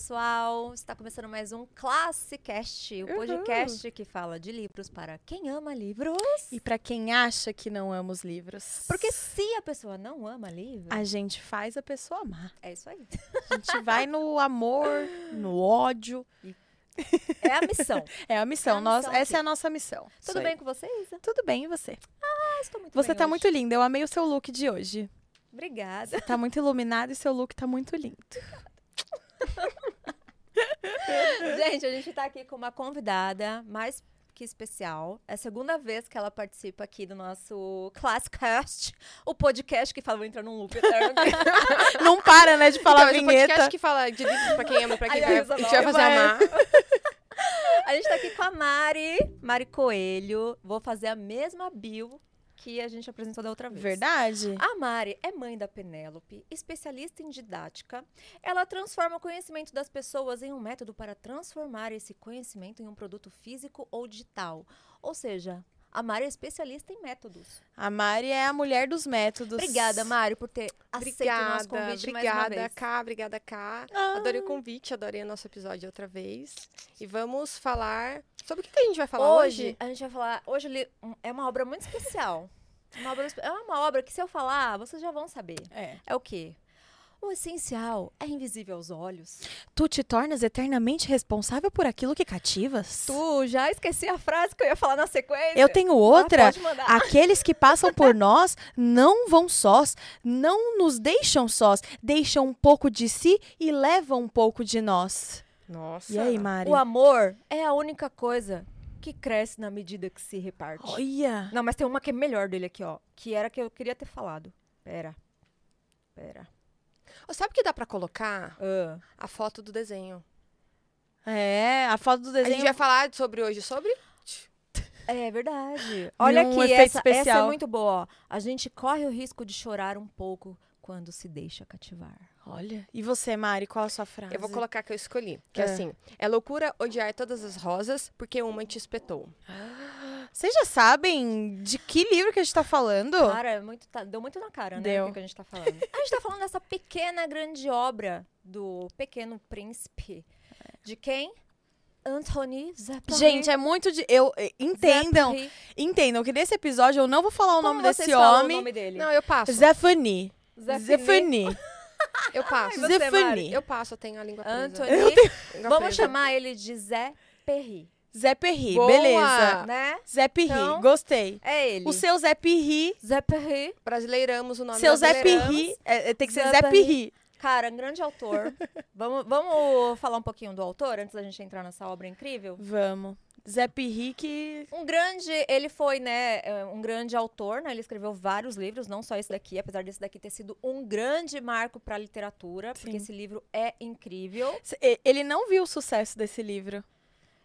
Pessoal! Está começando mais um Classicast, o podcast que fala de livros para quem ama livros. E para quem acha que não ama os livros. Porque se a pessoa não ama livros, a gente faz a pessoa amar. é isso aí. A gente vai no amor, no ódio. É a missão. É a missão. É a Nossa, missão essa aqui. é a nossa missão. Tudo bem com você, Isa? Tudo bem, e você? Ah, estou muito Você bem tá hoje. muito linda. Eu amei o seu look de hoje. Obrigada. Tá muito iluminado e seu look tá muito lindo. Gente, a gente tá aqui com uma convidada mais que especial. É a segunda vez que ela participa aqui do nosso Classicast, o podcast que fala, vou entrar num loop eterno. Não para, né, de falar então, vinheta. podcast que fala de livros pra quem ama, pra quem Aliás, vai, a a gente vai fazer amar. A gente tá aqui com a Mari, Mari Coelho. Vou fazer a mesma bio que a gente apresentou da outra vez. Verdade? A Mari é mãe da Penélope, especialista em didática. Ela transforma o conhecimento das pessoas em um método para transformar esse conhecimento em um produto físico ou digital. Ou seja, a Mari é especialista em métodos. A Mari é a mulher dos métodos. Obrigada, Mari, por ter aceito o nosso Obrigada, convite mais uma obrigada, vez. Cá, obrigada, Cá. Ah. Adorei o convite, adorei o nosso episódio outra vez. E vamos falar... Sobre o que, que a gente vai falar hoje? Hoje, a gente vai falar. Hoje li um- é uma obra muito especial. Uma obra é uma obra que, se eu falar, vocês já vão saber. É. É o quê? O essencial é invisível aos olhos. Tu te tornas eternamente responsável por aquilo que cativas? Tu já esqueci a frase que eu ia falar na sequência. Eu tenho Ah, outra. pode mandar. Aqueles que passam por nós não vão sós, não nos deixam sós, deixam um pouco de si e levam um pouco de nós. Nossa. E aí, Mari? O amor é a única coisa que cresce na medida que se reparte. Olha! Não, mas tem uma que é melhor dele aqui, ó. Que era que eu queria ter falado. Pera. Pera. Sabe que dá pra colocar Ah. a foto do desenho? É, a foto do A desenho. gente vai falar sobre hoje sobre... É verdade. Olha um aqui, essa, essa é muito boa. ó. A gente corre o risco de chorar um pouco quando se deixa cativar. Olha. E você, Mari, qual a sua frase? Eu vou colocar a que eu escolhi. Que é, É. assim, é loucura odiar todas as rosas porque uma te espetou. Vocês já sabem de que livro que a gente tá falando? Cara, é muito, tá- deu muito na cara, né? Deu. O que que a gente tá falando. A gente tá falando dessa pequena, grande obra do Pequeno Príncipe. De quem? Anthony Zeppelin. Gente, é muito de. Eu, eh, entendam, Zeppelin. entendam que nesse episódio eu não vou falar o Como nome vocês desse falam homem. o nome dele? Não, eu passo. Zephany. Zephany. Eu passo. Ai, Zephany. Eu passo, eu tenho a língua presa. Anthony. Língua Vamos presa. chamar ele de Zé Perry, Zé Perry, Boa! beleza. né? Zé Perry, Então, gostei. É ele. O seu Zé Perry, Zé Perry. Brasileiramos o nome seu Zé. Perry, é, é, tem que ser Zé Zé Perry. Perry. Cara, um grande autor. vamos, vamos falar um pouquinho do autor antes da gente entrar nessa obra incrível? Vamos. Zé Perry que... Um grande, ele foi, né, é, um grande autor, né? Ele escreveu vários livros, não só esse daqui, apesar desse daqui ter sido um grande marco para a literatura, porque Sim. esse livro é incrível. Ele não viu o sucesso desse livro.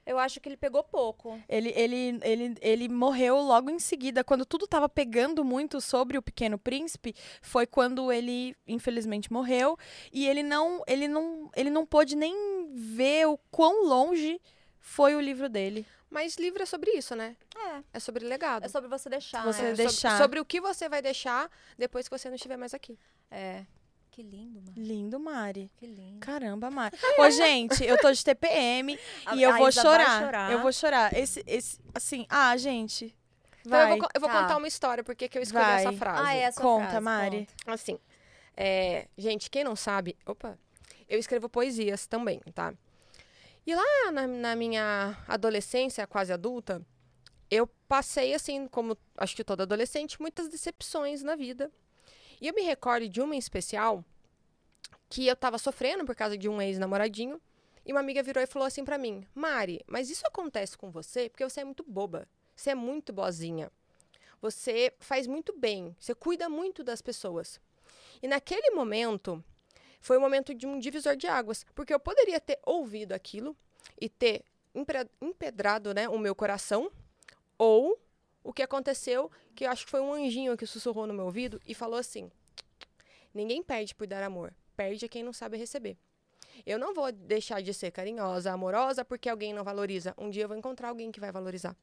Eu acho que ele pegou pouco. Ele, ele, ele, ele morreu logo em seguida. Quando tudo tava pegando muito sobre o Pequeno Príncipe, foi quando ele, infelizmente, morreu. E ele não, ele não, ele não pôde nem ver o quão longe foi o livro dele. Mas livro é sobre isso, né? É, É sobre legado. é sobre você deixar. Você? É sobre- deixar. Sobre, o que você vai deixar depois que você não estiver mais aqui. É. Que lindo, mano. Lindo, Mari. Que lindo. Caramba, Mari. Ô, gente, eu tô de TPM A- e eu vou vai chorar. chorar. Eu vou chorar. Esse, esse, assim, ah, gente. Então eu Vai. vou, eu vou Tá. contar uma história, porque que eu escolhi Vai. essa frase. Ah, é a sua Conta, frase, Mari. conta. Assim, é, gente, quem não sabe, opa, eu escrevo poesias também, tá? E lá na, na minha adolescência, quase adulta, eu passei, assim, como acho que toda adolescente, muitas decepções na vida. E eu me recordo de uma em especial que eu tava sofrendo por causa de um ex-namoradinho. E uma amiga virou e falou assim pra mim: Mari, mas isso acontece com você porque você é muito boba. Você é muito boazinha. Você faz muito bem. Você cuida muito das pessoas. E naquele momento, foi o momento de um divisor de águas. Porque eu poderia ter ouvido aquilo e ter empedrado né, o meu coração. Ou o que aconteceu, que eu acho que foi um anjinho que sussurrou no meu ouvido e falou assim: Ninguém perde por dar amor. Perde quem não sabe receber. Eu não vou deixar de ser carinhosa, amorosa, porque alguém não valoriza. Um dia eu vou encontrar alguém que vai valorizar.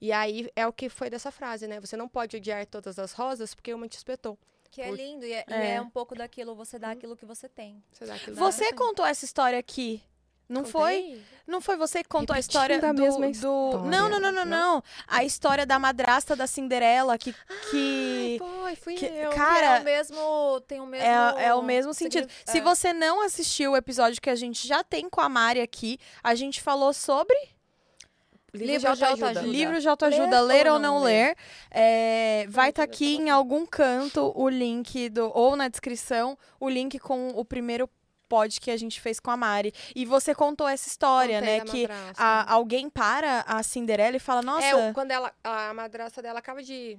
E aí é o que foi dessa frase, né? Você não pode odiar todas as rosas porque uma te espetou. Que é lindo e é, e É. é um pouco daquilo, você dá aquilo que você tem. Você dá aquilo Você contou essa história aqui. Não foi? Contei? Não foi você que contou a Repetindo história a do, mesma do... história. Não, não, não, não, não. A história da madrasta da Cinderela que que Ai, foi, fui que- eu. Que cara, é o mesmo, tem o mesmo é, é o mesmo sentido. signifi- Se é. você não assistiu o episódio que a gente já tem com a Mari aqui, a gente falou sobre Livro, Livro de autoajuda. livros de autoajuda, Ler ler ou não não ler. É, vai estar aqui em algum canto o link do ou na descrição o link com o primeiro pod que a gente fez com a Mari. E você contou essa história, Contei né? Que a- alguém para a Cinderela e fala, nossa, É, quando ela, a madrasta dela acaba de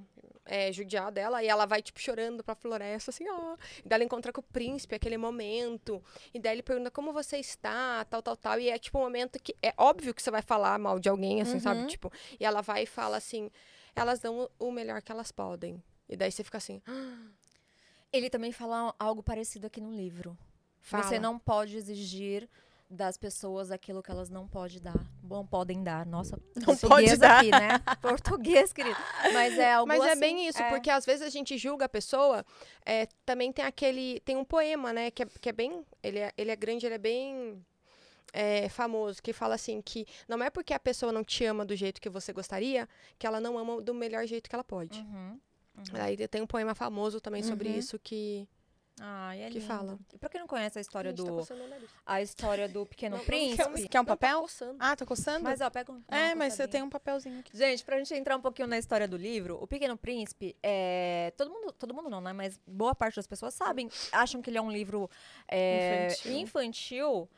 é, judiar dela, e ela vai, tipo, chorando pra floresta, assim, ó. E daí ela encontra com o príncipe, aquele momento. E daí ele pergunta como você está, tal, tal, tal. E é, tipo, um momento que é óbvio que você vai falar mal de alguém, assim, sabe? Uhum. Tipo, e ela vai e fala assim, elas dão o o melhor que elas podem. E daí você fica assim, "Ah, Ele também fala algo parecido aqui no livro. Fala. Você não pode exigir das pessoas aquilo que elas não podem dar. Bom, podem dar. Nossa, Não português pode dar. aqui, né? Português, querido. Mas é algo Mas é assim, bem isso, é. porque às vezes a gente julga a pessoa. é, também tem aquele. Tem um poema, né? Que é, que é bem. Ele é, ele é grande, ele é bem. é, famoso, que fala assim: que não é porque a pessoa não te ama do jeito que você gostaria, que ela não ama do melhor jeito que ela pode. Uhum. Aí tem um poema famoso também sobre Uhum. isso que. Ai, é Que lindo. fala. E pra quem não conhece a história Gente, tá do nariz. a história do Pequeno Não, não, Príncipe, Quer um Não, tá papel? coçando. Ah, tá coçando? mas ó, pega um, é, mas você coçadinha. tem um papelzinho aqui. Gente, pra gente entrar um pouquinho na história do livro, o Pequeno Príncipe, é, todo mundo, todo mundo não, né? Mas boa parte das pessoas sabem, acham que ele é um livro é, Infantil. infantil.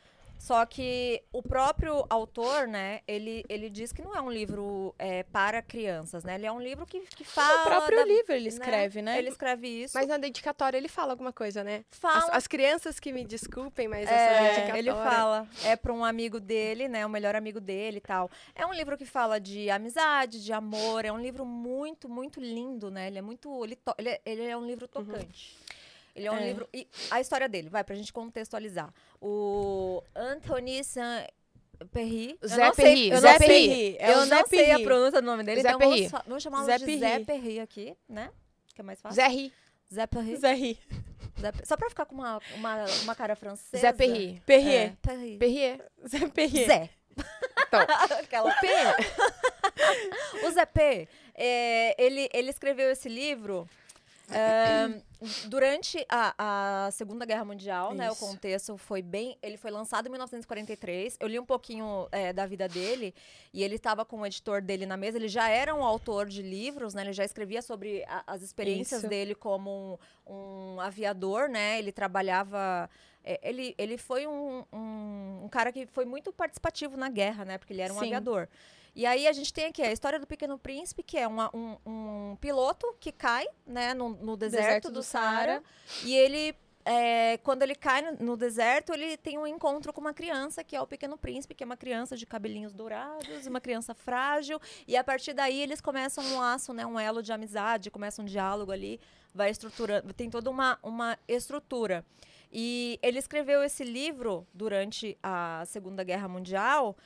Só que o próprio autor, né, ele, ele diz que não é um livro é, para crianças, né? Ele é um livro que, que fala. o próprio da- livro ele escreve, né? Ele escreve isso. Mas na dedicatória ele fala alguma coisa, né? As, fala. as crianças que me desculpem, mas essa É, dedicatória. ele fala, é para um amigo dele, né, o melhor amigo dele e tal. É um livro que fala de amizade, de amor, é um livro muito, muito lindo, né? Ele é muito, ele, to- ele, é, ele é um livro tocante. Ele é um É. livro e a história dele, vai pra gente contextualizar. O Anthony Saint-Perry, eu Zé não Perry, eu não Zé sei- Perry. É eu o Zé não sei a Perry. pronúncia do nome dele, Zé então vamos, Perry. fa- vamos chamá-lo Zé de Perry. Zé Perry aqui, né? Que é mais fácil. Zé Ri. Zé Perry. Zé Ri. Zé Só pra ficar com uma, uma, uma cara francesa. Zé Perri. Perrier. É, Perry. Perrier. Zé Perrier. Zé. Então, Aquela... P. O Zé P, é, ele, ele escreveu esse livro durante a, a Segunda Guerra Mundial, né? O Isso. contexto foi bem... Ele foi lançado em 1943. Eu li um pouquinho é, da vida dele e ele estava com o editor dele na mesa. Ele já era um autor de livros, né? Ele já escrevia sobre a- as experiências Isso. dele como um, um aviador, né? Ele trabalhava... é, Ele, ele foi um, um, um cara que foi muito participativo na guerra, né? Porque ele era um Sim. aviador. E aí a gente tem aqui a história do Pequeno Príncipe, que é uma- um, um piloto que cai, né, no, no deserto, Deserto do, do Saara. E ele, é, quando ele cai no, no deserto, ele tem um encontro com uma criança, que é o Pequeno Príncipe, que é uma criança de cabelinhos dourados, uma criança frágil. E a partir daí eles começam um laço, né, um elo de amizade, começa um diálogo ali, vai estruturando, tem toda uma, uma estrutura. E ele escreveu esse livro durante a Segunda Guerra Mundial,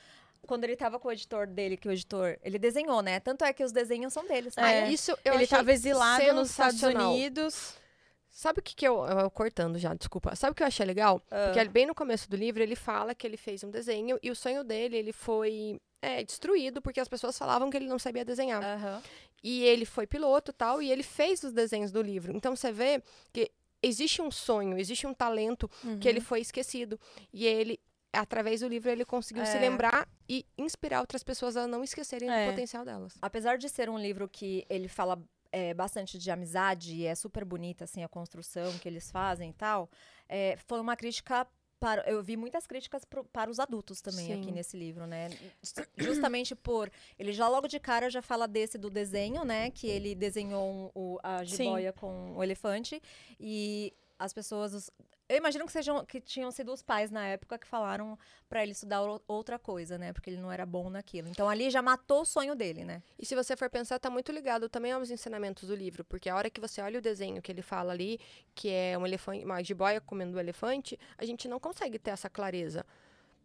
quando ele estava com o editor dele, que o editor, ele desenhou, né? Tanto é que os desenhos são deles. É. né? Isso eu ele estava exilado nos Estados. Unidos. Sabe o que, que eu, eu- Cortando já, desculpa. Sabe o que eu achei legal? Ah. Porque bem no começo do livro ele fala que ele fez um desenho e o sonho dele ele foi é, destruído porque as pessoas falavam que ele não sabia desenhar. E ele foi piloto e tal, e ele fez os desenhos do livro. Então você vê que existe um sonho, existe um talento que ele foi esquecido. E ele, através do livro, ele conseguiu se É. lembrar e inspirar outras pessoas a não esquecerem É. do potencial delas. Apesar de ser um livro que ele fala é, bastante de amizade e é super bonita assim a construção que eles fazem e tal, é, foi uma crítica para eu vi muitas críticas pro- para os adultos também aqui Sim. nesse livro, né? Justamente por ele já logo de cara já fala desse do desenho, né? Que ele desenhou um- o, a jiboia com o elefante e as pessoas os- eu imagino que sejam que tinham sido os pais na época que falaram para ele estudar outra coisa, né? Porque ele não era bom naquilo. Então ali já matou o sonho dele, né? E se você for pensar, tá muito ligado também aos ensinamentos do livro, porque a hora que você olha o desenho que ele fala ali, que é um elefante, uma jiboia comendo um elefante, a gente não consegue ter essa clareza.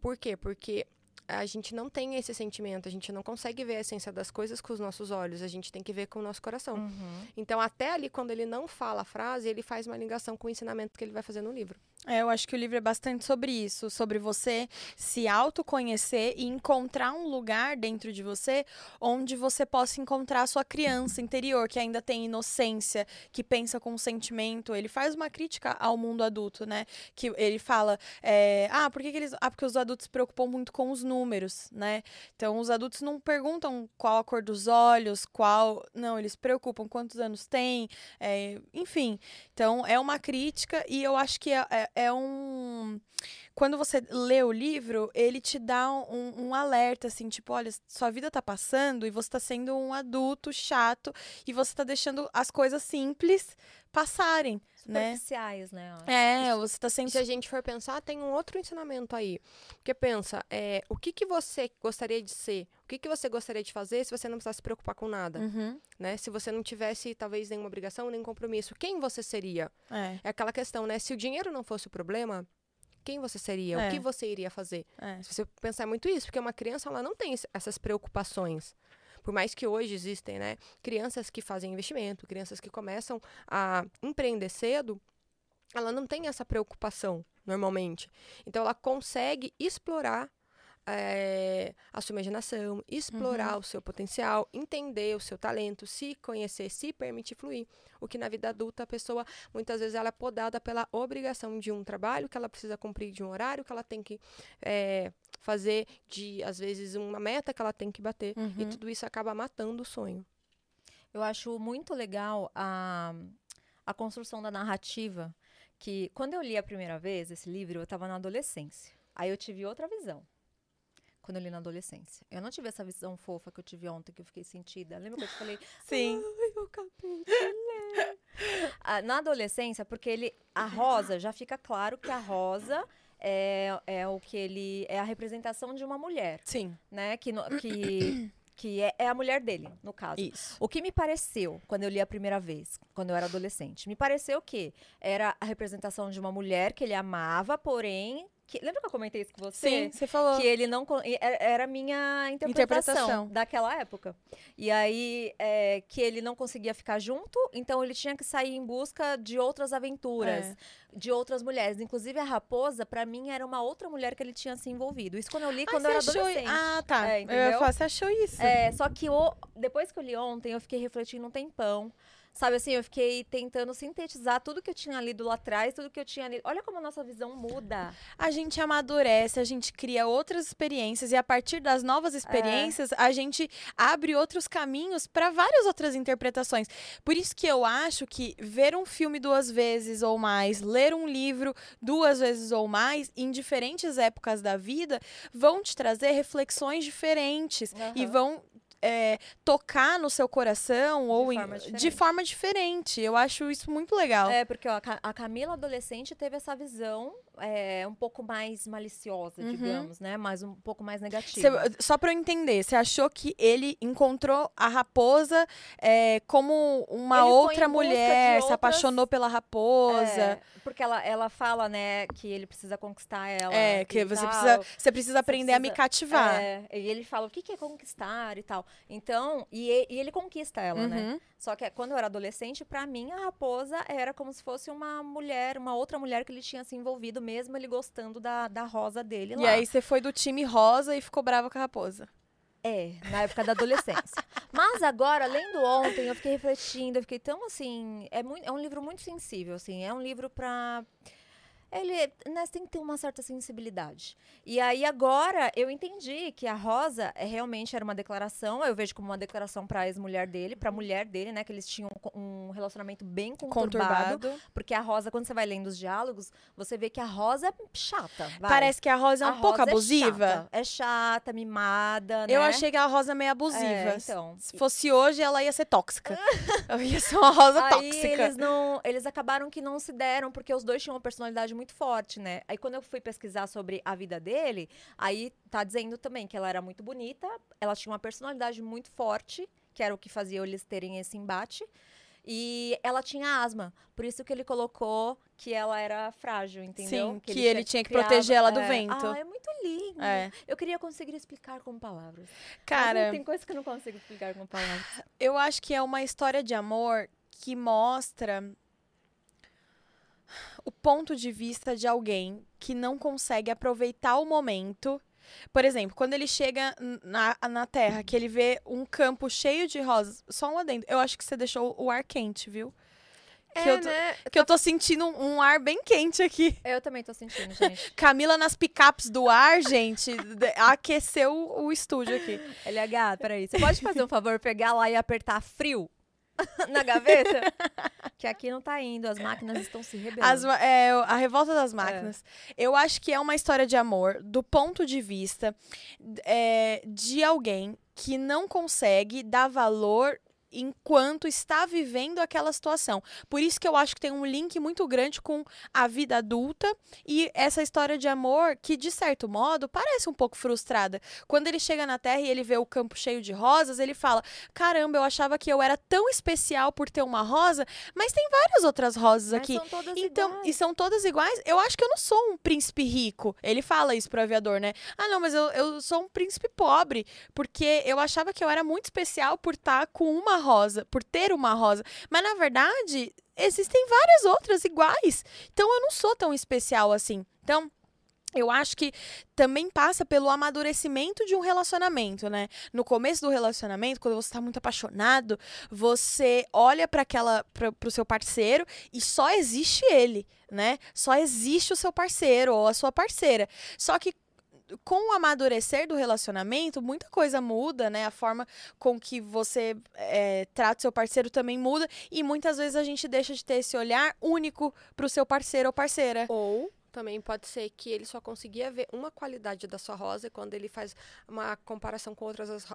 Por quê? Porque a gente não tem esse sentimento, a gente não consegue ver a essência das coisas com os nossos olhos, a gente tem que ver com o nosso coração. Uhum. Então, até ali, quando ele não fala a frase, ele faz uma ligação com o ensinamento que ele vai fazer no livro. É, eu acho que o livro é bastante sobre isso, sobre você se autoconhecer e encontrar um lugar dentro de você onde você possa encontrar a sua criança interior, que ainda tem inocência, que pensa com sentimento. Ele faz uma crítica ao mundo adulto, né? Que ele fala, é, ah, por que, que eles. Ah, porque os adultos se preocupam muito com os números, né? Então, os adultos não perguntam qual a cor dos olhos, qual. Não, eles preocupam quantos anos tem, é, enfim. Então, é uma crítica e eu acho que é, é é um. Quando você lê o livro, ele te dá um, um, alerta, assim, tipo, olha, sua vida tá passando e você tá sendo um adulto chato e você tá deixando as coisas simples passarem, né? Superficiais, né? É, você tá sendo... Se a gente for pensar, tem um outro ensinamento aí. Porque pensa, é, o que, que você gostaria de ser? O que, que você gostaria de fazer se você não precisasse se preocupar com nada? Uhum. Né? Se você não tivesse, talvez, nenhuma obrigação, nem compromisso. Quem você seria? É. É aquela questão, né? Se o dinheiro não fosse o problema, quem você seria? É. O que você iria fazer? É. Se você pensar muito isso, porque uma criança, ela não tem essas preocupações. Por mais que hoje existem, né, crianças que fazem investimento, crianças que começam a empreender cedo, ela não tem essa preocupação, normalmente. Então, ela consegue explorar eh, a sua imaginação, explorar o seu potencial, entender o seu talento, se conhecer, se permitir fluir. O que na vida adulta a pessoa, muitas vezes, ela é podada pela obrigação de um trabalho que ela precisa cumprir, de um horário que ela tem que eh, fazer, de, às vezes, uma meta que ela tem que bater. E Uhum. tudo isso acaba matando o sonho. Eu acho muito legal a, a construção da narrativa. Que quando eu li a primeira vez esse livro, eu estava na adolescência. Aí eu tive outra visão. Quando eu li na adolescência. Eu não tive essa visão fofa que eu tive ontem, que eu fiquei sentida. Lembra que eu te falei? Sim. Ai, eu acabei de ler. Ah, na adolescência, porque ele. A rosa, já fica claro que a rosa é, é o que ele. É a representação de uma mulher, Sim, né? Que, no- que, que é, é a mulher dele, no caso. isso. O que me pareceu quando eu li a primeira vez, quando eu era adolescente? Me pareceu que era a representação de uma mulher que ele amava, porém. Que, lembra que eu comentei isso com você? Sim, você falou. Que ele não. e era- a minha interpretação, Interpretação. daquela época. E aí, é, que ele não conseguia ficar junto, então ele tinha que sair em busca de outras aventuras, É. de outras mulheres. Inclusive, a raposa, pra mim, era uma outra mulher que ele tinha se envolvido. Isso quando eu li, Ah, quando eu era achou... adolescente. Ah, tá. É, eu entendeu? falar, você achou isso? É, só que o- depois que eu li ontem, eu fiquei refletindo um tempão. Sabe assim, eu fiquei tentando sintetizar tudo que eu tinha lido lá atrás, tudo que eu tinha lido. Olha como a nossa visão muda. A gente amadurece, a gente cria outras experiências e a partir das novas experiências, a gente abre outros caminhos para várias outras interpretações. Por isso que eu acho que ver um filme duas vezes ou mais, ler um livro duas vezes ou mais, em diferentes épocas da vida, vão te trazer reflexões diferentes e Aham. vão é, tocar no seu coração ou em- forma de diferente. forma diferente. Eu acho isso muito legal. É, porque ó, a Camila adolescente teve essa visão é, um pouco mais maliciosa, Uhum. digamos, né? Mas um pouco mais negativa. Cê- só pra eu entender, você achou que ele encontrou a raposa é, como uma Ele outra mulher, se outras- apaixonou pela raposa? É, porque ela, ela fala, né, que ele precisa conquistar ela. É, que você tal. precisa, você precisa aprender a me precisa- cativar. É, e ele fala o que, que é conquistar e tal. Então, e, e- ele conquista ela, né? Uhum. Só que quando eu era adolescente, pra mim, a raposa era como se fosse uma mulher, uma outra mulher que ele tinha se envolvido, mesmo ele gostando da, da rosa dele E lá. aí você foi do time rosa e ficou brava com a raposa. É, na época da adolescência. Mas agora, lendo ontem, eu fiquei refletindo, eu fiquei tão assim. É, muito, é um livro muito sensível, assim. É um livro pra. Ele né, tem que ter uma certa sensibilidade. E aí agora eu entendi que a Rosa é, realmente era uma declaração, eu vejo como uma declaração pra ex-mulher dele, pra mulher dele, né? Que eles tinham um relacionamento bem conturbado. Conturbado. Porque a Rosa, quando você vai lendo os diálogos, você vê que a Rosa é chata. vai. Parece que a rosa é um A pouco Rosa abusiva. É chata, é chata, mimada, né? Eu achei que a rosa meio abusiva. É, então. Se fosse hoje, ela ia ser tóxica. Eu ia ser uma rosa Aí tóxica. eles não, eles acabaram que não se deram porque os dois tinham uma personalidade muito forte, né? Aí quando eu fui pesquisar sobre a vida dele, aí tá dizendo também que ela era muito bonita, ela tinha uma personalidade muito forte, que era o que fazia eles terem esse embate. E ela tinha asma, por isso que ele colocou que ela era frágil, entendeu? Sim, que ele tinha que proteger ela do é, vento. Ah, é muito lindo. É. Eu queria conseguir explicar com palavras. Cara, tem coisa que eu não consigo explicar com palavras. eu acho que é uma história de amor que mostra o ponto de vista de alguém que não consegue aproveitar o momento. Por exemplo, quando ele chega na, na Terra, que ele vê um campo cheio de rosas. Só um adendo. Eu acho que você deixou o ar quente, viu? É, Que eu tô- né? Que eu tô sentindo um, um ar bem quente aqui. Eu também tô sentindo, gente. Camila nas picapes do ar, gente, aqueceu o, o estúdio aqui. LH, peraí. Você pode fazer um favor, pegar lá e apertar frio na gaveta? que aqui não tá indo, as máquinas estão se rebelando. As é, a revolta das máquinas. Eu acho que é uma história de amor do ponto de vista é, de alguém que não consegue dar valor enquanto está vivendo aquela situação. Por isso que eu acho que tem um link muito grande com a vida adulta e essa história de amor que, de certo modo, parece um pouco frustrada. Quando ele chega na Terra e ele vê o campo cheio de rosas, ele fala: Caramba, eu achava que eu era tão especial por ter uma rosa, mas tem várias outras rosas Mas aqui. são todas Então, iguais. e são todas iguais? Eu acho que eu não sou um príncipe rico. Ele fala isso pro aviador, né? Ah, não, mas eu, eu sou um príncipe pobre. Porque eu achava que eu era muito especial por estar com uma rosa, por ter uma rosa. Mas, na verdade, existem várias outras iguais. Então, eu não sou tão especial assim. Então. Eu acho que também passa pelo amadurecimento de um relacionamento, né? No começo do relacionamento, quando você tá muito apaixonado, você olha para aquela pra, pro seu parceiro e só existe ele, né? Só existe o seu parceiro ou a sua parceira. Só que com o amadurecer do relacionamento, muita coisa muda, né? A forma com que você é, trata o seu parceiro também muda. E muitas vezes a gente deixa de ter esse olhar único pro seu parceiro ou parceira. Ou também pode ser que ele só conseguia ver uma qualidade da sua rosa e quando ele faz uma comparação com outras as,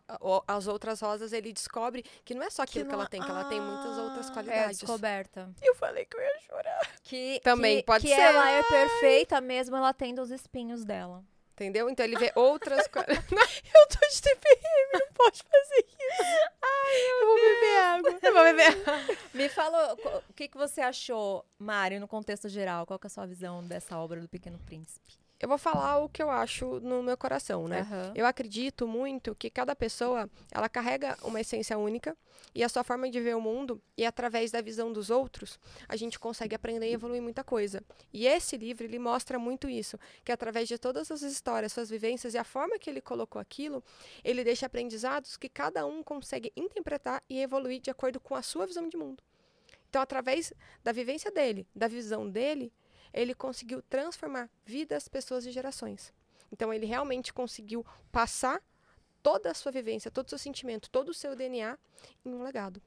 as outras rosas, ele descobre que não é só aquilo que, não ela é- tem, que ela tem muitas outras Ah, É qualidades. descoberta. Eu falei que eu ia chorar. Que, Também que, pode que ser. ela é perfeita mesmo ela tendo os espinhos dela. Entendeu? Então ele vê outras coisas. Eu tô de TPM, não pode fazer isso. Ai, eu vou beber água. Eu vou beber água. Me fala o que, que você achou, Mari, no contexto geral. Qual que é a sua visão dessa obra do Pequeno Príncipe? Eu vou falar o que eu acho no meu coração, né? Aham. Eu acredito muito que cada pessoa, ela carrega uma essência única e a sua forma de ver o mundo e através da visão dos outros, a gente consegue aprender e evoluir muita coisa. E esse livro, ele mostra muito isso, que através de todas as histórias, suas vivências e a forma que ele colocou aquilo, ele deixa aprendizados que cada um consegue interpretar e evoluir de acordo com a sua visão de mundo. Então, através da vivência dele, da visão dele, ele conseguiu transformar vidas, pessoas e gerações. Então, ele realmente conseguiu passar toda a sua vivência, todo o seu sentimento, todo o seu DNA em um legado.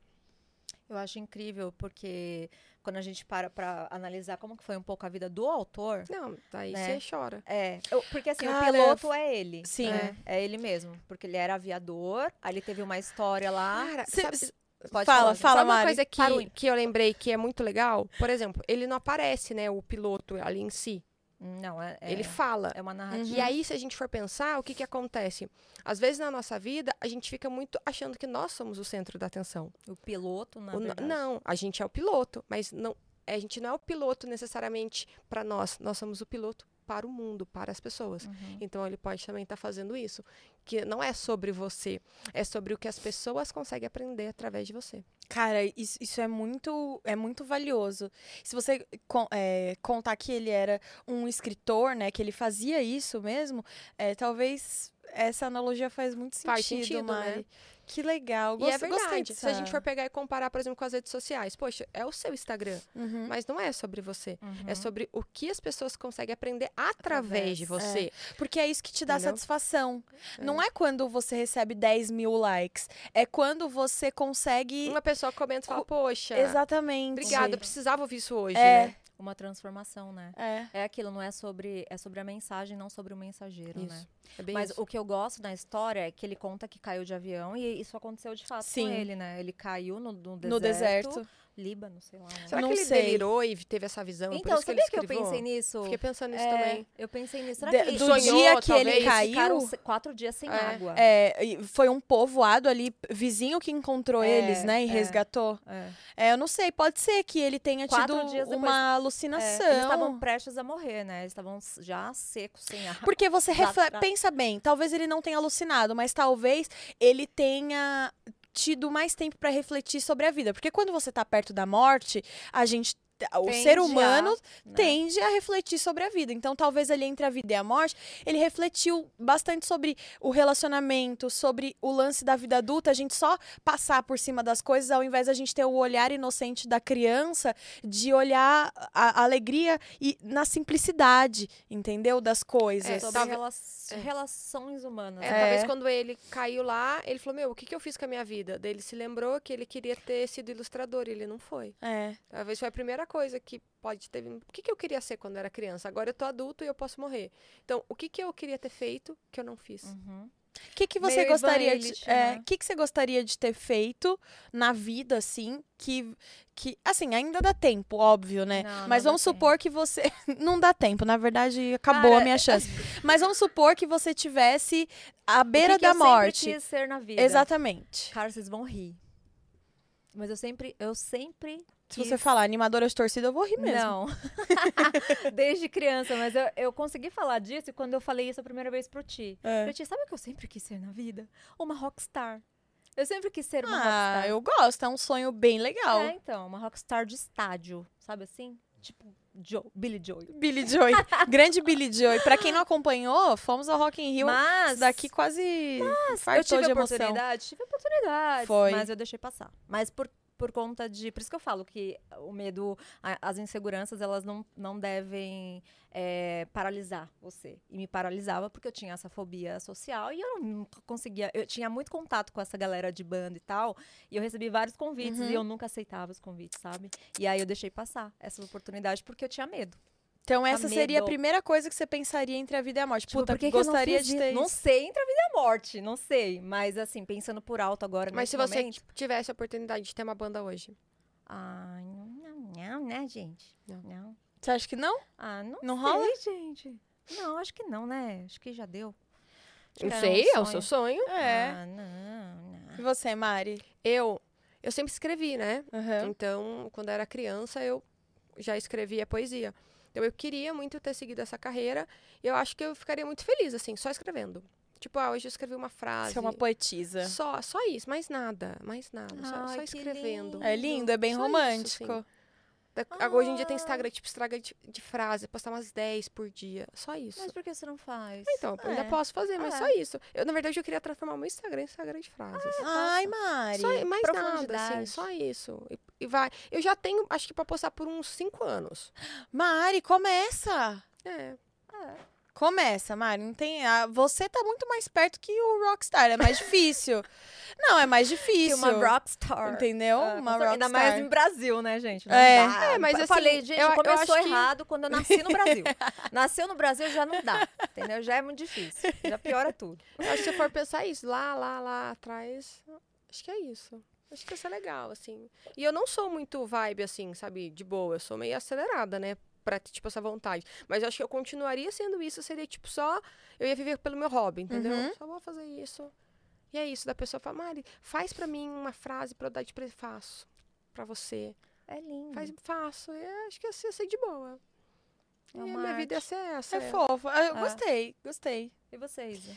Eu acho incrível, porque quando a gente para pra analisar como que foi um pouco a vida do autor, Não, daí Né? você chora. é. eu- porque assim, Cara, o piloto é ele. sim. né? É ele mesmo. Porque ele era aviador, aí ele teve uma história lá. Cara, Cê- sabe, cê- Pode fala, falar. fala. sabe uma Mari. coisa que, que eu lembrei que é muito legal? Por exemplo, ele não aparece, né, o piloto ali em si. Não, é, é, Ele fala. é uma narrativa. E aí, se a gente for pensar, o que que acontece? Às vezes na nossa vida, a gente fica muito achando que nós somos o centro da atenção. O piloto, na O verdade. não, a gente é o piloto, mas não, a gente não é o piloto necessariamente para nós. Nós somos o piloto para o mundo, para as pessoas. Uhum. Então ele pode também estar fazendo isso, que não é sobre você, é sobre o que as pessoas conseguem aprender através de você. Cara, isso, isso é muito é muito valioso. Se você é, contar que ele era um escritor, né, que ele fazia isso mesmo, é, talvez essa analogia faz muito sentido, Faz sentido, né? Que legal. e é verdade. Se a gente for pegar e comparar, por exemplo, com as redes sociais, poxa, é o seu Instagram, Uhum. mas não é sobre você. Uhum. É sobre o que as pessoas conseguem aprender através de Através, você. Porque é isso que te dá Entendeu? satisfação. Não é quando você recebe 10 mil likes. É quando você consegue. Uma pessoa comenta e fala, poxa, Exatamente. obrigada, eu precisava ouvir isso hoje, É. né? Uma transformação, né? É. É aquilo, não é sobre, é sobre a mensagem, não sobre o mensageiro, né? Isso. É bem Mas isso. o que eu gosto na história é que ele conta que caiu de avião e isso aconteceu de fato Sim. com ele, né? Ele caiu no, no deserto, No deserto. Líbano, sei lá. um- Será Não que ele sei. delirou e teve essa visão? Por Então, que ele sabia que eu escreveu? pensei nisso? Fiquei pensando nisso É, também. Eu pensei nisso. Será De- que do sonhou, dia que ele talvez? caiu. ficaram se- quatro dias sem É. água? É, foi um povoado ali, vizinho que encontrou É, eles, né? E é. resgatou. É. É, eu não sei, pode ser que ele tenha Quatro tido dias depois- uma É, alucinação. eles estavam prestes a morrer, né? Eles estavam já secos, sem água. Porque você refle- pensa bem, talvez ele não tenha alucinado, mas talvez ele tenha tido mais tempo pra refletir sobre a vida. Porque quando você tá perto da morte, a gente o Tende ser a, humano né? tende a refletir sobre a vida. Então, talvez ali entre a vida e a morte, ele refletiu bastante sobre o relacionamento, sobre o lance da vida adulta, a gente só passar por cima das coisas, ao invés da gente ter o olhar inocente da criança, de olhar a, a alegria e na simplicidade, entendeu? Das coisas. É, sobre rela- é. relações humanas. É, né? talvez quando ele caiu lá, ele falou, meu, o que, que eu fiz com a minha vida? Daí ele se lembrou que ele queria ter sido ilustrador e ele não foi. É. Talvez foi a primeira coisa que pode ter... vindo. O que, que eu queria ser quando era criança? Agora eu tô adulto e eu posso morrer. Então, o que, que eu queria ter feito que eu não fiz? Uhum. O que, que você Meio gostaria de. É, né? que, que você gostaria de ter feito na vida, assim, que. que assim, ainda dá tempo, óbvio, né? Não, não Mas dá vamos supor que você. não dá tempo, na verdade, acabou Cara, a minha chance. Mas vamos supor que você tivesse à beira o que que da eu sempre morte. quis ser na vida. Exatamente. Cara, vocês vão rir. Mas eu sempre, eu sempre Se você falar animadora de torcida, eu vou rir mesmo. Não. Desde criança, mas eu, eu consegui falar disso quando eu falei isso a primeira vez pro Ti. É. Pro Ti, sabe o que eu sempre quis ser na vida? Uma rockstar. Eu sempre quis ser uma Ah, rockstar. eu gosto, é um sonho bem legal. É, então, uma rockstar de estádio, sabe assim? Tipo, Joe, Billy Joy. Billy Joy. Grande Billy Joy. Pra quem não acompanhou, fomos ao Rock in Rio. Mas daqui quase eu fartou tive de a emoção. oportunidade, tive a oportunidade, Foi. mas eu deixei passar. Mas por, por conta de, por isso que eu falo que o medo, a- as inseguranças, elas não, não devem é, paralisar você. E me paralisava porque eu tinha essa fobia social e eu nunca conseguia, eu tinha muito contato com essa galera de banda e tal, e eu recebi vários convites Uhum. e eu nunca aceitava os convites, sabe? E aí eu deixei passar essa oportunidade porque eu tinha medo. Então essa seria a primeira coisa que você pensaria entre a vida e a morte. Tipo, Puta, por que que eu não gostaria fiz de isso? ter Não isso. sei entre a vida e a morte, não sei. Mas assim, pensando por alto agora Mas se você momento... tivesse a oportunidade de ter uma banda hoje? Ai, não, não, né, gente? Não. Não. Você acha que não? Ah, não, Não sei, rola? gente. Não, acho que não, né? Acho que já deu. Não sei, um é o seu sonho. É. Ah, não, não. E você, Mari? Eu, eu sempre escrevi, né? Aham. Então, quando eu era criança, eu já escrevia poesia. Então, eu queria muito ter seguido essa carreira. E eu acho que eu ficaria muito feliz, assim, só escrevendo. Tipo, ah, hoje eu escrevi uma frase. Você é uma poetisa. Só, só isso, mais nada, mais nada. Só, Ai, só que escrevendo. É lindo, é bem Só isso, romântico. assim. Agora, Hoje em dia tem Ah. Instagram, tipo, estraga de, de frase, postar umas 10 por dia. Só isso. Mas por que você não faz? Então, eu ainda É. posso fazer, mas É. só isso. Eu, na verdade, eu queria transformar o meu Instagram em Instagram de frases. Ai, Mari. Só, mais nada, assim, só isso. E, e vai. Eu já tenho, acho que pra postar por uns 5 anos. Mari, começa. É. É. Começa, Mari. Não tem. ah, você tá muito mais perto que o Rockstar. É mais difícil. não, é mais Que difícil. uma rockstar. Entendeu? Ah, uma certeza. Ainda rockstar. mais em Brasil, né, gente? Não É. dá. É, mas Eu assim, falei, gente, eu- eu começou que- errado quando eu nasci no Brasil. Nasceu no Brasil já não dá, entendeu? Já é muito difícil. Já piora tudo. Eu acho que se for pensar isso, lá, lá, lá atrás, acho que é isso. Acho que isso é legal, assim. E eu não sou muito vibe, assim, sabe, de boa. Eu sou meio acelerada, né? Pra ter, tipo, essa vontade. Mas eu acho que eu continuaria sendo isso. Seria, tipo, só... Eu ia viver pelo meu hobby, entendeu? Uhum. Só vou fazer isso. E é isso. Da pessoa fala, Mari, faz pra mim uma frase pra eu dar de presente. Faço. Pra você. É lindo. Faz, faço. E eu acho que ia ser, ser de boa. É e a uma minha vida ia ser essa. É fofo. Ah, Eu É. gostei, gostei. E você, Isa?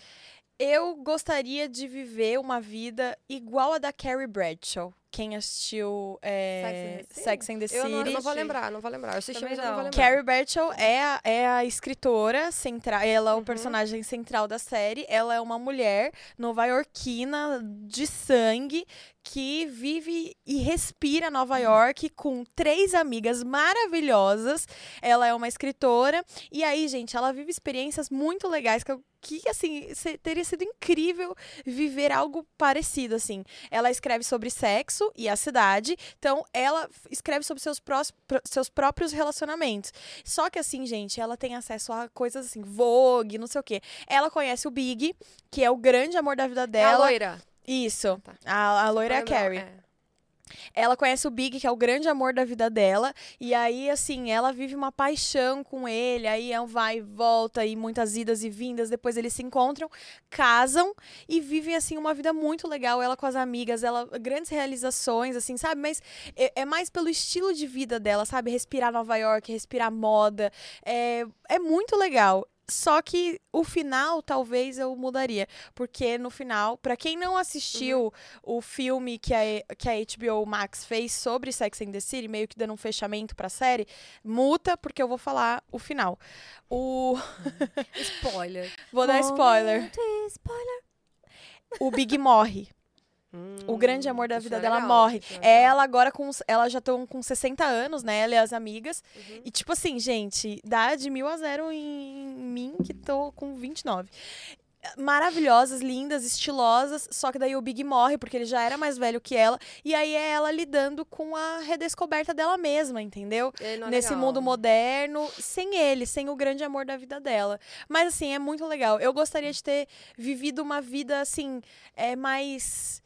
Eu gostaria de viver uma vida igual a da Carrie Bradshaw. Quem assistiu é, Sex and the City? Sex and the Eu não, eu não vou lembrar, não vou lembrar. Eu assisti, mas eu não vou não. lembrar. Carrie Bradshaw é a, é a escritora central, ela é o Uhum. personagem central da série. Ela é uma mulher nova-iorquina de sangue que vive e respira Nova York com três amigas maravilhosas. Ela é uma escritora e aí, gente, ela vive experiências muito legais que eu que assim teria sido incrível viver algo parecido assim. Ela escreve sobre sexo e a cidade, então ela escreve sobre seus, prós- pró- seus próprios relacionamentos. Só que assim, gente, ela tem acesso a coisas assim, Vogue, não sei o quê. Ela conhece o Big, que é o grande amor da vida É a dela. loira. Isso. Tá. A, a loira é a Carrie. é. Ela conhece o Big, que é o grande amor da vida dela, e aí, assim, ela vive uma paixão com ele, aí é um vai e volta, e muitas idas e vindas, depois eles se encontram, casam e vivem, assim, uma vida muito legal, ela com as amigas, ela, grandes realizações, assim, sabe? Mas é, é mais pelo estilo de vida dela, sabe? Respirar Nova York, respirar moda, é, é muito legal. Só que o final talvez eu mudaria, porque no final, para quem não assistiu uhum. o filme que a, que a HBO Max fez sobre Sex and the City, meio que dando um fechamento pra série, muta porque eu vou falar o final. O spoiler. vou dar spoiler. spoiler. O Big morre. Hum, o grande amor da vida é dela legal, morre. é ela agora com. Ela já estão com 60 anos, né? Ela e as amigas. Uhum. E, tipo assim, gente, dá de mil a zero em mim, que tô com 29 maravilhosas, lindas, estilosas, só que daí o Big morre porque ele já era mais velho que ela, e aí é ela lidando com a redescoberta dela mesma, entendeu? É Nesse legal. mundo moderno, sem ele, sem o grande amor da vida dela. Mas assim, é muito legal. Eu gostaria de ter vivido uma vida assim, é mais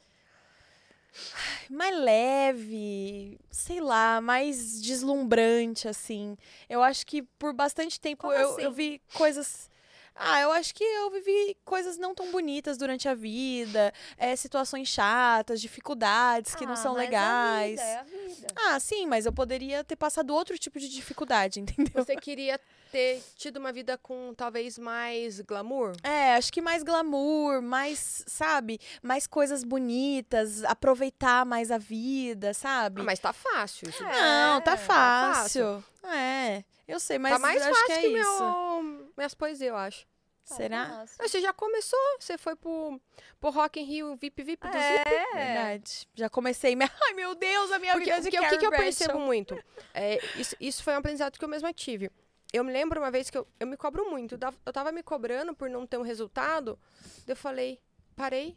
mais leve, sei lá, mais deslumbrante, assim. Eu acho que por bastante tempo eu, assim? eu vi coisas. Ah, eu acho que eu vivi coisas não tão bonitas durante a vida, é, situações chatas, dificuldades que ah, não são mas legais. É a vida, é a vida. Ah, sim, mas eu poderia ter passado outro tipo de dificuldade, entendeu? Você queria ter tido uma vida com talvez mais glamour? É, acho que mais glamour, mais, sabe, mais coisas bonitas, aproveitar mais a vida, sabe? Ah, mas tá fácil. Isso É, Não, tá tá fácil. É, eu sei, mas tá mais acho fácil que é que, isso. meu, minhas poesias, eu acho. Tá Será? fácil. Ah, Você já começou, você foi pro, pro Rock in Rio VIP VIP do Zip. É, Verdade. Já comecei. Ai, meu Deus, a minha Porque, vida de porque o que, que eu percebo muito? É, isso, isso foi um aprendizado que eu mesma tive. Eu me lembro uma vez que eu, eu me cobro muito. Eu tava- me cobrando por não ter um resultado. Eu falei, parei.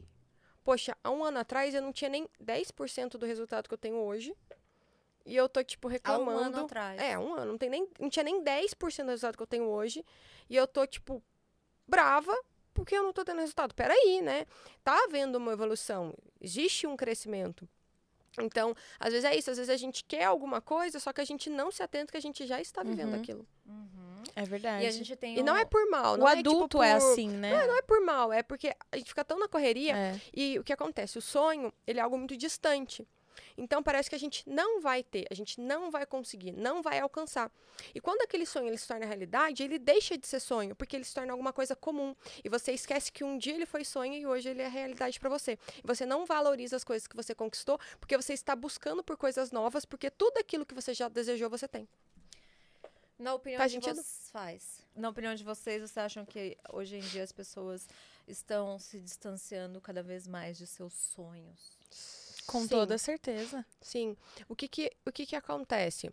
Poxa, há um ano atrás eu não tinha nem 10% do resultado que eu tenho hoje. E eu tô, tipo, Há um reclamando. ano atrás. É, um ano. Não, tem nem, não tinha nem 10% do resultado que eu tenho hoje. E eu tô, tipo, brava porque eu não tô tendo resultado. Peraí, né? Tá havendo uma evolução. Existe um crescimento. Então, às vezes é isso. Às vezes a gente quer alguma coisa, só que a gente não se atenta que a gente já está vivendo Uhum. aquilo. Uhum. É verdade. E a gente tem E não um- é por mal. o Não adulto é, é, tipo, por- assim, né? Não é por mal. É porque a gente fica tão na correria. É. E o que acontece? O sonho, ele é algo muito distante. Então parece que a gente não vai ter, a gente não vai conseguir, não vai alcançar. E quando aquele sonho ele se torna realidade, ele deixa de ser sonho, porque ele se torna alguma coisa comum. E você esquece que um dia ele foi sonho e hoje ele é realidade para você. E você não valoriza as coisas que você conquistou, porque você está buscando por coisas novas, porque tudo aquilo que você já desejou, você tem. Na opinião Faz de vocês, faz. Na opinião de vocês, vocês acham que hoje em dia as pessoas estão se distanciando cada vez mais de seus sonhos? Com Sim. toda certeza. Sim. O que que, o que que acontece?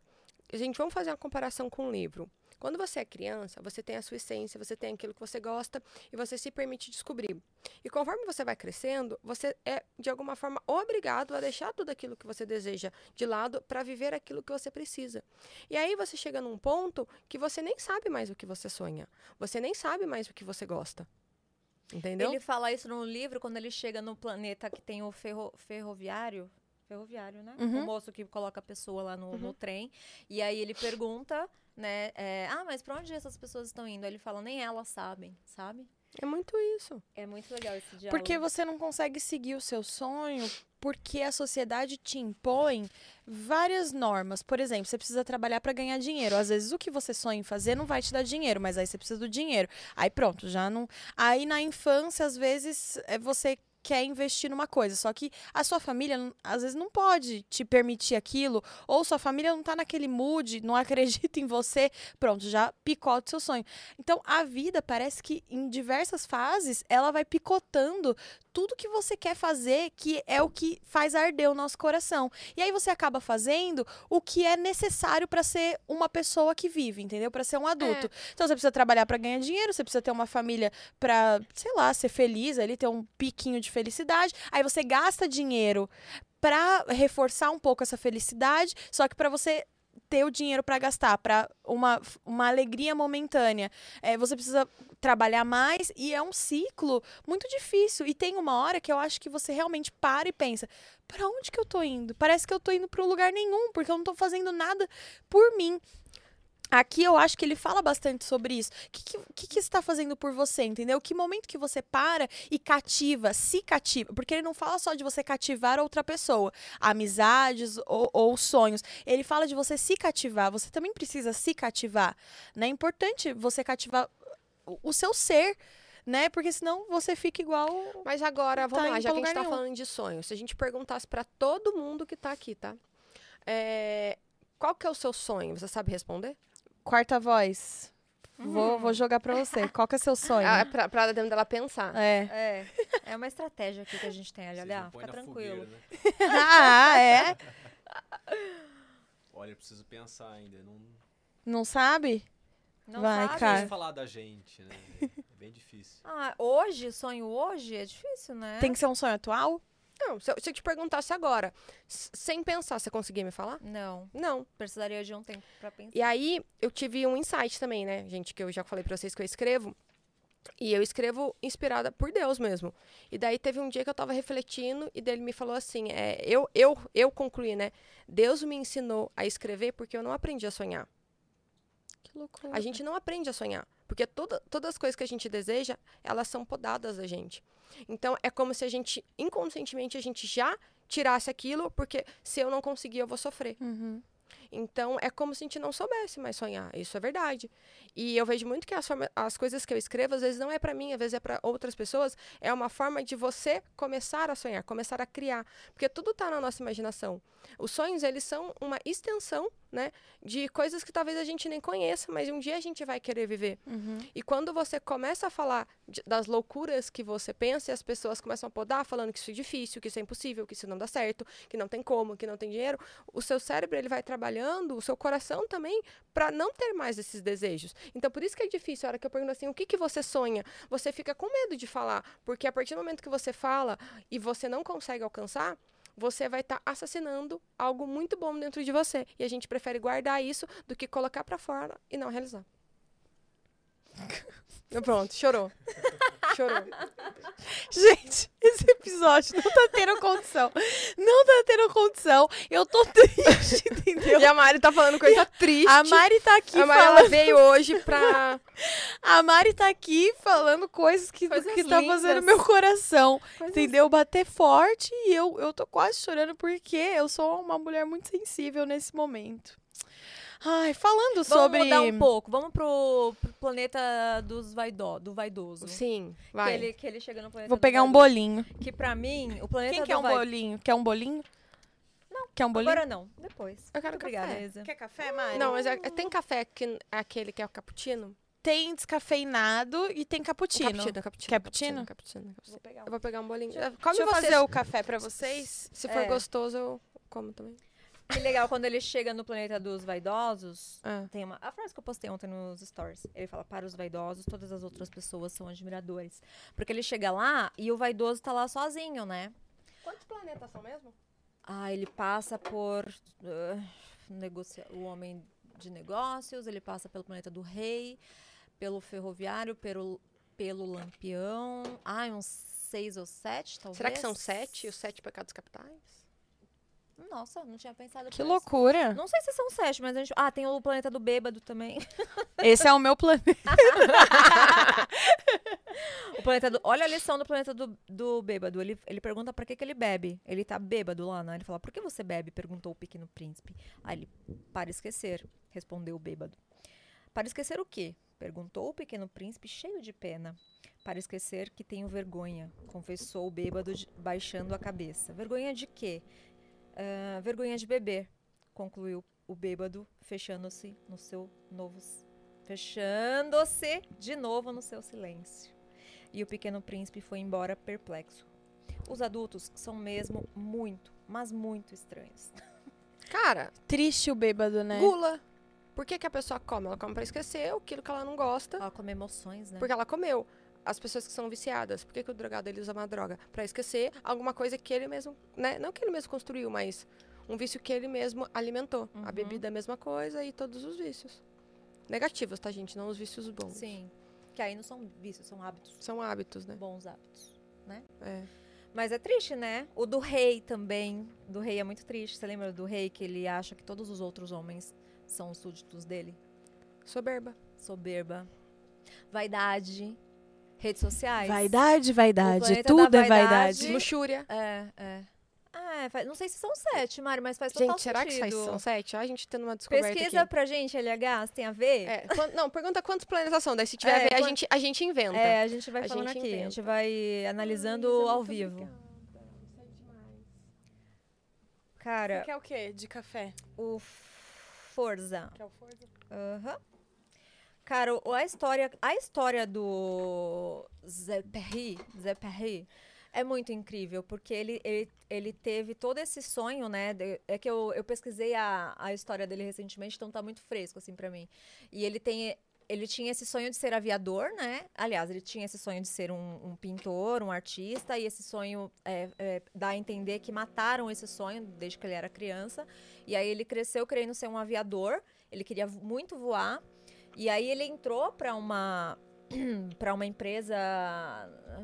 Gente, vamos fazer uma comparação com um livro. Quando você é criança, você tem a sua essência, você tem aquilo que você gosta e você se permite descobrir. E conforme você vai crescendo, você é, de alguma forma, obrigado a deixar tudo aquilo que você deseja de lado para viver aquilo que você precisa. E aí você chega num ponto que você nem sabe mais o que você sonha. Você nem sabe mais o que você gosta. Entendeu? Ele fala isso no livro quando ele chega no planeta que tem o ferro- ferroviário. Ferroviário, né? Uhum. O moço que coloca a pessoa lá no, no Uhum. trem. E aí ele pergunta, né? é, ah, mas pra onde essas pessoas estão indo? Aí ele fala, nem elas sabem, sabe? É muito isso. É muito legal esse diálogo. Porque você não consegue seguir o seu sonho porque a sociedade te impõe várias normas. Por exemplo, você precisa trabalhar para ganhar dinheiro. Às vezes o que você sonha em fazer não vai te dar dinheiro, mas aí você precisa do dinheiro. Aí pronto, já não. Aí na infância, às vezes, é você quer investir numa coisa, só que a sua família às vezes não pode te permitir aquilo, ou sua família não tá naquele mood, não acredita em você, pronto, já picota o seu sonho. Então a vida parece que em diversas fases ela vai picotando tudo que você quer fazer, que é o que faz arder o nosso coração. E aí você acaba fazendo o que é necessário para ser uma pessoa que vive, entendeu? Para ser um adulto. Então você precisa trabalhar para ganhar dinheiro, você precisa ter uma família para, sei lá, ser feliz, ali ter um piquinho de felicidade. Aí você gasta dinheiro para reforçar um pouco essa felicidade, só que para você ter o dinheiro para gastar, para uma, uma alegria momentânea. É, você precisa trabalhar mais e é um ciclo muito difícil. E tem uma hora que eu acho que você realmente para e pensa: para onde que eu tô indo? Parece que eu tô indo para um lugar nenhum, porque eu não tô fazendo nada por mim. Aqui eu acho que ele fala bastante sobre isso. O que, que, que, está fazendo por você, entendeu? Que momento que você para e cativa, se cativa. Porque ele não fala só de você cativar outra pessoa, amizades ou, ou sonhos. Ele fala de você se cativar. Você também precisa se cativar. Né? É importante você cativar o, seu ser né? Porque senão você fica igual. Mas agora, vamos tá lá, já que a gente tá nenhum. falando de sonhos, se a gente perguntasse para todo mundo que tá aqui, tá? É, qual que é o seu sonho? Você sabe responder? Quarta voz. Uhum. Vou, vou jogar pra você. Qual que é seu sonho? Ah, é pra, pra dentro dela pensar. É. É, é uma estratégia aqui que a gente tem. Olha, fica tranquilo. Fogueira, né? ah, é? Olha, eu preciso pensar ainda. Não, não sabe? Não Vai, sabe? cara. falar da gente, né? É bem difícil. Ah, hoje, sonho hoje é difícil, né? Tem que ser um sonho atual? Não, se eu, se eu te perguntasse agora, sem pensar, você conseguia me falar? Não. Não. Precisaria de um tempo pra pensar. E aí, eu tive um insight também, né, gente, que eu já falei pra vocês que eu escrevo. E eu escrevo inspirada por Deus mesmo. E daí teve um dia que eu tava refletindo e dele me falou assim, é, eu, eu, eu concluí, né? Deus me ensinou a escrever porque eu não aprendi a sonhar. Que loucura. A gente não aprende a sonhar. Porque toda, todas as coisas que a gente deseja, elas são podadas da gente. Então é como se a gente, inconscientemente, a gente já tirasse aquilo, porque se eu não conseguir, eu vou sofrer. Uhum. Então é como se a gente não soubesse mais sonhar. Isso é verdade. E eu vejo muito que as, forma, as coisas que eu escrevo, às vezes não é para mim, às vezes é para outras pessoas. É uma forma de você começar a sonhar, começar a criar. Porque tudo está na nossa imaginação. Os sonhos, eles são uma extensão né, de coisas que talvez a gente nem conheça, mas um dia a gente vai querer viver. Uhum. E quando você começa a falar de, das loucuras que você pensa e as pessoas começam a podar falando que isso é difícil, que isso é impossível, que isso não dá certo, que não tem como, que não tem dinheiro, o seu cérebro ele vai trabalhando, o seu coração também, para não ter mais esses desejos. Então, por isso que é difícil. A hora que eu pergunto assim, o que, que você sonha? Você fica com medo de falar, porque a partir do momento que você fala e você não consegue alcançar, você vai estar tá assassinando algo muito bom dentro de você. E a gente prefere guardar isso do que colocar para fora e não realizar. Pronto, chorou. Chorou. Gente, esse episódio não tá tendo condição. Não tá tendo condição. Eu tô triste, entendeu? E a Mari tá falando coisa triste. A Mari tá aqui a Mari, falando... ela veio hoje pra... A Mari tá aqui falando coisas que, coisas que tá fazendo meu coração. Coisas... Entendeu? Bater forte e eu, eu tô quase chorando porque eu sou uma mulher muito sensível nesse momento. Ai, falando vamos sobre. Vamos mudar um pouco. Vamos pro, pro planeta dos vaido, do vaidoso. Sim, vai. Que ele, que ele chega no planeta Vou pegar um bolinho. Que pra mim, o planeta Quem do quer um vai... bolinho? Quer um bolinho? Não. Quer um bolinho? Agora não. Depois. Eu quero Obrigada, café. Isa. Quer café, Mari? Não, mas é, tem café que é aquele que é o cappuccino? Tem descafeinado e tem cappuccino. cappuccino, cappuccino. Cappuccino? cappuccino, cappuccino. Vou pegar um. Eu vou pegar um bolinho. Deixa, Come deixa eu vocês. fazer o café pra vocês. Se for É. gostoso, eu como também. Que legal, quando ele chega no planeta dos vaidosos, Ah. tem uma. A frase que eu postei ontem nos stories. Ele fala: para os vaidosos, todas as outras pessoas são admiradores. Porque ele chega lá e o vaidoso tá lá sozinho, né? Quantos planetas são mesmo? Ah, ele passa por. ah, negocia- o homem de negócios, ele passa pelo planeta do rei, pelo ferroviário, pelo, pelo lampião. Ai, uns seis ou sete, talvez. Será que são sete, os sete pecados capitais? Nossa, não tinha pensado Que loucura. Não sei se são sete, mas a gente. Ah, tem o planeta do bêbado também. Esse é o meu planeta. O planeta do. Olha a lição do planeta do, do bêbado. Ele, ele pergunta pra que, que ele bebe. Ele tá bêbado lá, né? Ele fala, por que você bebe? Perguntou o pequeno príncipe. Aí ele, para esquecer, respondeu o bêbado. Para esquecer o quê? Perguntou o pequeno príncipe, cheio de pena. Para esquecer que tenho vergonha, confessou o bêbado, baixando a cabeça. Vergonha de quê? "Ah, vergonha de beber, concluiu o bêbado, fechando-se no seu novo. Fechando-se de novo no seu silêncio. E o pequeno príncipe foi embora perplexo. Os adultos são mesmo muito, mas muito estranhos. Cara, Triste o bêbado, né? gula. Por que, que a pessoa come? Ela come pra esquecer aquilo que ela não gosta, Ela come emoções, né? porque ela comeu. As pessoas que são viciadas, por que, que o drogado ele usa uma droga? Pra esquecer alguma coisa que ele mesmo, né? Não que ele mesmo construiu, mas um vício que ele mesmo alimentou. A Uhum. bebida é a mesma coisa e todos os vícios. Negativos, tá, gente? Não os vícios bons. Sim. Que aí não são vícios, são hábitos. São hábitos, né? Bons hábitos. É. Mas é triste, né? O do rei também. Do rei é muito triste. Você lembra do rei que ele acha que todos os outros homens são os súditos dele? Soberba. Soberba. Vaidade. Redes sociais. Vaidade, vaidade. Tudo é vaidade. vaidade. Luxúria. É, é. Ah, é, faz- não sei se são sete, Mari, mas faz total Gente, será que sentido. são sete? Ah, a gente tendo uma descoberta Pesquisa aqui. pra gente, LH, se tem a ver. É, quan- não, pergunta quantos planetas são. Daí se tiver É, a ver, a, quant- gente, a gente inventa. É, a gente vai A falando gente aqui. A inventa. gente vai analisando Luísa, ao muito vivo. obrigada. Cara, Você quer o quê? De café? o Forza. Quer o Forza? Aham. Cara, a história, a história do Zé Perry, Zé Perry é muito incrível, porque ele, ele, ele teve todo esse sonho, né? de- é que eu, eu pesquisei a, a história dele recentemente, então tá muito fresco, assim, pra mim. E ele tem. Ele tinha esse sonho de ser aviador, né? Aliás, ele tinha esse sonho de ser um, um pintor, um artista, e esse sonho é, é, dá a entender que mataram esse sonho desde que ele era criança. E aí ele cresceu querendo ser um aviador, ele queria muito voar. E aí ele entrou para uma para uma empresa,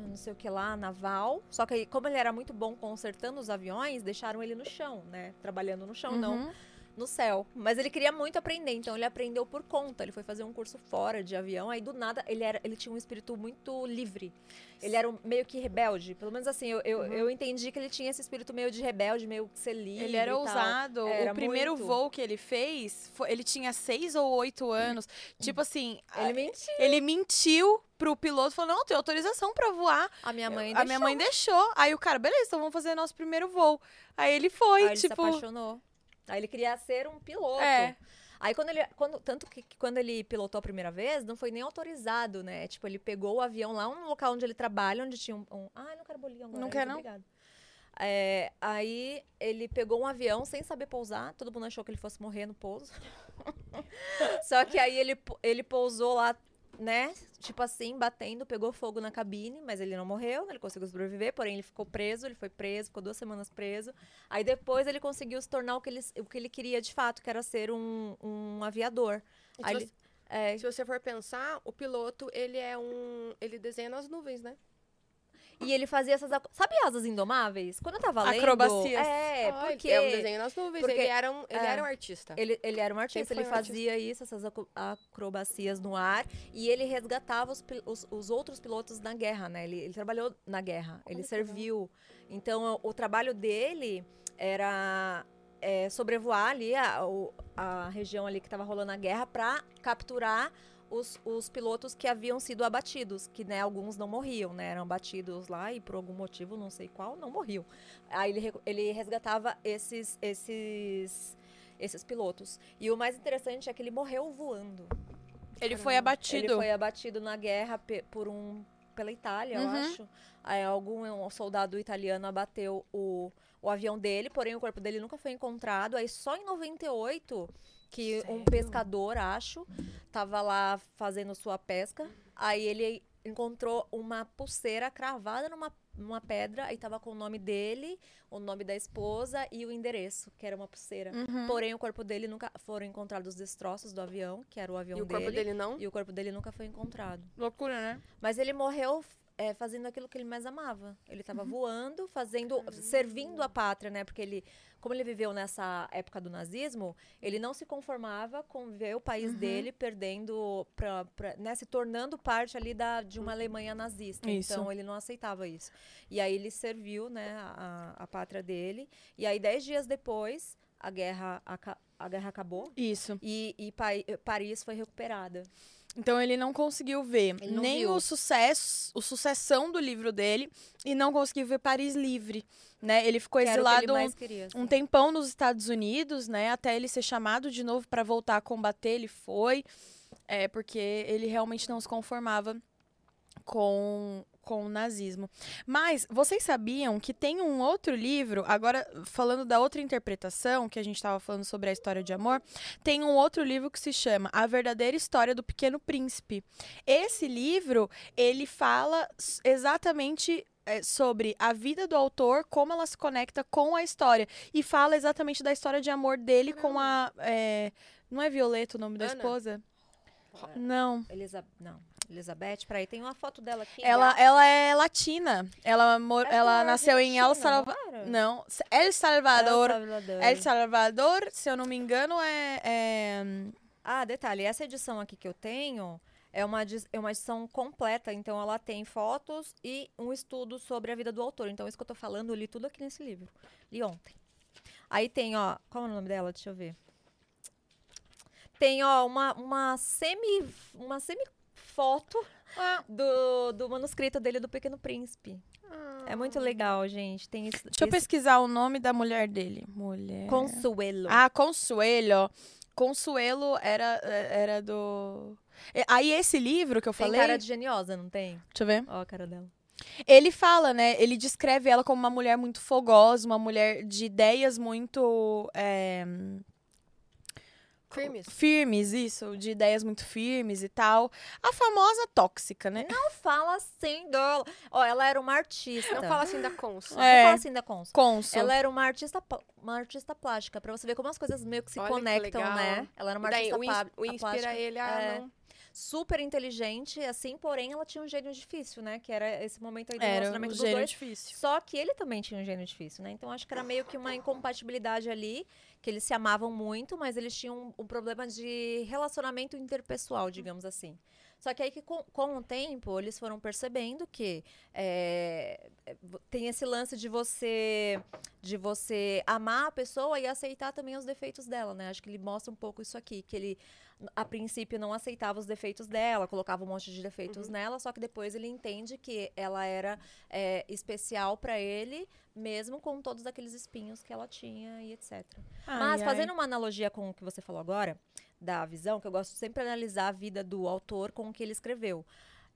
não sei o que lá, naval. Só que como ele era muito bom consertando os aviões, deixaram ele no chão, né? Trabalhando no chão, não Uhum. No céu. Mas ele queria muito aprender, então ele aprendeu por conta. Ele foi fazer um curso fora de avião. Aí do nada ele era, ele tinha um espírito muito livre. Ele era um- meio que rebelde. Pelo menos assim, eu, eu, Uhum. eu entendi que ele tinha esse espírito meio de rebelde, meio que ser livre. Ele era ousado. Era o primeiro muito. voo que ele fez, foi- ele tinha seis ou oito anos. Tipo assim, Ele a- mentiu. ele mentiu pro piloto, falou, não, tem autorização pra voar. A minha mãe a minha mãe deixou. Aí o cara, beleza, então vamos fazer nosso primeiro voo. Aí ele foi, Aí ele tipo... se apaixonou. Aí ele queria ser um piloto. É. Aí quando ele. Quando, tanto que, que quando ele pilotou a primeira vez, não foi nem autorizado, né? Tipo, ele pegou o avião lá, um local onde ele trabalha, onde tinha um. um ai, não quero bolinho agora. Não ai, quer, não? Obrigada. É, aí ele pegou um avião sem saber pousar. Todo mundo achou que ele fosse morrer no pouso. Só que aí ele, ele pousou lá, né? Tipo assim, batendo, pegou fogo na cabine, mas ele não morreu, ele conseguiu sobreviver, porém ele ficou preso, ele foi preso, ficou duas semanas preso. Aí depois ele conseguiu se tornar o que ele, o que ele queria de fato, que era ser um, um aviador. Aí se, ele- é, você, se você for pensar, o piloto, ele é um... Ele desenha nas nuvens, né? E ele fazia essas. Sabe asas indomáveis? Quando eu tava lendo. Acrobacias. É, Ah, porque. É um desenho nas nuvens. porque- ele era um, ele é. era um artista. Ele, ele era um artista, ele um artista. fazia isso, essas acrobacias no ar, e ele resgatava os, os, os outros pilotos na guerra, né? Ele, ele trabalhou na guerra, ele Olha serviu. Então, o, o trabalho dele era é, sobrevoar ali a, a região ali que estava rolando a guerra para capturar os, os pilotos que haviam sido abatidos, que né, alguns não morriam, né? Eram abatidos lá e por algum motivo, não sei qual, não morriam. Aí ele, ele resgatava esses, esses, esses pilotos. E o mais interessante é que ele morreu voando. Ele foi Caramba. abatido. Ele foi abatido na guerra por um pela Itália, eu Uhum. acho. Aí algum um soldado italiano abateu o, o avião dele, porém o corpo dele nunca foi encontrado. Aí só em 98 que um Sério? pescador, acho, tava lá fazendo sua pesca. Aí ele encontrou uma pulseira cravada numa, numa pedra, aí tava com o nome dele, o nome da esposa e o endereço, que era uma pulseira. Uhum. Porém, o corpo dele nunca foram encontrados os destroços do avião, que era o avião E o dele. corpo dele não? E o corpo dele nunca foi encontrado. Loucura, né? Mas ele morreu é, fazendo aquilo que ele mais amava. Ele estava voando, fazendo, servindo a pátria, né? Porque ele, como ele viveu nessa época do nazismo, ele não se conformava com ver o país Uhum. dele perdendo, pra, pra, né? Se tornando parte ali da, de uma Alemanha nazista. Isso. Então ele não aceitava isso. E aí ele serviu, né? A, a pátria dele. E aí dez dias depois a guerra, a guerra acabou. Isso. E, e Pai- Paris foi recuperada. Então ele não conseguiu ver Ele não nem viu. o sucesso, o sucessão do livro dele e não conseguiu ver Paris livre, né? Ele ficou que ele exilado mais queria, um tempão nos Estados Unidos, né? Até ele ser chamado de novo para voltar a combater, ele foi, é porque ele realmente não se conformava com com o nazismo. Mas vocês sabiam que tem um outro livro, agora falando da outra interpretação, que a gente estava falando sobre a história de amor, tem um outro livro que se chama A Verdadeira História do Pequeno Príncipe. Esse livro, ele fala exatamente é, sobre a vida do autor, como ela se conecta com a história. E fala exatamente da história de amor dele com a. é, não é Violeta o nome da Ana? esposa? É. Não. Elisa... Não, Elizabeth, peraí, tem uma foto dela aqui. Ela, ela é latina. Ela, mor- Ela ela é nasceu em El Salvador. não El Salvador. El Salvador. El Salvador, se eu não me engano, é. é- Ah, detalhe, essa edição aqui que eu tenho é uma, é uma edição completa, então ela tem fotos e um estudo sobre a vida do autor. Então, isso que eu tô falando, eu li tudo aqui nesse livro. Li ontem. Aí tem, ó, qual é o nome dela? Deixa eu ver. Tem, ó, uma, uma semi. Uma semi foto Ah, do, do manuscrito dele do Pequeno Príncipe. É muito Ah. legal, gente. Tem esse, Deixa eu esse pesquisar o nome da mulher dele. Mulher. Consuelo. Ah, Consuelo. Consuelo era, era do. Aí esse livro que eu tem falei. cara de geniosa, não tem? Deixa eu ver. Ó a cara dela. Ele fala, né? Ele descreve ela como uma mulher muito fogosa, uma mulher de ideias muito. é, Firmes. firmes, isso, de ideias muito firmes e tal. A famosa tóxica, né? Não fala assim dela. Ó, ela era uma artista. Não fala assim da Cons. Não É. fala assim da Cons. Consul. Ela era uma artista, uma artista plástica, pra você ver como as coisas meio que se Olha que conectam, legal. né? Ela era uma Daí, artista o, ins- plá- o inspira plástica. ele a É. não... Super inteligente, assim, porém ela tinha um gênio difícil, né? Que era esse momento aí do Era um relacionamento dos gênio dois. difícil. Só que ele também tinha um gênio difícil, né? Então acho que era meio que uma incompatibilidade ali, que eles se amavam muito, mas eles tinham um, um problema de relacionamento interpessoal, digamos assim. Só que aí que com, com o tempo eles foram percebendo que é, tem esse lance de você de você amar a pessoa e aceitar também os defeitos dela, né? Acho que ele mostra um pouco isso aqui, que ele a princípio não aceitava os defeitos dela, colocava um monte de defeitos nela, só que depois ele entende que ela era é, especial pra ele, mesmo com todos aqueles espinhos que ela tinha e etc. Mas Ai, ai. fazendo uma analogia com o que você falou agora, da visão, que eu gosto sempre de analisar a vida do autor com o que ele escreveu.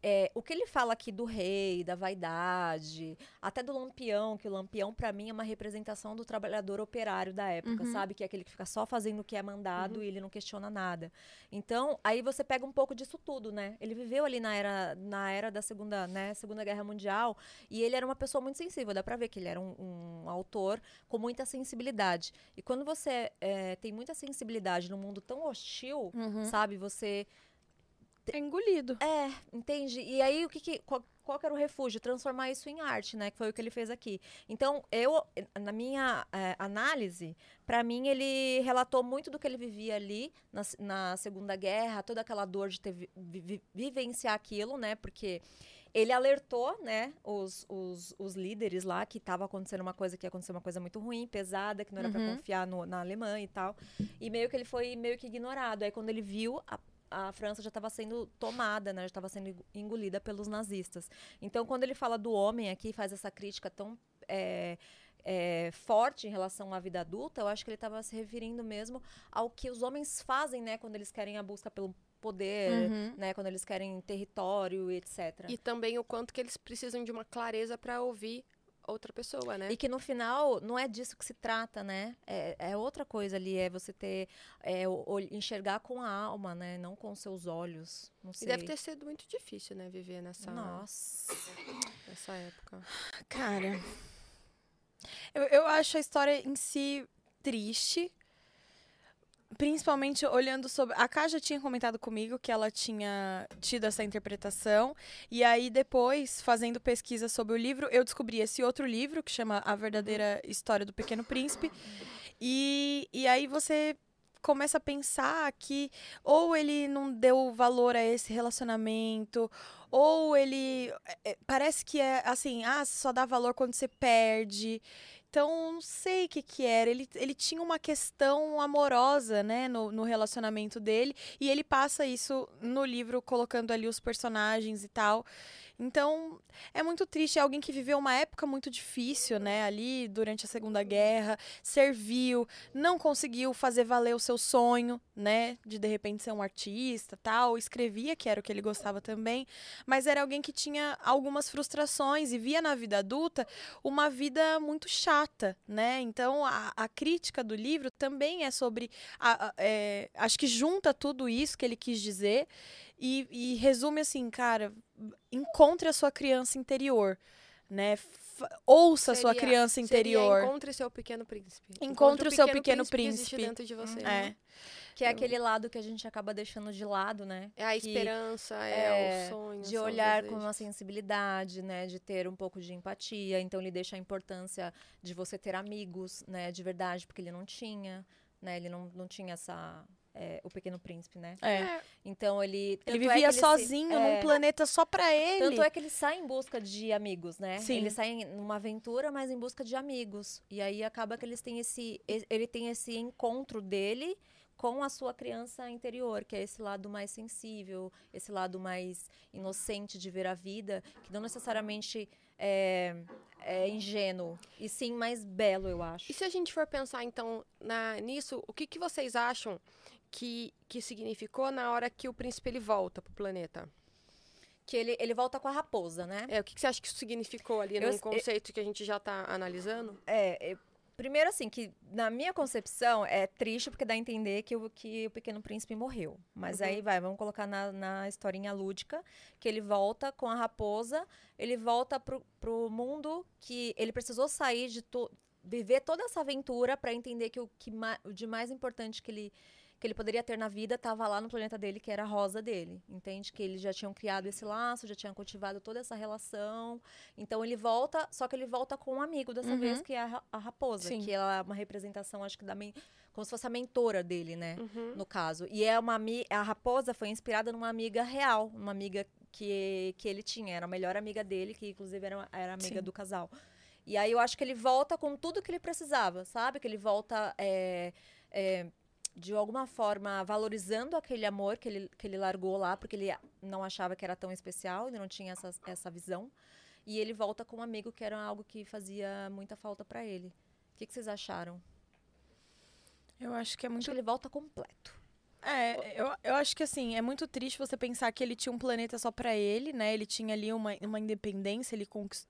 É, o que ele fala aqui do rei, da vaidade, até do lampião, que o lampião, pra mim, é uma representação do trabalhador operário da época, Uhum. sabe? Que é aquele que fica só fazendo o que é mandado e ele não questiona nada. Então, aí você pega um pouco disso tudo, né? Ele viveu ali na era, na era da segunda, né, segunda Guerra Mundial e ele era uma pessoa muito sensível. Dá pra ver que ele era um, um autor com muita sensibilidade. E quando você é, tem muita sensibilidade num mundo tão hostil, Uhum. sabe? Você É engolido. é, entende? E aí, o que, que qual, qual que era o refúgio? Transformar isso em arte, né? Que foi o que ele fez aqui. Então, eu, na minha eh, análise, para mim, ele relatou muito do que ele vivia ali na, na Segunda Guerra, toda aquela dor de ter vi- vi- vivenciar aquilo, né? Porque ele alertou, né, os, os, os líderes lá que estava acontecendo uma coisa, que ia acontecer uma coisa muito ruim, pesada, que não era para Uhum. confiar no- na Alemanha e tal. E meio que ele foi meio que ignorado. Aí quando ele viu, a, a França já estava sendo tomada, né, já estava sendo engo- engolida pelos nazistas. Então quando ele fala do homem aqui, faz essa crítica tão é, é, forte em relação à vida adulta, eu acho que ele estava se referindo mesmo ao que os homens fazem, né, quando eles querem a busca pelo poder, Uhum. né, quando eles querem território etc. E também o quanto que eles precisam de uma clareza pra ouvir outra pessoa, né? E que no final não é disso que se trata, né? É, é outra coisa ali, é você ter. É, o- enxergar com a alma, né? Não com seus olhos. Não E sei. deve ter sido muito difícil, né, viver nessa, Nossa. nessa época. Cara. Eu, eu acho a história em si triste. Principalmente olhando sobre. A Ká já tinha comentado comigo que ela tinha tido essa interpretação. E aí, depois, fazendo pesquisa sobre o livro, eu descobri esse outro livro que chama A Verdadeira História do Pequeno Príncipe. E, e aí você começa a pensar que ou ele não deu valor a esse relacionamento, ou ele. é, é, parece que é assim, ah, só dá valor quando você perde. Então, não sei o que que era. Ele, ele tinha uma questão amorosa, né, no, no relacionamento dele. E ele passa isso no livro, colocando ali os personagens e tal. Então, é muito triste. É alguém que viveu uma época muito difícil, né, ali durante a Segunda Guerra, serviu, não conseguiu fazer valer o seu sonho, né, de de repente ser um artista, tal. Escrevia, que era o que ele gostava também, mas era alguém que tinha algumas frustrações e via na vida adulta uma vida muito chata, né? Então, a, a crítica do livro também é sobre. a- a- é, acho que junta tudo isso que ele quis dizer e, e resume assim, cara, encontre a sua criança interior. né? F- ouça a sua Seria- criança seria interior. encontre seu pequeno príncipe. Encontre o seu pequeno que existe príncipe. dentro de você. É. Que é aquele lado que a gente acaba deixando de lado, né? É a Que esperança, é, é, o sonho. de olhar com uma sensibilidade, né, de ter um pouco de empatia. Então ele deixa a importância de você ter amigos, né, de verdade, porque ele não tinha, né, ele não, não tinha essa é, o Pequeno Príncipe, né? É. Então ele Ele é vivia que se- sozinho é, num planeta só pra ele. Tanto é que ele sai em busca de amigos, né? Sim. Ele sai em- numa aventura, mas em busca de amigos. E aí acaba que eles têm esse. e- Ele tem esse encontro dele com a sua criança interior, que é esse lado mais sensível, esse lado mais inocente de ver a vida, que não necessariamente é, é ingênuo, e sim mais belo, eu acho. E se a gente for pensar, então, na, nisso, o que, que vocês acham que, que significou na hora que o príncipe ele volta pro planeta? Que ele, ele volta com a raposa, né? É, o que, que você acha que isso significou ali Eu- num conceito que a gente já tá analisando? É, é, primeiro assim, que na minha concepção é triste porque dá a entender que o, que o Pequeno Príncipe morreu. Mas Uhum. aí vai, vamos colocar na, na historinha lúdica, que ele volta com a raposa, ele volta pro, pro mundo que ele precisou sair de to, viver toda essa aventura para entender que o que ma, o de mais importante que ele que ele poderia ter na vida estava lá no planeta dele, que era a rosa dele. Entende? Que eles já tinham criado esse laço, já tinham cultivado toda essa relação. Então ele volta, só que ele volta com um amigo dessa Uhum. vez, que é a, a raposa. Sim. Que ela é uma representação, acho que da men- como se fosse a mentora dele, né? Uhum. No caso. E é uma a raposa foi inspirada numa amiga real, uma amiga que, que ele tinha, era a melhor amiga dele, que inclusive era, era amiga Sim. do casal. E aí eu acho que ele volta com tudo que ele precisava, sabe? Que ele volta é, é, de alguma forma valorizando aquele amor que ele, que ele largou lá, porque ele não achava que era tão especial, ele não tinha essa, essa visão. E ele volta com um amigo que era algo que fazia muita falta pra ele. O que, que vocês acharam? Eu acho que é Acho muito que ele volta completo. É, eu, eu acho que assim, é muito triste você pensar que ele tinha um planeta só pra ele, né? Ele tinha ali uma, uma independência, ele conquistou.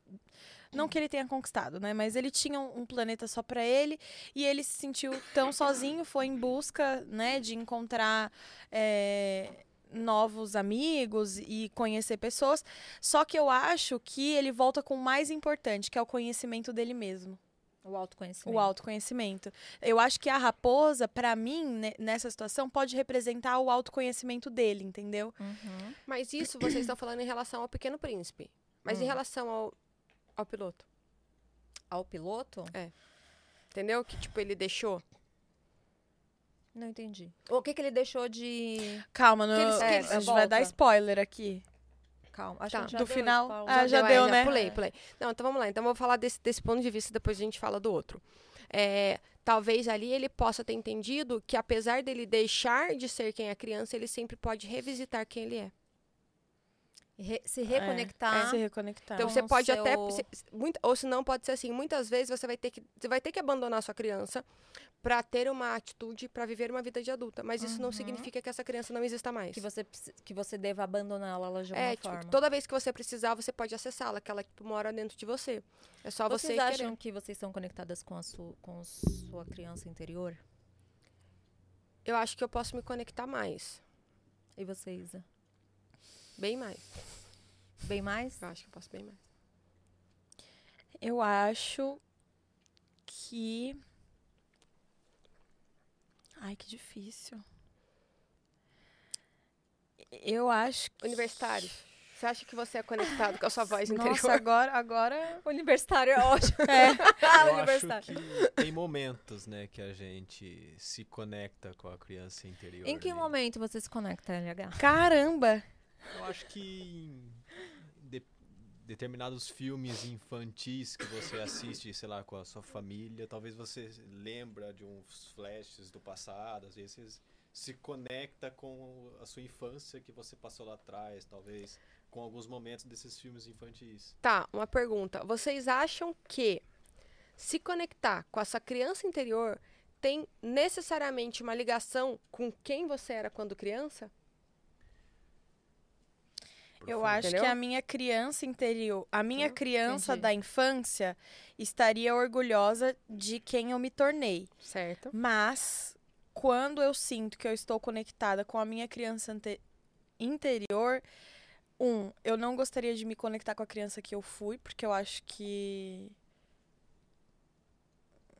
Não que ele tenha conquistado, né? Mas ele tinha um, um planeta só pra ele e ele se sentiu tão sozinho, foi em busca, né, de encontrar é, novos amigos e conhecer pessoas. Só que eu acho que ele volta com o mais importante, que é o conhecimento dele mesmo. O autoconhecimento. O autoconhecimento. Eu acho que a raposa, pra mim, ne- nessa situação, pode representar o autoconhecimento dele, entendeu? Uhum. Mas isso vocês estão falando em relação ao pequeno príncipe. Mas em Hum. relação ao, ao piloto, Ao piloto? entendeu? Que tipo, ele deixou. Não entendi. O que, que ele deixou de. Calma, não, Que eles- é, que a gente vai dar volta. spoiler aqui. Calma. Acho Tá, que já do deu final-. Ah, já é, deu, né? Pulei, pulei. Não, então vamos lá. Então vou falar desse, desse ponto de vista, depois a gente fala do outro. É, talvez ali ele possa ter entendido que apesar dele deixar de ser quem é criança, ele sempre pode revisitar quem ele é. Re- se reconectar. Se reconectar. Então você pode até, seu- se- se- muito- ou se não pode ser assim, muitas vezes você vai ter que, você vai ter que abandonar a sua criança para ter uma atitude para viver uma vida de adulta, mas isso não Uhum. significa que essa criança não exista mais. que você, que você deva abandoná-la de alguma É, tipo, forma. que toda vez que você precisar, você pode acessá-la, que ela tipo, mora dentro de você. É só você Vocês querer. acham que vocês são conectadas com a sua, com sua criança interior? Eu acho que eu posso me conectar mais, E você, Isa? Bem mais. Bem mais? Eu acho que eu posso bem mais. Eu acho que. Ai, que difícil. Eu acho que. Universitário. Você acha que você é conectado com a sua voz Nossa, interior? agora, agora. Universitário é ótimo. É. ah, Eu universitário. acho que tem momentos, né, que a gente se conecta com a criança interior. Em que ali. momento você se conecta, LH? Caramba! Eu acho que de- determinados filmes infantis que você assiste, sei lá, com a sua família, talvez você lembra de uns flashes do passado, às vezes se conecta com a sua infância que você passou lá atrás, talvez com alguns momentos desses filmes infantis. Tá, uma pergunta. Vocês acham que se conectar com essa criança interior tem necessariamente uma ligação com quem você era quando criança? Eu acho Entendeu? que a minha criança interior, a minha Hum, criança entendi. da infância estaria orgulhosa de quem eu me tornei. Certo. Mas quando eu sinto que eu estou conectada com a minha criança interior, Um, eu não gostaria de me conectar com a criança que eu fui, porque eu acho que.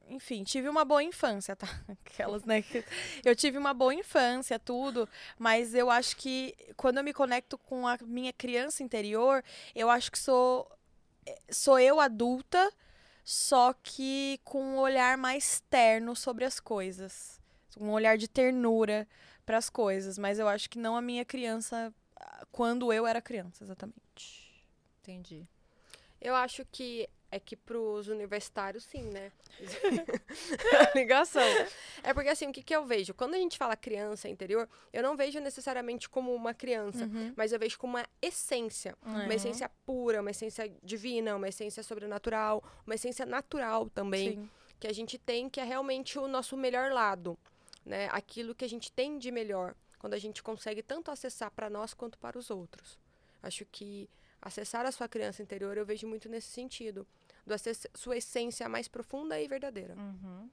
Enfim, tive uma boa infância, tá? Aquelas, né? Eu tive uma boa infância, tudo, mas eu acho que quando eu me conecto com a minha criança interior, eu acho que sou, eh, sou eu adulta, só que com um olhar mais terno sobre as coisas. Um olhar de ternura para as coisas, mas eu acho que não a minha criança ah, quando eu era criança, exatamente. Entendi. Eu acho que é que pros universitários, sim, né? Ligação. É porque, assim, o que, que eu vejo? Quando a gente fala criança interior, eu não vejo necessariamente como uma criança, Uhum. mas eu vejo como uma essência. É. Uma essência pura, uma essência divina, uma essência sobrenatural, uma essência natural também. Sim. que a gente tem, que é realmente o nosso melhor lado, né? Aquilo que a gente tem de melhor, quando a gente consegue tanto acessar para nós quanto para os outros. Acho que acessar a sua criança interior eu vejo muito nesse sentido, acess- sua essência mais profunda e verdadeira. Uhum.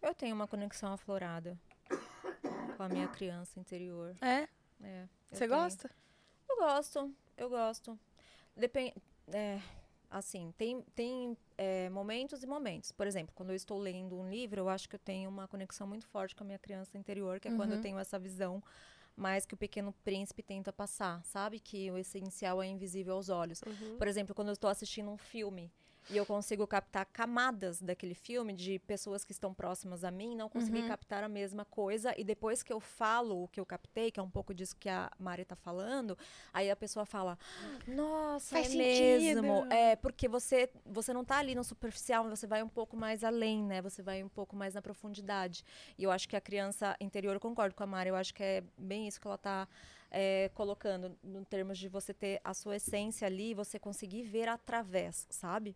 Eu tenho uma conexão aflorada com a minha criança interior. É? É, Você gosta? Eu gosto, eu gosto. Depende. É, assim, tem, tem é, momentos e momentos. Por exemplo, quando eu estou lendo um livro, eu acho que eu tenho uma conexão muito forte com a minha criança interior, que é quando eu Uhum. tenho essa visão mais que o pequeno príncipe tenta passar, sabe? Que o essencial é invisível aos olhos. Uhum. Por exemplo, quando eu estou assistindo um filme e eu consigo captar camadas daquele filme de pessoas que estão próximas a mim, não consegui Uhum. captar a mesma coisa e depois que eu falo o que eu captei, que é um pouco disso que a Mari tá falando, aí a pessoa fala: "Nossa, Faz é sentido." mesmo". É, porque você você não tá ali no superficial, você vai um pouco mais além, né? Você vai um pouco mais na profundidade. E eu acho que a criança interior, eu concordo com a Mari, eu acho que é bem isso que ela tá é, colocando, no termos de você ter a sua essência ali, e você conseguir ver através, sabe?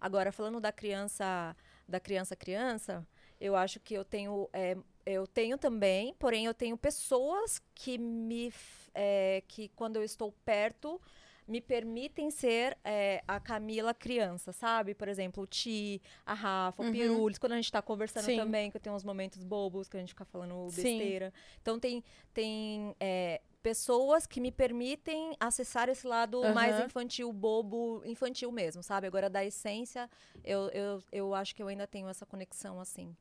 Agora, falando da criança, da criança criança, eu acho que eu tenho, é, eu tenho também, porém eu tenho pessoas que me, é, que quando eu estou perto me permitem ser é, a Camila criança, sabe? Por exemplo, o Ti, a Rafa, o Uhum. Pirulis, quando a gente tá conversando Sim. também, que eu tenho uns momentos bobos, que a gente fica falando Sim. besteira. Então tem, tem é, pessoas que me permitem acessar esse lado mais Aham. infantil, bobo, infantil mesmo, sabe? Agora, da essência, eu, eu, eu acho que eu ainda tenho essa conexão assim.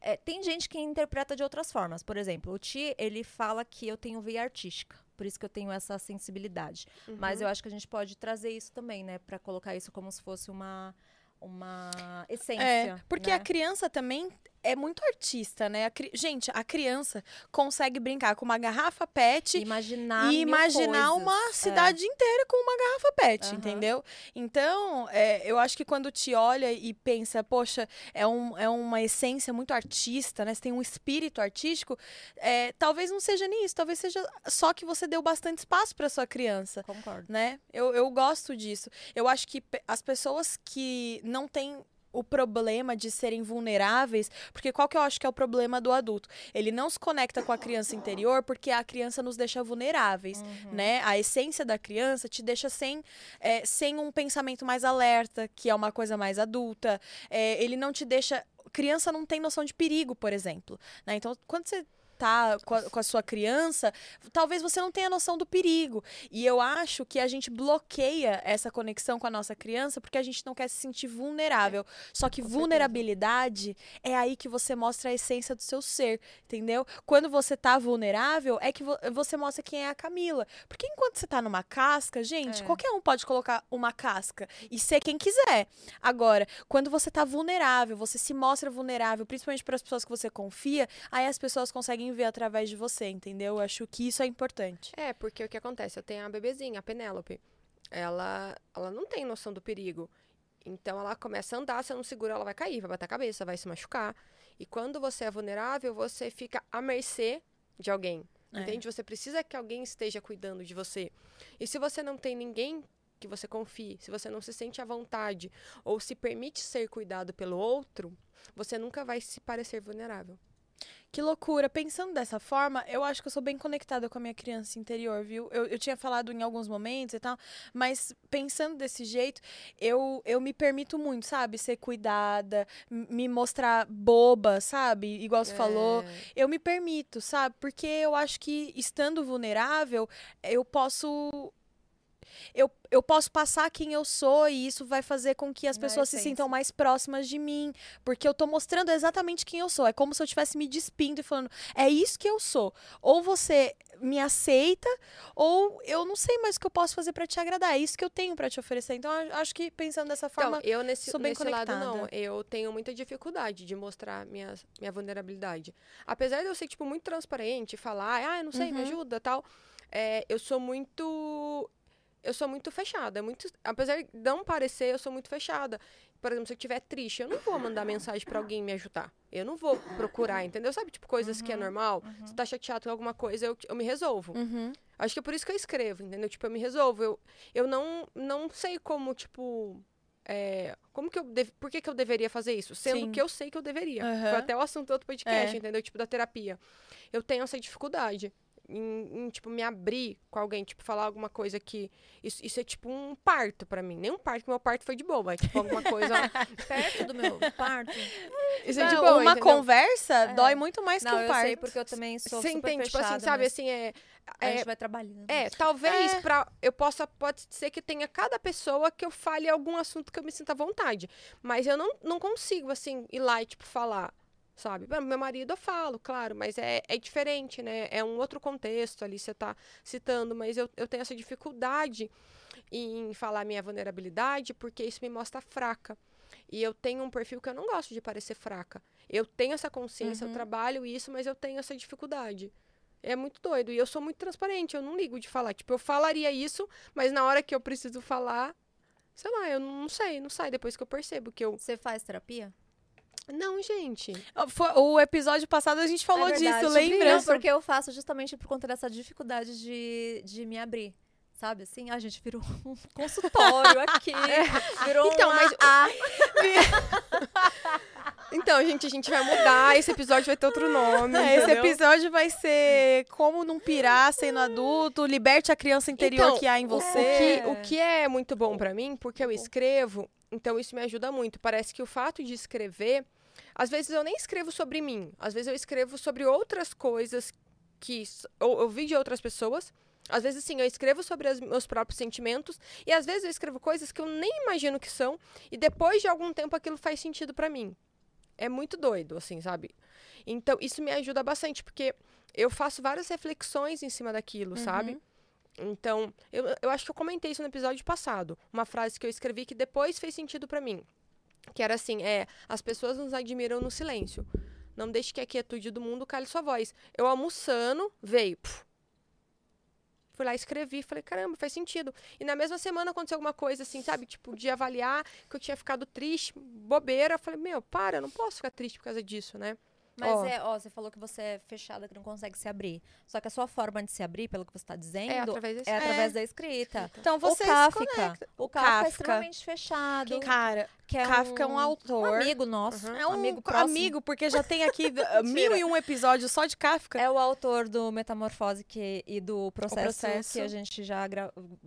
É, tem gente que interpreta de outras formas. Por exemplo, o Ti, ele fala que eu tenho veia artística. Por isso que eu tenho essa sensibilidade. Mas eu acho que a gente pode trazer isso também, né? Pra colocar isso como se fosse uma, uma essência. É, porque né? a criança também é muito artista, né? A cri- Gente, a criança consegue brincar com uma garrafa PET imaginar e imaginar coisas. uma É. cidade inteira com uma garrafa PET, Aham. entendeu? Então, é, eu acho que quando te olha e pensa, poxa, é, um, é uma essência muito artista, né? Você tem um espírito artístico, é, talvez não seja nisso, talvez seja só que você deu bastante espaço para sua criança Concordo. né? Eu, eu gosto disso. Eu acho que as pessoas que não têm o problema de serem vulneráveis, porque qual que eu acho que é o problema do adulto? Ele não se conecta com a criança interior porque a criança nos deixa vulneráveis, Uhum. né? A essência da criança te deixa sem, é, sem um pensamento mais alerta, que é uma coisa mais adulta. É, ele não te deixa... Criança não tem noção de perigo, por exemplo. né? Então, quando você tá com a, com a sua criança, talvez você não tenha noção do perigo. E eu acho que a gente bloqueia essa conexão com a nossa criança porque a gente não quer se sentir vulnerável. Só que com certeza. vulnerabilidade é aí que você mostra a essência do seu ser, entendeu? Quando você tá vulnerável, é que vo- você mostra quem é a Camila. Porque enquanto você tá numa casca, gente, É. qualquer um pode colocar uma casca e ser quem quiser. Agora, quando você tá vulnerável, você se mostra vulnerável, principalmente para as pessoas que você confia, aí as pessoas conseguem ver através de você, entendeu? Eu acho que isso é importante. É, porque o que acontece? Eu tenho a bebezinha, a Penélope. Ela, ela não tem noção do perigo. Então ela começa a andar, se eu não segura, ela vai cair, vai bater a cabeça, vai se machucar. E quando você é vulnerável, você fica à mercê de alguém. É. Entende? Você precisa que alguém esteja cuidando de você. E se você não tem ninguém que você confie, se você não se sente à vontade ou se permite ser cuidado pelo outro, você nunca vai se parecer vulnerável. Que loucura. Pensando dessa forma, eu acho que eu sou bem conectada com a minha criança interior, viu? Eu, eu tinha falado em alguns momentos e tal, mas pensando desse jeito, eu, eu me permito muito, sabe? Ser cuidada, me mostrar boba, sabe? Igual você falou. É, Eu me permito, sabe? Porque eu acho que estando vulnerável, eu posso eu, eu posso passar quem eu sou e isso vai fazer com que as Na pessoas se essência. sintam mais próximas de mim, porque eu tô mostrando exatamente quem eu sou. É como se eu estivesse me despindo e falando, é isso que eu sou. Ou você me aceita, ou eu não sei mais o que eu posso fazer pra te agradar. É isso que eu tenho pra te oferecer. Então, eu acho que pensando dessa forma, Então, eu nesse, sou bem nesse lado não. conectada. Eu tenho muita dificuldade de mostrar minha, minha vulnerabilidade. Apesar de eu ser, tipo, muito transparente, falar, ah, eu não sei, me Uhum. ajuda, tal. é, eu sou muito... Eu sou muito fechada. é Muito, apesar de não parecer, eu sou muito fechada. Por exemplo, se eu estiver triste, eu não vou mandar mensagem pra alguém me ajudar. Eu não vou procurar, entendeu? Sabe, tipo, coisas que é normal. Se tá chateado com alguma coisa, eu, eu me resolvo. Uhum. Acho que é por isso que eu escrevo, entendeu? Tipo, eu me resolvo. Eu, eu não, não sei como, tipo. é, como que eu. Deve, por que, que eu deveria fazer isso? Sendo Sim. que eu sei que eu deveria. Foi até o assunto do outro podcast, É. entendeu? Tipo, da terapia. Eu tenho essa dificuldade. Em, em, tipo, me abrir com alguém, tipo, falar alguma coisa que. Isso, isso é tipo um parto pra mim. Nem um parto, que meu parto foi de boa. É tipo alguma coisa. Perto do meu parto. isso é de Não, boa. uma entendeu? conversa dói muito mais Não, que um eu parto. sei porque eu também sou Você entende? Tipo assim, fechada, sabe? mas Assim, é. A é gente vai trabalhando. É, talvez É. pra eu possa pode ser que tenha cada pessoa que eu fale algum assunto que eu me sinta à vontade, mas eu não, não consigo assim ir lá e tipo falar, sabe? Meu marido eu falo, claro, mas é, é diferente, né? É um outro contexto ali você tá citando, mas eu, eu tenho essa dificuldade em falar minha vulnerabilidade porque isso me mostra fraca. E eu tenho um perfil que eu não gosto de parecer fraca. Eu tenho essa consciência, eu Uhum. trabalho isso, mas eu tenho essa dificuldade. É muito doido. E eu sou muito transparente, eu não ligo de falar. Tipo, eu falaria isso, mas na hora que eu preciso falar, sei lá, eu não sei, não sai depois que eu percebo que eu. Você faz terapia? Não, gente. O episódio passado a gente falou É verdade. disso, Não, lembra? porque eu faço justamente por conta dessa dificuldade de, de me abrir. Sabe assim? A gente virou um consultório aqui. Virou Então, um mas-. Então, gente, a gente vai mudar. Esse episódio vai ter outro nome. É, Esse episódio vai ser como não pirar sendo adulto, liberte a criança interior Então, que há em O você. que, o que é muito bom pra mim, porque eu escrevo, então isso me ajuda muito. Parece que o fato de escrever, às vezes eu nem escrevo sobre mim, às vezes eu escrevo sobre outras coisas que ou eu vi de outras pessoas. Às vezes, sim, eu escrevo sobre os meus próprios sentimentos e às vezes eu escrevo coisas que eu nem imagino que são e depois de algum tempo aquilo faz sentido pra mim. É muito doido, assim, sabe? Então, isso me ajuda bastante, porque eu faço várias reflexões em cima daquilo, sabe? Então, eu, eu acho que eu comentei isso no episódio passado. Uma frase que eu escrevi que depois fez sentido pra mim. Que era assim, é, as pessoas nos admiram no silêncio. Não deixe que a quietude do mundo cale sua voz. Eu almoçando, veio. puf. Fui lá, escrevi, falei, caramba, faz sentido. E na mesma semana aconteceu alguma coisa assim, sabe? Tipo, de avaliar que eu tinha ficado triste, bobeira. Eu falei, meu, para, eu não posso ficar triste por causa disso, né? Mas Ó. é, ó, você falou que você é fechada, que não consegue se abrir. Só que a sua forma de se abrir, pelo que você está dizendo, É através desse. é através da escrita. Então você o Kafka, o Kafka, é Kafka. extremamente fechado. Cara, que é Kafka é um um autor. Um amigo nosso. é um amigo amigo, próximo. porque já tem aqui mil e um episódios só de Kafka. É o autor do Metamorfose que, e do processo, Processo. que a gente já,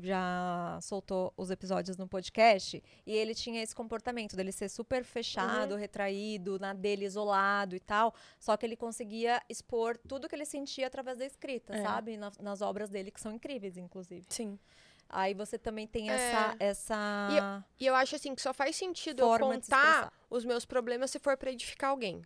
já soltou os episódios no podcast. E ele tinha esse comportamento dele ser super fechado, retraído, na dele, isolado e tal. Só que ele conseguia expor tudo que ele sentia através da escrita, É. sabe? Na- nas obras dele, que são incríveis, inclusive. Sim. Aí você também tem É. essa. essa... E eu acho assim que só faz sentido eu contar os meus problemas se for pra edificar alguém.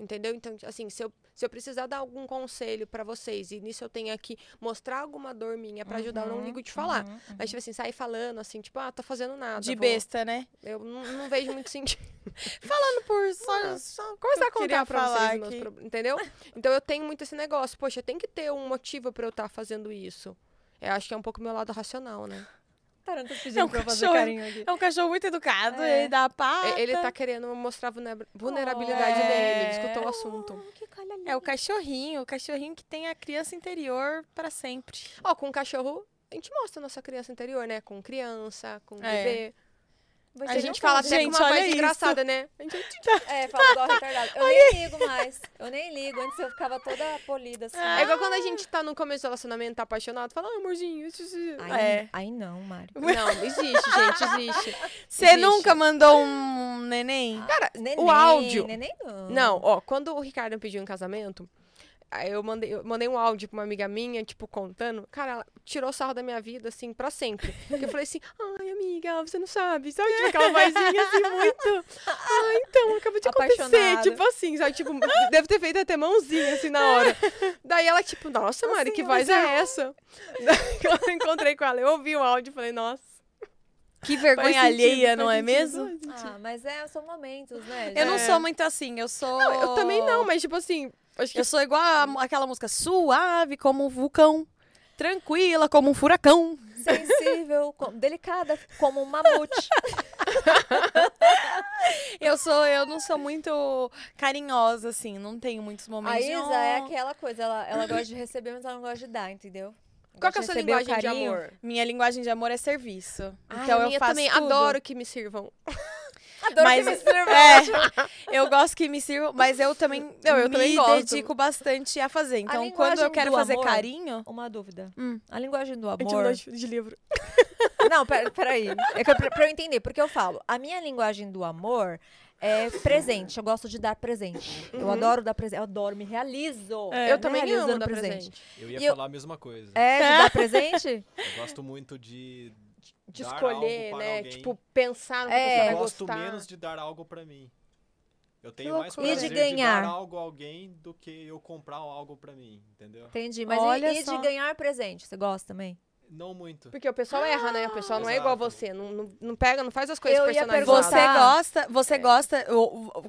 Entendeu? Então, assim, se eu, se eu precisar dar algum conselho pra vocês e nisso eu tenho que mostrar alguma dor minha pra ajudar, eu não Uhum, ligo de falar. uhum, uhum. Mas, tipo assim, sair falando assim, tipo, ah, tô fazendo nada. De vou- besta, né? Eu não, não vejo muito sentido. Falando por só, só Começar a contar pra vocês meus aqui. problemas. Entendeu? Então eu tenho muito esse negócio. Poxa, tem que ter um motivo pra eu estar fazendo isso. Eu acho que é um pouco meu lado racional, né? Caramba, tô pedindo É um pra eu fazer cachorro. carinho aqui. É um cachorro muito educado, É. ele dá a pata. Ele tá querendo mostrar a vulner- vulnerabilidade Oh, dele. é. Ele escutou o assunto. Oh, É o cachorrinho, o cachorrinho que tem a criança interior pra sempre. Ó, com o cachorro, a gente mostra a nossa criança interior, né? Com criança, com É. Vou A gente fala até Gente, com uma olha voz isso. engraçada, né? A gente- É, fala igual retardado. Eu nem ligo mais. Eu nem ligo. Antes eu ficava toda polida assim. É igual quando a gente tá no começo do relacionamento, tá apaixonado, fala, ah, amorzinho, isso, isso. isso." Aí, É. aí não, Mário. Não, existe, gente, existe. Você nunca mandou um neném? Cara, Neném, o áudio. Neném não. Não, ó, quando o Ricardo pediu em casamento, Aí eu mandei, eu mandei um áudio pra uma amiga minha, tipo, contando. Cara, ela tirou sarro da minha vida, assim, pra sempre. Porque eu falei assim, ai, amiga, você não sabe. Sabe, tipo, aquela vozinha assim, muito. Ah, então, acabou de acontecer. Apaixonada. Tipo assim, sabe? Tipo, deve ter feito até mãozinha, assim, na hora. Daí ela, tipo, nossa, Mari, que voz é essa? Daí eu encontrei com ela, eu ouvi o áudio e falei, nossa. Que vergonha sentido, alheia, não é mesmo? Ah, mas é, são momentos, né? Eu não É. sou muito assim, eu sou. Não, eu também não, mas tipo assim, acho que Eu sou igual a- aquela música suave como um vulcão, tranquila como um furacão. Sensível, com- delicada, como um mamute. Eu sou, eu não sou muito carinhosa, assim, não tenho muitos A momentos. de, Isa é aquela coisa, ela, ela gosta de receber, mas ela não gosta de dar, entendeu? Qual que é a sua linguagem de amor? Minha linguagem de amor é serviço. Ai, então a eu faço também tudo. adoro que me sirvam. Adoro Mas que me sirva. é, eu gosto que me sirvam, mas eu também Não, eu me também gosto. dedico bastante a fazer. Então, linguagem quando eu quero fazer amor- carinho, Uma dúvida. Hum. A linguagem do amor. Intimidade de livro. Não, pera- peraí. É que eu- pra, pra eu entender, porque eu falo, a minha linguagem do amor é presente. Eu gosto de dar presente. Eu Uhum. adoro dar presente. Eu adoro, me realizo. É. eu Me também realizo amo dando dar presente. Eu ia E eu- falar a mesma coisa. É, de dar presente? Eu gosto muito de. De dar escolher, para né? alguém. Tipo, pensar no que É. você vai eu gosto gostar. menos de dar algo pra mim. Eu tenho Que mais prazer E de ganhar? dar algo a alguém do que eu comprar algo pra mim, entendeu? Entendi. Mas e- Olha e, só. de ganhar presente? Você gosta também? Não muito. Porque o pessoal erra, né? O pessoal não é igual você. Não, não, não pega, não faz as coisas Eu ia personalizadas. você Gostar. gosta, você É. gosta,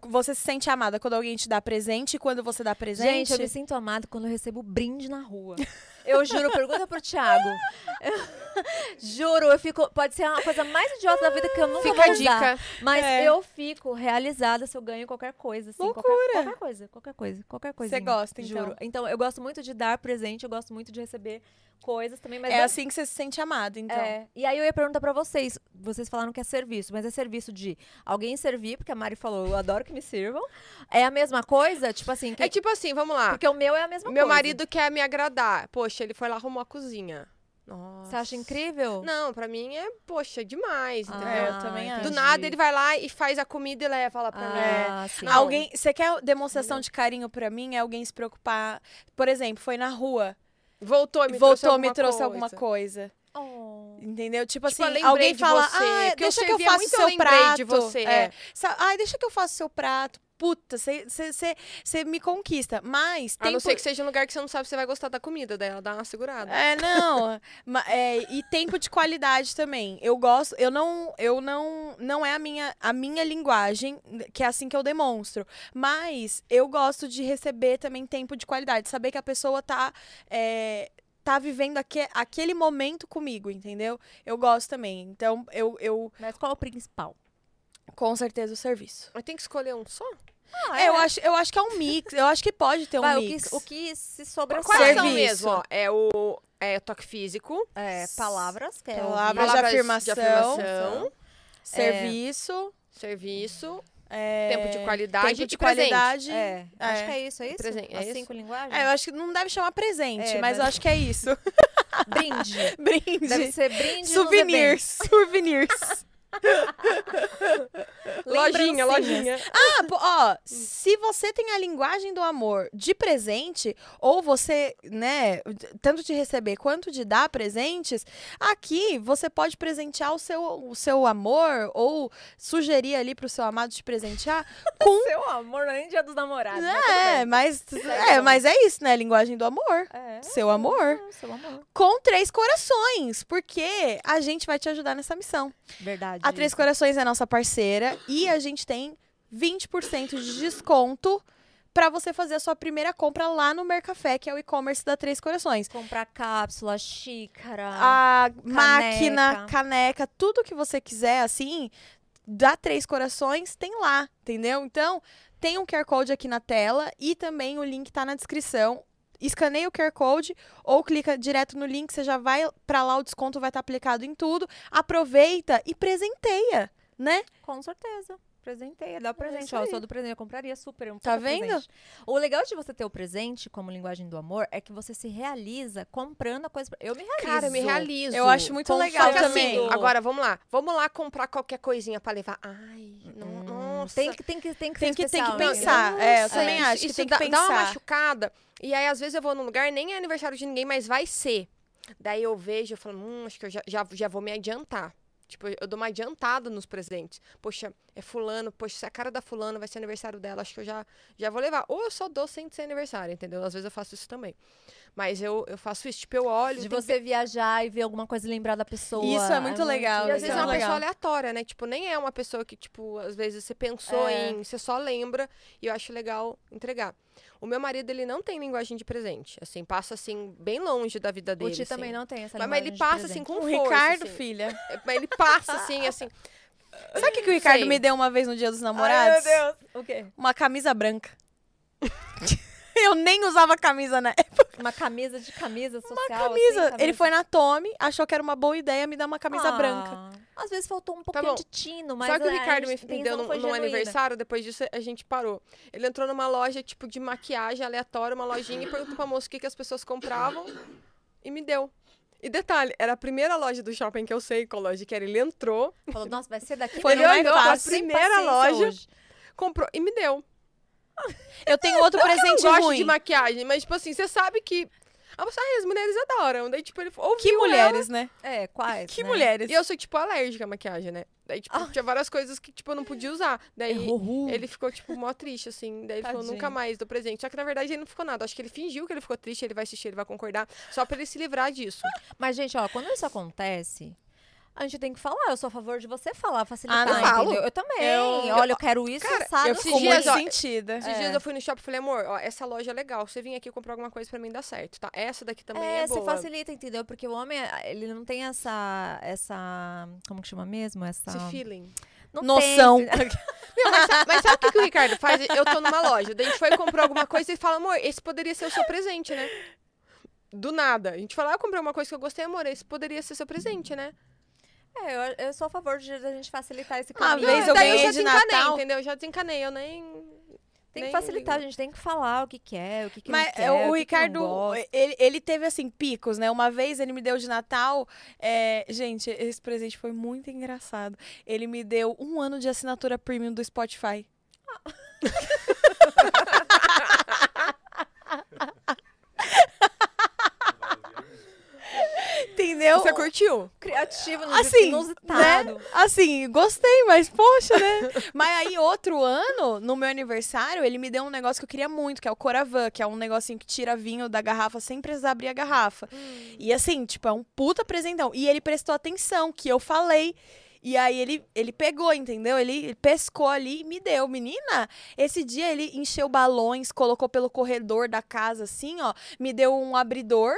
você se sente amada quando alguém te dá presente e quando você dá presente. Gente, eu me sinto amada quando eu recebo brinde na rua. Eu juro, pergunta pro Thiago. juro, eu fico. Pode ser a coisa mais idiota da vida que eu nunca Fica vou a usar. dica. Mas É. eu fico realizada se eu ganho qualquer coisa. Assim, Loucura. Qualquer, qualquer coisa, qualquer coisa, qualquer coisa. Você gosta, então. Juro. Então, eu gosto muito de dar presente, eu gosto muito de receber coisas também. Mas é eu- assim que você se sente amado, então. É, e aí eu ia perguntar pra vocês. Vocês falaram que é serviço, mas é serviço de alguém servir, porque a Mari falou, eu adoro que me sirvam. É a mesma coisa? Tipo assim, que- É tipo assim, vamos lá. porque o meu é a mesma Meu coisa. marido quer me agradar. Poxa, ele foi lá arrumar a cozinha. Nossa. Você acha incrível? Não, pra mim é, poxa, demais, Ah, entendeu? Eu também acho. Do nada ele vai lá e faz a comida e leva lá pra mim. Ah, sim. Não. Alguém, você quer demonstração de carinho pra mim? É alguém se preocupar. Por exemplo, foi na rua, Voltou e me trouxe voltou, alguma me trouxe coisa. alguma coisa. Oh. Entendeu? Tipo, Tipo, eu assim, alguém de fala, você, ah, porque eu deixa que eu faço muito, eu seu lembrei prato. de você, É. Ai, deixa que eu faço seu prato. Puta, você me conquista. Mas A tem não por- ser que seja um lugar que você não sabe se você vai gostar da comida dela, dá uma segurada. É, não. é, e tempo de qualidade também. Eu gosto, eu não, eu não, não é a minha, a minha linguagem, que é assim que eu demonstro. Mas eu gosto de receber também tempo de qualidade, saber que a pessoa tá, é, tá vivendo aque- aquele momento comigo, entendeu? Eu gosto também. Então, eu, eu Mas qual é o principal? com certeza o serviço. Mas tem que escolher um só? Ah, É, eu acho, eu acho que é um mix. Eu acho que pode ter um Vai, o, mix. que, o que se sobressai. Quais são Serviço. mesmo? Ó, é o é, toque físico, É, palavras, que é Palavras ouvir. de afirmação. afirmação, Serviço, serviço, é, tempo de qualidade tempo de qualidade. É, acho É. que é isso, é isso? Presente, é As isso? cinco linguagens? É, eu acho que não deve chamar presente, É, mas, eu acho que é isso. Brinde. Brinde. Deve ser brinde Souvenirs. Souvenirs. Lojinha, lojinha. Ah, ó, se você tem a linguagem do amor de presente, ou você, né, tanto de receber quanto de dar presentes, aqui você pode presentear o seu, o seu amor, ou sugerir ali pro seu amado te presentear com. Seu amor, não é nem dia dos namorados. é, mas, é, on. mas é isso, né? Linguagem do amor. bem. É. Seu amor. É, seu amor. Com três corações, porque a gente vai te ajudar nessa missão. Verdade. A Três Corações é nossa parceira e a gente tem 20% de desconto para você fazer a sua primeira compra lá no Mercafé, que é o e-commerce da Três Corações. Comprar cápsula, xícara. A máquina, caneca, tudo que você quiser, assim, da Três Corações, tem lá, entendeu? Então, tem um QR Code aqui na tela e também o link tá na descrição. Escaneia o QR Code ou clica direto no link, você já vai para lá, o desconto vai estar aplicado em tudo. Aproveita e presenteia, né? Com certeza. Presenteia, dá o presente. isso Ó, eu sou do presente, eu compraria super um Tá vendo? presente. O legal de você ter o presente como linguagem do amor é que você se realiza comprando a coisa. pra- Eu me realizo. Cara, eu me realizo. Eu acho muito Com legal Só que também. assim, agora vamos lá. Vamos lá comprar qualquer coisinha pra levar. Ai, não, nossa. Tem que, tem que, tem que Tem ser que- tem que especial, né? pensar. É, eu também isso- acho que isso tem que dá, dá uma pensar. machucada. E aí, às vezes, eu vou num lugar, nem é aniversário de ninguém, mas vai ser. Daí eu vejo, eu falo, hum, acho que eu já, já, já vou me adiantar. Tipo, eu dou uma adiantada nos presentes. Poxa, é fulano, poxa, se a cara da fulana vai ser aniversário dela, acho que eu já, já vou levar. Ou eu só dou sem ser aniversário, entendeu? Às vezes eu faço isso também. Mas eu, eu faço isso, tipo, eu olho... De tem você viajar e ver alguma coisa e lembrar da pessoa. Isso é muito legal, E às isso vezes é é uma legal. pessoa aleatória, né? Tipo, nem é uma pessoa que, tipo, às vezes você pensou É. em, você só lembra, e eu acho legal entregar. O meu marido, ele não tem linguagem de presente. Assim, passa, assim, bem longe da vida O dele. Ti também assim. não tem essa Mas, mas ele linguagem de passa, assim, com O força. Ricardo, assim. filha. É, Mas ele passa, assim, assim. Sabe o que, que o Ricardo Sei. me deu uma vez no dia dos namorados? Ai, meu Deus. O quê? Uma camisa branca. eu nem usava camisa na Uma camisa de camisa social. camisa. assim, Ele foi na Tommy, achou que era uma boa ideia me dar uma camisa Ah, branca. Às vezes faltou um pouquinho bom. de tino, mas Só que o a Ricardo me, a me deu num, foi num aniversário, depois disso a gente parou. Ele entrou numa loja, tipo, de maquiagem aleatória, uma lojinha, e perguntou pra moça o que, que as pessoas compravam e me deu. E detalhe, era a primeira loja do shopping que eu sei qual loja que era. Ele entrou, Falou, nossa, vai ser daqui. Foi ele mais olhou fácil. Sem primeira loja, hoje. comprou e me deu. Eu tenho outro Eu presente não gosto ruim. de maquiagem, mas, tipo assim, você sabe que. Ah, as mulheres adoram. Daí, tipo, ele ouviu Que ela, mulheres, né? É, quais, Que né? mulheres. E eu sou, tipo, alérgica à maquiagem, né? Daí, tipo, Ah. tinha várias coisas que, tipo, eu não podia usar. Daí Errou. ele ficou, tipo, mó triste, assim. Daí ele falou, nunca mais do presente. Só que, na verdade, ele não ficou nada. Acho que ele fingiu que ele ficou triste, ele vai assistir, ele vai concordar. Só pra ele se livrar disso. Mas, gente, ó, quando isso acontece, a gente tem que falar. Eu sou a favor de você falar, facilitar, Ah, não falo. entendeu? Eu também. Eu- Olha, eu quero isso, Cara, assado, Eu fico dias, muito sentida. Esses É. dias eu fui no shopping e falei, amor, ó, essa loja é legal. Você vir aqui comprar alguma coisa pra mim dá certo, tá? Essa daqui também é, É, você boa. facilita, entendeu? Porque o homem, ele não tem essa, essa, como que chama mesmo? Essa... Esse feeling. Não Noção. Não, mas, mas sabe o que, que o Ricardo faz? Eu tô numa loja, daí a gente foi e comprou alguma coisa e fala, amor, esse poderia ser o seu presente, né? Do nada. A gente fala, ah, eu comprei uma coisa que eu gostei, amor, esse poderia ser seu presente, né? É, eu, eu sou a favor de a gente facilitar esse Uma caminho. vez eu daí ganhei já de desencanei, Natal. entendeu? Eu já desencanei, eu nem... Tem que nem facilitar, a ligo. gente tem que falar o que quer, o que, que Mas não quer, é, o que que não Ricardo, gosta. ele, ele teve assim, picos, né? Uma vez ele me deu de Natal. é, gente, esse presente foi muito engraçado. Ele me deu um ano de assinatura premium do Spotify. Entendeu? Você curtiu? Criativo, no Assim, inusitado. Assim, gostei, mas poxa, né? mas aí, outro ano, no meu aniversário, ele me deu um negócio que eu queria muito, que é o Coravan, que é um negocinho que tira vinho da garrafa sem precisar abrir a garrafa. E assim, tipo, é um puta presentão. E ele prestou atenção, que eu falei. E aí ele, ele pegou, entendeu? Ele pescou ali e me deu. Menina, esse dia ele encheu balões, colocou pelo corredor da casa, assim, ó. Me deu um abridor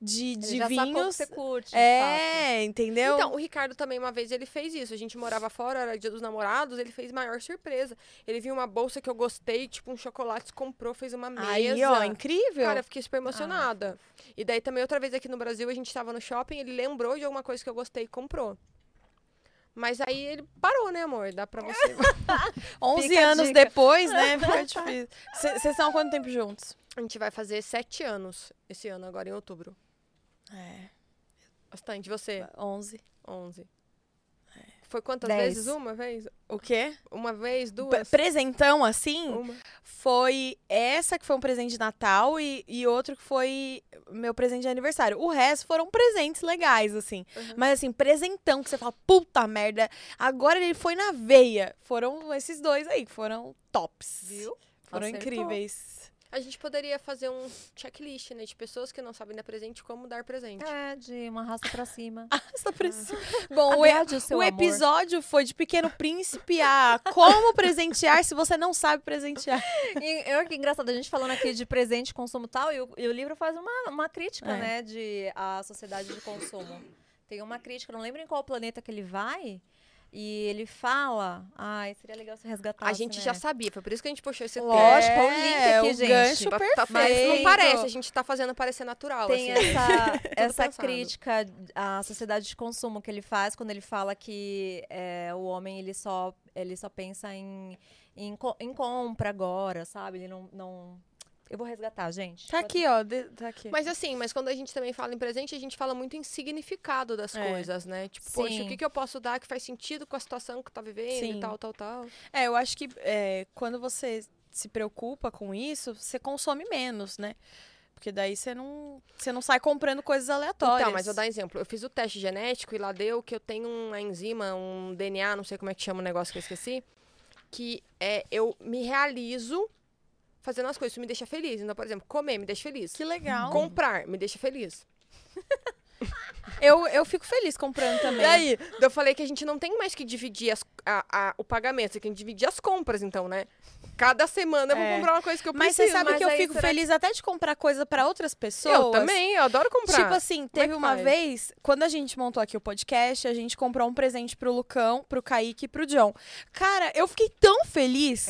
de, de já vinhos. você curte. É, entendeu? Então, o Ricardo também, uma vez, ele fez isso. A gente morava fora, era dia dos namorados, ele fez maior surpresa. Ele viu uma bolsa que eu gostei, tipo um chocolate, comprou, fez uma mesa. Aí, ó, incrível. Cara, eu fiquei super emocionada. E daí também, outra vez aqui no Brasil, a gente tava no shopping, ele lembrou de alguma coisa que eu gostei e comprou. Mas aí ele parou, né, amor? Dá pra você. 11 Fica a anos depois, né? Fica difícil. Vocês estão há quanto tempo juntos? A gente vai fazer sete anos esse ano, agora em outubro. É, Bastante. Você? 11. Onze. Foi quantas Dez. vezes? Uma vez? O quê? Uma vez? P- Duas? presentão, assim, Uma. foi essa que foi um presente de Natal e, e outro que foi meu presente de aniversário. O resto foram presentes legais, assim. Uhum. Mas, assim, presentão que você fala, puta merda, agora ele foi na veia. Foram esses dois aí, que foram tops. Viu? Foram Acertou. incríveis. A gente poderia fazer um checklist, né? De pessoas que não sabem dar presente, como dar presente. É, de uma raça pra cima. Essa pressão. Bom, o, e- Agrade o seu o amor. episódio foi de Pequeno Príncipe a como presentear se você não sabe presentear. E eu que engraçado, a gente falando aqui de presente, consumo e tal, e o, e o livro faz uma, uma crítica, É. né, de a sociedade de consumo. Tem uma crítica, não lembro em qual planeta que ele vai, e ele fala, ai, seria legal se resgatasse, A gente né? já sabia, foi por isso que a gente puxou esse. Lógico, olha o link É, aqui, o gente. gancho Tá- tá- perfeito. Mas não parece, a gente tá fazendo parecer natural. Tem assim. essa, essa crítica à sociedade de consumo que ele faz quando ele fala que é, o homem ele só, ele só pensa em, em, em compra agora, sabe? Ele não. não Eu vou resgatar, gente. Tá aqui, ó. de- tá aqui. Mas assim, mas quando a gente também fala em presente, a gente fala muito em significado das É. coisas, né? Tipo, poxa, Sim. o que, que eu posso dar que faz sentido com a situação que tá vivendo Sim. e tal, tal, tal. É, eu acho que é, quando você se preocupa com isso, você consome menos, né? Porque daí você não, você não sai comprando coisas aleatórias. Então, mas eu vou dar um exemplo. Eu fiz o teste genético e lá deu que eu tenho uma enzima, um DNA, não sei como é que chama o negócio que eu esqueci, que é eu me realizo fazendo as coisas, isso me deixa feliz. Então, por exemplo, comer me deixa feliz. Que legal. Comprar me deixa feliz. Eu, eu fico feliz comprando também. E aí, eu falei que a gente não tem mais que dividir as- a- a- o pagamento, você tem que dividir as compras, então, né? Cada semana eu vou É. comprar uma coisa que eu Mas preciso. você sabe mas que eu fico será feliz até de comprar coisa pra outras pessoas. Eu também, eu adoro comprar. Tipo assim, é teve que uma faz? vez, quando a gente montou aqui o podcast, a gente comprou um presente pro Lucão, pro Kaique e pro John. Cara, eu fiquei tão feliz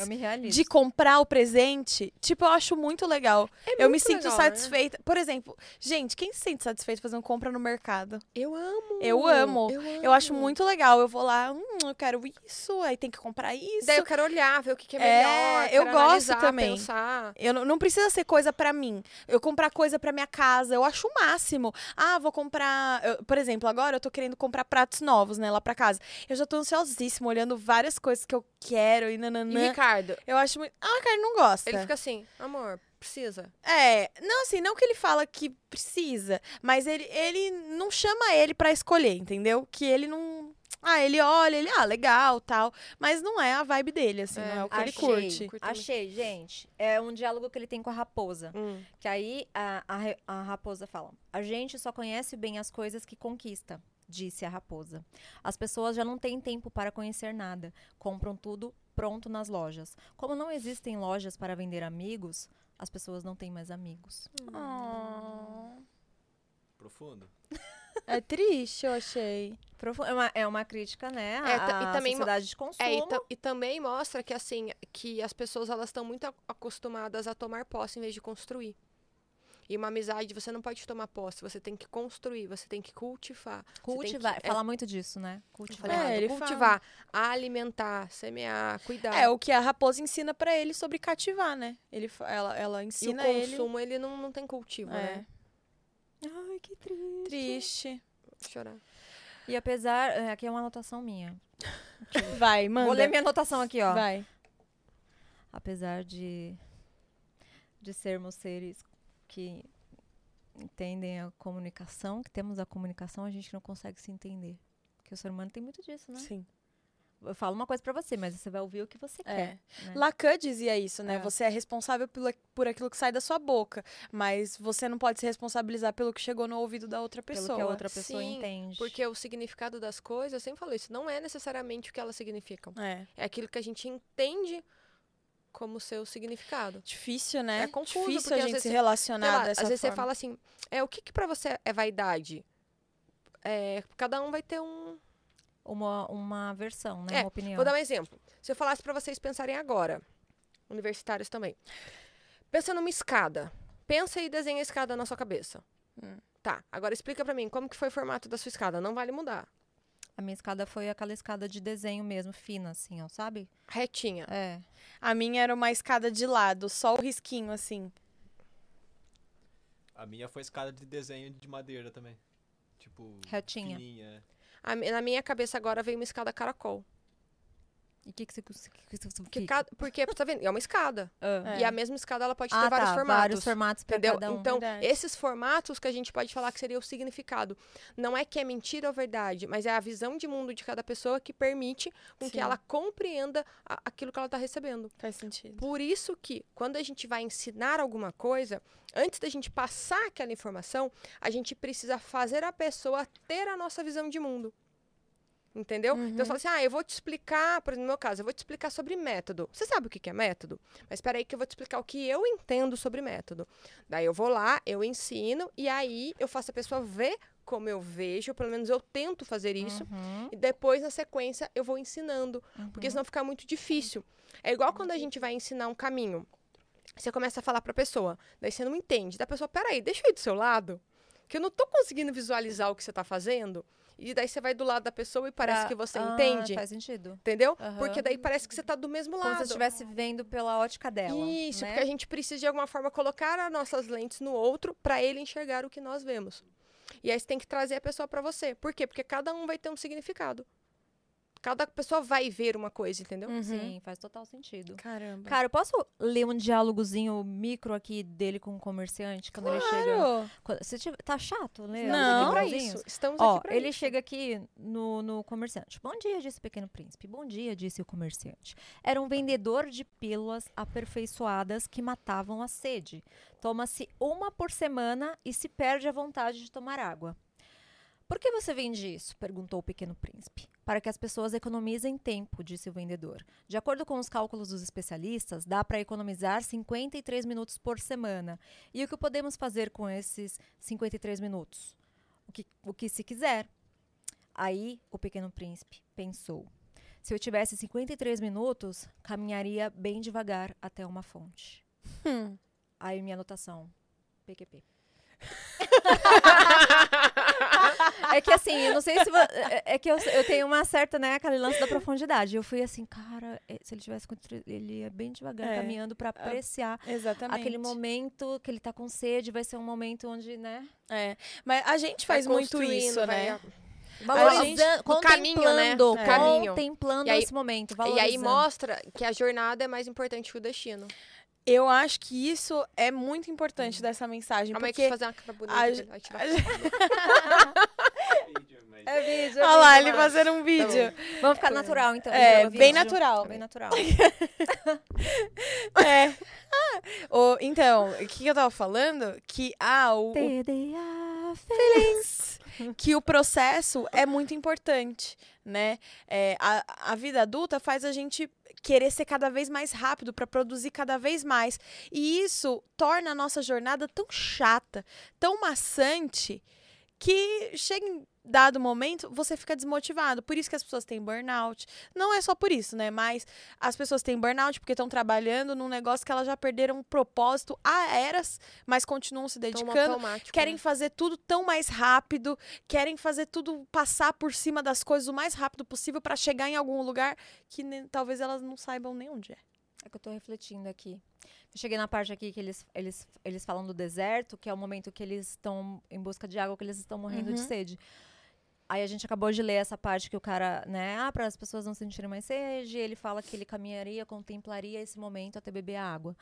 de comprar o presente. Tipo, eu acho muito legal. eu me sinto legal, né? satisfeita. Por exemplo, gente, quem se sente satisfeito fazendo compra no mercado? Eu amo. Eu amo. Eu, Eu acho amo. muito legal. Eu vou lá, hum, eu quero isso, aí tem que comprar isso. Daí eu quero olhar, ver o que, que é É, melhor. Eu quero gosto analisar, também. Pensar. Eu não, não precisa ser coisa pra mim. Eu comprar coisa pra minha casa, eu acho o máximo. Ah, vou comprar. eu- por exemplo, agora eu tô querendo comprar pratos novos, né, lá pra casa. Eu já tô ansiosíssima, olhando várias coisas que eu quero e E nananã. Ricardo, Eu acho muito. Ah, cara, não gosta. ele fica assim, amor, precisa. É, não assim, não que ele fala que precisa, mas ele, ele não chama ele pra escolher, entendeu? Que ele não. Ah, ele olha, ele, ah, legal, tal. Mas não é a vibe dele, assim, É, não é o que achei, ele curte. Achei, gente. É um diálogo que ele tem com a raposa. Hum. Que aí a, a, a raposa fala: A gente só conhece bem as coisas que conquista, disse a raposa. As pessoas já não têm tempo para conhecer nada, compram tudo pronto nas lojas. Como não existem lojas para vender amigos, as pessoas não têm mais amigos. Oh, Profundo. é triste, eu achei. É uma, é uma crítica, né? É, e à também sociedade de consumo. É, e, ta- e também mostra que assim, que as pessoas elas estão muito a- acostumadas a tomar posse em vez de construir. E uma amizade você não pode tomar posse, você tem que construir, você tem que cultivar. Cultivar. que- é, Fala muito disso, né? Cultivar. É, ele cultivar, alimentar, semear, cuidar. É o que a raposa ensina pra ele sobre cativar, né? Ele, ela, ela e o ensina ele. consumo, ele, não, não tem cultivo, É, né? Ai, que triste. triste. Vou chorar. E apesar. é, Aqui é uma anotação minha. Vai, manda. Vou ler minha anotação aqui, ó. Vai. apesar de de sermos seres que entendem a comunicação, que temos a comunicação, a gente não consegue se entender. Porque o ser humano tem muito disso, né? Sim. Eu falo uma coisa pra você, mas você vai ouvir o que você É. quer. né? Lacan dizia isso, né? É. Você é responsável pela- por aquilo que sai da sua boca, mas você não pode se responsabilizar pelo que chegou no ouvido da outra Pelo pessoa. que a outra pessoa Sim, entende. Porque o significado das coisas, eu sempre falo isso, não é necessariamente o que elas significam. É. É aquilo que a gente entende como seu significado. Difícil, né? É confuso, Difícil porque a às gente vezes se relacionar lá, dessa às vezes você forma. fala assim, é, o que, que para você é vaidade? É, cada um vai ter um. Uma, uma versão, né? É, uma opinião. Vou dar um exemplo. Se eu falasse para vocês pensarem agora, universitários também. Pensa numa escada. Pensa e desenha a escada na sua cabeça. Hum. Tá, agora explica para mim como que foi o formato da sua escada. Não vale mudar. A minha escada foi aquela escada de desenho mesmo, fina, assim, ó, sabe? Retinha. É. A minha era uma escada de lado, só o risquinho, assim. A minha foi escada de desenho de madeira também. Tipo, Retinha. fininha. Na minha cabeça agora veio uma escada caracol. E o que, que você. Que, que, que, Porque, cada, porque tá vendo? É uma escada. Ah. É. E a mesma escada ela pode ter Ah, vários tá, formatos. vários formatos pra Entendeu? cada um. Então, Verdade. esses formatos que a gente pode falar que seria o significado. Não é que é mentira ou verdade, mas é a visão de mundo de cada pessoa que permite com que Sim. ela compreenda a- aquilo que ela está recebendo. Faz sentido. Por isso que, quando a gente vai ensinar alguma coisa, antes da gente passar aquela informação, a gente precisa fazer a pessoa ter a nossa visão de mundo. Entendeu? Então você fala assim: ah, eu vou te explicar, por exemplo, no meu caso, eu vou te explicar sobre método. Você sabe o que que é método? Mas espera aí que eu vou te explicar o que eu entendo sobre método. Daí eu vou lá, eu ensino, e aí eu faço a pessoa ver como eu vejo, pelo menos eu tento fazer isso. Uhum, E depois, na sequência, eu vou ensinando. Porque uhum. senão fica muito difícil. É igual quando a gente vai ensinar um caminho. Você começa a falar pra pessoa, daí você não entende. Da pessoa, peraí, deixa eu ir do seu lado. Que eu não tô conseguindo visualizar o que você tá fazendo. E daí você vai do lado da pessoa e parece Pra- que você Ah, entende. Faz sentido. Entendeu? Aham. Porque daí parece que você tá do mesmo Como lado. se você estivesse vendo pela ótica dela. Isso, né? porque a gente precisa de alguma forma colocar as nossas lentes no outro para ele enxergar o que nós vemos. E aí você tem que trazer a pessoa para você. Por quê? Porque cada um vai ter um significado. Cada pessoa vai ver uma coisa, entendeu? Uhum. Sim, faz total sentido. Caramba. Cara, eu posso ler um diálogozinho micro aqui dele com o comerciante quando ele chega? Claro. Quando- Se tiver- tá chato ler? Não. aqui pra isso. Estamos Ó, aqui pra ele isso. chega aqui no, no comerciante. Bom dia, disse o pequeno príncipe. Bom dia, disse o comerciante. Era um vendedor de pílulas aperfeiçoadas que matavam a sede. Toma-se uma por semana e se perde a vontade de tomar água. Por que você vende isso? perguntou o pequeno príncipe. Para que as pessoas economizem tempo, disse o vendedor. De acordo com os cálculos dos especialistas, dá para economizar 53 minutos por semana. E o que podemos fazer com esses 53 minutos? O que, o que se quiser. Aí o pequeno príncipe pensou: se eu tivesse 53 minutos, caminharia bem devagar até uma fonte. Hum. Aí minha anotação: PQP. é que assim, eu não sei se. É é que eu, eu tenho uma certa, né, aquele lance da profundidade. Eu fui assim, cara, eh, se ele tivesse. Ele ia bem devagar, É. caminhando pra apreciar Exatamente. aquele momento que ele tá com sede. Vai ser um momento onde, né? É. Mas a gente Vai faz muito isso, vai- né? Valorizando, no caminho, né? contemplando, No caminho. contemplando aí- esse momento, E aí mostra que a jornada é mais importante que o destino. Eu acho que isso é muito importante dessa mensagem. Calma porque... fazer uma cara bonita. a pra É vídeo, Olha lá, ele fazendo um vídeo. Vamos ficar natural, então. É, bem natural. Bem natural. É. Ah, o- então, o que eu tava falando? Que, ah, o, TDA feelings. que o processo é muito importante, né? É, a, a vida adulta faz a gente querer ser cada vez mais rápido para produzir cada vez mais. E isso torna a nossa jornada tão chata, tão maçante, que chega em dado momento você fica desmotivado. Por isso que as pessoas têm burnout. Não é só por isso, né? Mas as pessoas têm burnout porque estão trabalhando num negócio que elas já perderam um propósito há eras, mas continuam se dedicando querem né? fazer tudo tão mais rápido, querem fazer tudo passar por cima das coisas o mais rápido possível para chegar em algum lugar que nem- talvez elas não saibam nem onde é. É que eu tô refletindo aqui. Eu cheguei na parte aqui que eles, eles, eles falam do deserto, que é o momento que eles estão em busca de água, que eles estão morrendo de Uhum. sede. Aí a gente acabou de ler essa parte que o cara, né, ah, para as pessoas não sentirem mais sede, ele fala que ele caminharia, contemplaria esse momento até beber água.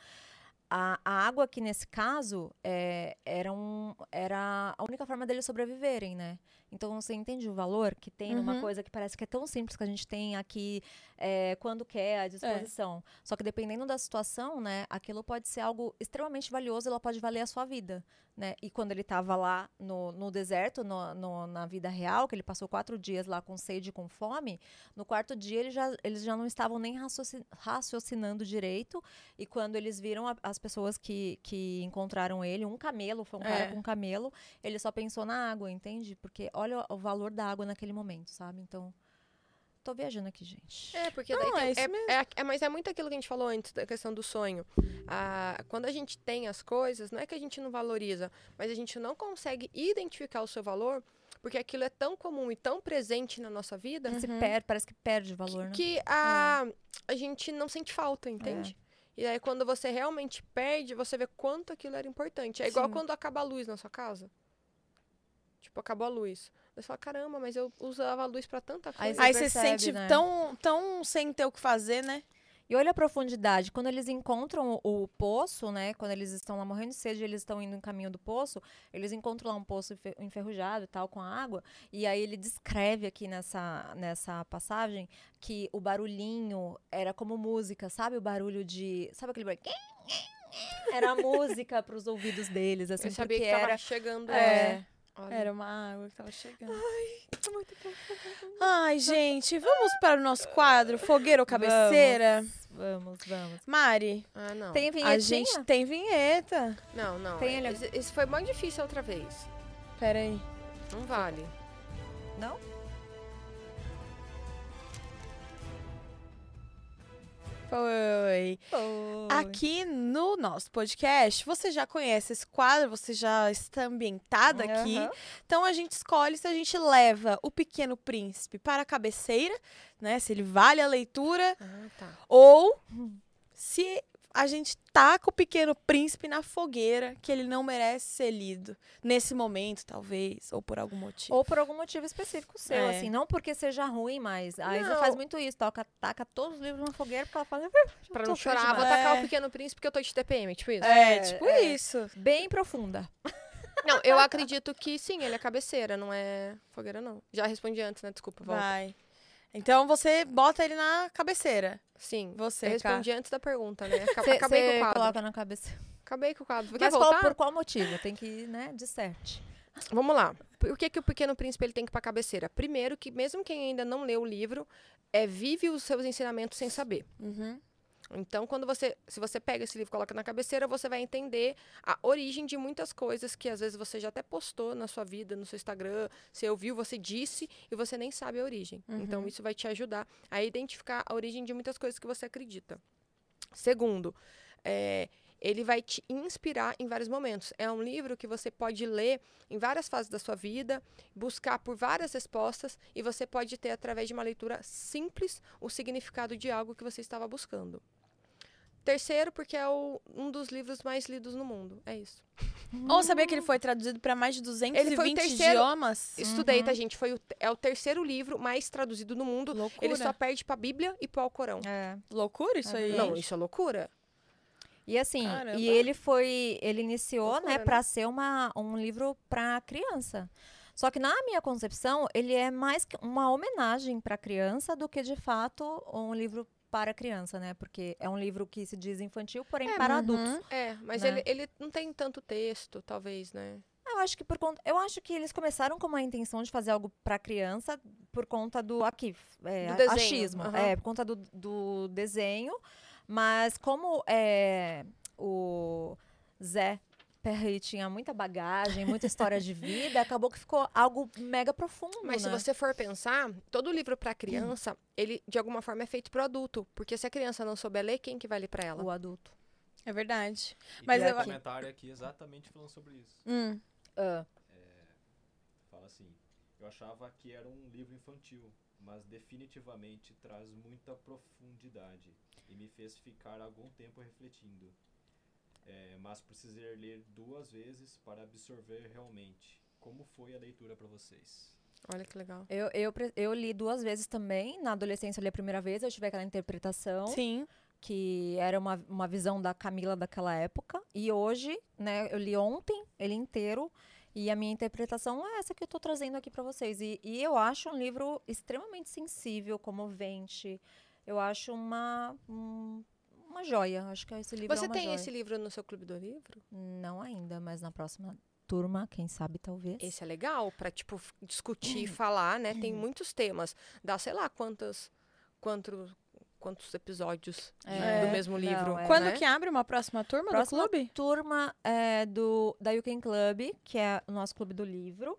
A, a água aqui nesse caso é, era, um, era a única forma deles sobreviverem, né? Então você entende o valor que tem numa Uhum. coisa que parece que é tão simples que a gente tem aqui é, quando quer, à disposição. Só que dependendo da situação, né, aquilo pode ser algo extremamente valioso, ela pode valer a sua vida, né? E quando ele estava lá no, no deserto, no, no- na vida real, que ele passou quatro dias lá com sede e com fome, no quarto dia ele já, eles já não estavam nem racioci- raciocinando direito. E quando eles viram a- as pessoas que, que encontraram ele, um camelo, foi um cara É. com um camelo, ele só pensou na água, entende? Porque olha o, o valor da água naquele momento, sabe? Então, tô viajando aqui, gente. É, porque daí Não, tem- é isso é, mesmo. é- é- mas é muito aquilo que a gente falou antes da questão do sonho. Ah, quando a gente tem as coisas, não é que a gente não valoriza, mas a gente não consegue identificar o seu valor, porque aquilo é tão comum e tão presente na nossa vida Se Uhum. per- parece que perde valor, né? que a, a gente não sente falta, entende? E aí, quando você realmente perde, você vê quanto aquilo era importante. É igual Sim. quando acaba a luz na sua casa. Tipo, acabou a luz. Você fala, caramba, mas eu usava a luz pra tanta Aí coisa. Aí você se percebe, sente né? tão, tão sem ter o que fazer, né? E olha a profundidade. Quando eles encontram o, o poço, né? Quando eles estão lá morrendo de sede, eles estão indo em caminho do poço, eles encontram lá um poço enfe- enferrujado e tal, com a água. E aí ele descreve aqui nessa, nessa passagem que o barulhinho era como música, sabe? O barulho de. Sabe aquele barulho? Era a música para os ouvidos deles, assim, eu sabia porque que tava era. chegando. É. Olha. Era uma água que tava chegando. Ai, gente, vamos para o nosso quadro Fogueira ou Cabeceira? Vamos, vamos. Mari, Ah, não. Tem vinhetinha? a gente tem vinheta. Não, não. Tem ele- Esse, esse foi muito difícil outra vez. Pera aí. Não vale. Não? Foi. Foi. Aqui no nosso podcast, você já conhece esse quadro, você já está ambientada aqui. Aham. Então a gente escolhe se a gente leva o Pequeno Príncipe para a cabeceira, né? Se ele vale a leitura, Ah, tá. ou se a gente taca o Pequeno Príncipe na fogueira, que ele não merece ser lido. Nesse momento, talvez, ou por algum motivo. Ou por algum motivo específico seu, É. assim. Não porque seja ruim, mas a Isa Não. faz muito isso. Toca, taca todos os livros na fogueira porque ela fala... Pra não chorar, demais. vou atacar É. o Pequeno Príncipe porque eu tô de TPM, tipo isso. É, É, tipo é. isso. Bem profunda. Não, eu acredito que sim, ele é cabeceira, não é fogueira, não. Já respondi antes, né? Desculpa, volta. Vai. Então você bota ele na cabeceira. Sim. Você, eu respondi antes da pergunta, né? Aca- Você Acabei com o quadro. coloca na cabeça. Acabei com o quadro. Quer Mas qual, por qual motivo? Tem que, né, disserte. Vamos lá. Por que, que o Pequeno Príncipe ele tem que ir pra cabeceira? Primeiro que mesmo quem ainda não leu o livro, é, vive os seus ensinamentos sem saber. Uhum. Então, quando você, se você pega esse livro e coloca na cabeceira, você vai entender a origem de muitas coisas que às vezes você já até postou na sua vida, no seu Instagram, você ouviu, você disse e você nem sabe a origem. Então, isso vai te ajudar a identificar a origem de muitas coisas que você acredita. Segundo, é, ele vai te inspirar em vários momentos. É um livro que você pode ler em várias fases da sua vida, buscar por várias respostas e você pode ter, através de uma leitura simples, o significado de algo que você estava buscando. Terceiro, porque é o- um dos livros mais lidos no mundo. É isso. Ou sabia que ele foi traduzido para mais de 220 Ele foi o terceiro- idiomas? Estudei, tá, gente? Foi o, é o terceiro livro mais traduzido no mundo. Loucura. Ele só perde pra Bíblia e pro Alcorão. É. Loucura isso É aí. Não, isso é loucura. E assim, Caramba. e ele foi, ele iniciou, Loucura, né, né? para ser uma, um livro para criança. Só que na minha concepção, ele é mais uma homenagem para criança do que de fato um livro para criança, né? Porque é um livro que se diz infantil, porém É, para uhum. adultos. É, mas Né? ele, ele não tem tanto texto, talvez, né? Eu acho que por conta, eu acho que eles começaram com uma intenção de fazer algo para criança por conta do aqui, é, Do achismo, é, por conta do, do desenho, mas como é, o Zé Perry tinha muita bagagem, muita história de vida, acabou que ficou algo mega profundo, Mas né? se você for pensar, todo livro pra criança, ele de alguma forma é feito pro adulto. Porque se a criança não souber ler, quem que vai ler pra ela? o adulto. É verdade. E Mas tem eu- um comentário aqui exatamente falando sobre isso. Hum. Ah, Fala assim, eu achava que era um livro infantil, mas definitivamente traz muita profundidade e me fez ficar algum tempo refletindo. É, mas precisei ler duas vezes para absorver realmente. Como foi a leitura para vocês? Olha que legal. eu, eu, eu li duas vezes também. Na adolescência eu li a primeira vez, eu tive aquela interpretação. Sim. que era uma, uma visão da Camila daquela época. E hoje, né, eu li ontem ele inteiro. E a minha interpretação é essa que eu tô trazendo aqui para vocês. E, e eu acho um livro extremamente sensível, comovente. Eu acho uma, um- uma joia. Acho que esse livro Você é uma tem joia. esse livro no seu clube do livro? Não ainda, mas na próxima turma, quem sabe, talvez. Esse é legal pra, tipo, discutir, falar, né? Tem muitos temas. Dá, sei lá, quantos, quantos, quantos episódios É, do mesmo não, livro. é. Quando né? que abre uma próxima turma Próxima do clube? turma é, do, da You Can Club, que é o nosso clube do livro,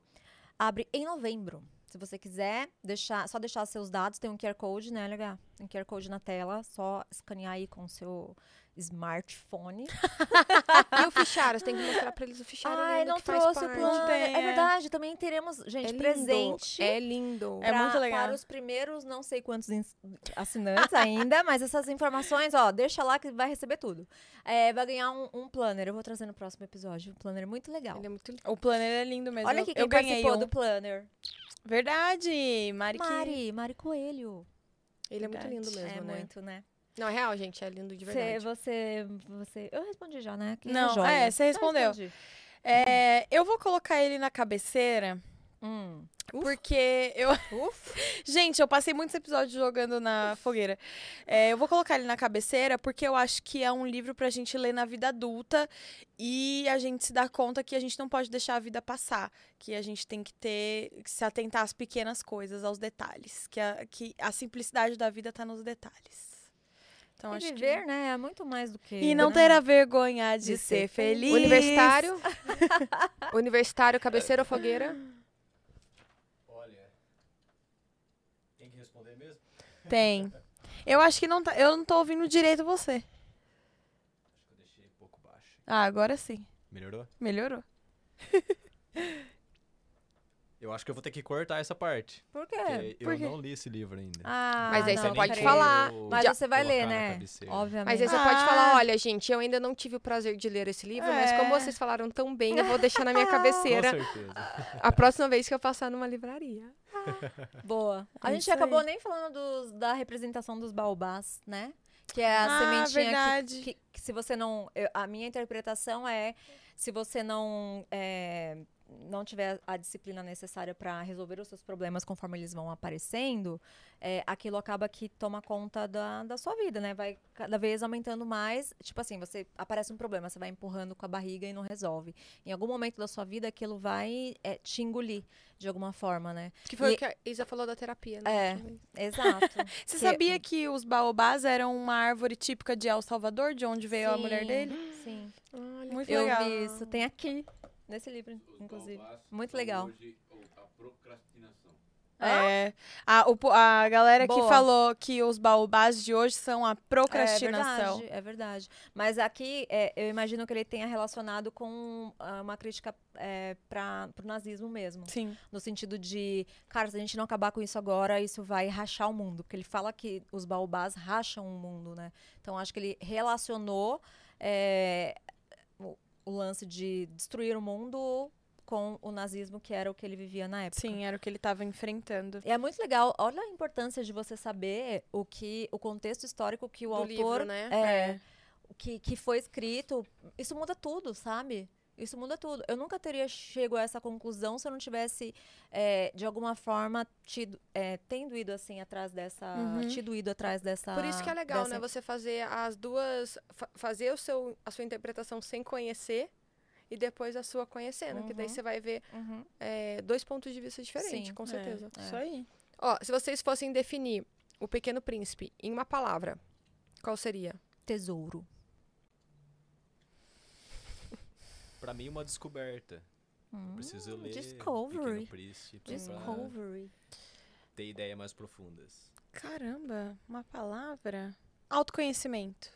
abre em novembro. Se você quiser, deixar, só deixar seus dados, tem um QR Code, né, LH? Tem um QR Code na tela, só escanear aí com o seu smartphone. E o fichário? Você tem que mostrar pra eles o fichário Ai, lindo não que faz trouxe o plano. É é. verdade, também teremos, É gente, lindo, presente. É lindo. É pra- muito legal. Para os primeiros, não sei quantos assinantes ainda, mas essas informações, ó, deixa lá que vai receber tudo. É, vai ganhar um, um planner, eu vou trazer no próximo episódio. Um planner muito legal. Ele é muito lindo. O planner é lindo mesmo. Olha Eu- aqui quem eu ganhei participou um. do planner. Verdade, Mari. que- Mari, Mari Coelho. Ele é muito lindo Verdade. mesmo, é né? muito, né? Não, é real, gente. É lindo de Você, verdade. você, você... Eu respondi já, né? Que Não, joia. é, você Eu respondeu. respondi. É, eu vou colocar ele na cabeceira Hum. porque eu. Gente, eu passei muitos episódios jogando na fogueira. É, eu vou colocar ele na cabeceira porque eu acho que é um livro pra gente ler na vida adulta e a gente se dá conta que a gente não pode deixar a vida passar. Que a gente tem que ter. que se atentar às pequenas coisas, aos detalhes. Que a, que a simplicidade da vida tá nos detalhes. Então E acho viver, que. né? É muito mais do que... E não né? terá vergonha de, De ser, ser feliz. Universitário. Universitário, cabeceira ou fogueira? Olha, tem. Eu acho que não tá. Eu não tô ouvindo direito você. Acho que eu deixei um pouco baixo. Ah, agora sim. Melhorou? Melhorou. Eu acho que eu vou ter que cortar essa parte. Por quê? Porque por eu quê? não li esse livro ainda. Ah, Mas aí não, você Nem pode falar. Mas Já você vai ler, né? Obviamente. Mas aí você Ah. pode falar, olha, gente, eu ainda não tive o prazer de ler esse livro, mas como É. vocês falaram tão bem, eu vou deixar na minha Com cabeceira certeza. a próxima vez que eu passar numa livraria. Boa. A É gente isso acabou aí. nem falando dos- da representação dos baobás, né? Que é a Ah, sementinha que- verdade. Que, que se você não. eu- a minha interpretação é se você não. é, não tiver a disciplina necessária para resolver os seus problemas conforme eles vão aparecendo, é, aquilo acaba que toma conta da, da sua vida, né? Vai cada vez aumentando mais. Tipo assim, você aparece um problema, você vai empurrando com a barriga e não resolve. Em algum momento da sua vida, aquilo vai é, te engolir de alguma forma, né? Que foi E- o que a Isa falou da terapia, né? É. Exato. Você Que- sabia que os baobás eram uma árvore típica de El Salvador, de onde veio a mulher Sim, dele? Sim. Olha, Muito Eu legal. vi isso. Tem aqui, nesse livro, inclusive. Muito legal. Hoje, a procrastinação. É, a, o a galera que Boa. falou que os baobás de hoje são a É procrastinação. verdade, é verdade. Mas aqui, é, eu imagino que ele tenha relacionado com ah, uma crítica é, para o nazismo mesmo. Sim. No sentido de, cara, se a gente não acabar com isso agora, isso vai rachar o mundo. Porque ele fala que os baobás racham o mundo, né? Então, acho que ele relacionou é, o, lance de destruir o mundo com o nazismo, que era o que ele vivia na época. Sim, era o que ele estava enfrentando. E é muito legal. Olha a importância de você saber o que o contexto histórico que o do autor livro, né? é, o que, que foi escrito. Isso muda tudo, sabe? Isso muda tudo. Eu nunca teria chego a essa conclusão se eu não tivesse, é, de alguma forma, tido, é, tendo ido assim atrás dessa. Uhum. Tido ido atrás dessa. Por isso que é legal, dessa- né? Você fazer as duas. fa- fazer o seu, a sua interpretação sem conhecer e depois a sua conhecendo. Que daí Uhum. você vai ver Uhum. é, dois pontos de vista diferentes, Sim, com É, certeza. Isso aí. Ó, se vocês fossem definir o Pequeno Príncipe em uma palavra, qual seria? Tesouro. Pra mim, uma descoberta. Hum, Preciso ler Discovery. Príncipe pra Discovery. ter ideias mais profundas. Caramba, uma palavra. Autoconhecimento.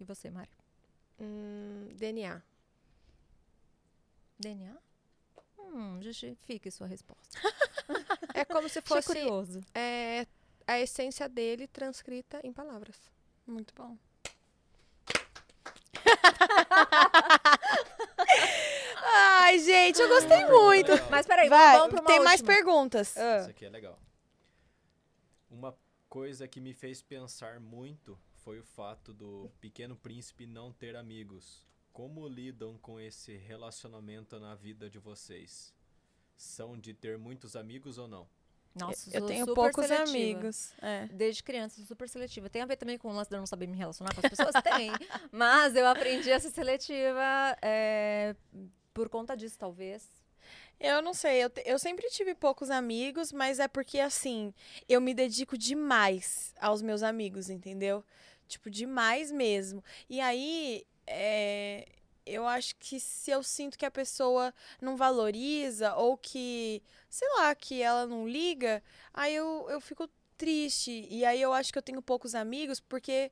E você, Mari? Hum, DNA. DNA? Hum, justifique sua resposta. É como se fosse curioso. é, a essência dele transcrita em palavras. Muito bom. Ai, gente, eu gostei muito. Mas peraí, Vai, vamos pra uma tem mais última. perguntas. Ah. Isso aqui é legal. Uma coisa que me fez pensar muito foi o fato do Pequeno Príncipe não ter amigos. Como lidam com esse relacionamento na vida de vocês? São de ter muitos amigos ou não? Nossa, eu sou tenho super poucos seletiva. amigos. É. Desde criança, sou super seletiva. Tem a ver também com o lance de eu não saber me relacionar com as pessoas? Tem. Mas eu aprendi a ser seletiva é, por conta disso, talvez. Eu não sei, eu, te- eu sempre tive poucos amigos, mas é porque, assim, eu me dedico demais aos meus amigos, entendeu? Tipo, demais mesmo. E aí, é, eu acho que se eu sinto que a pessoa não valoriza ou que, sei lá, que ela não liga, aí eu, eu fico triste. E aí eu acho que eu tenho poucos amigos porque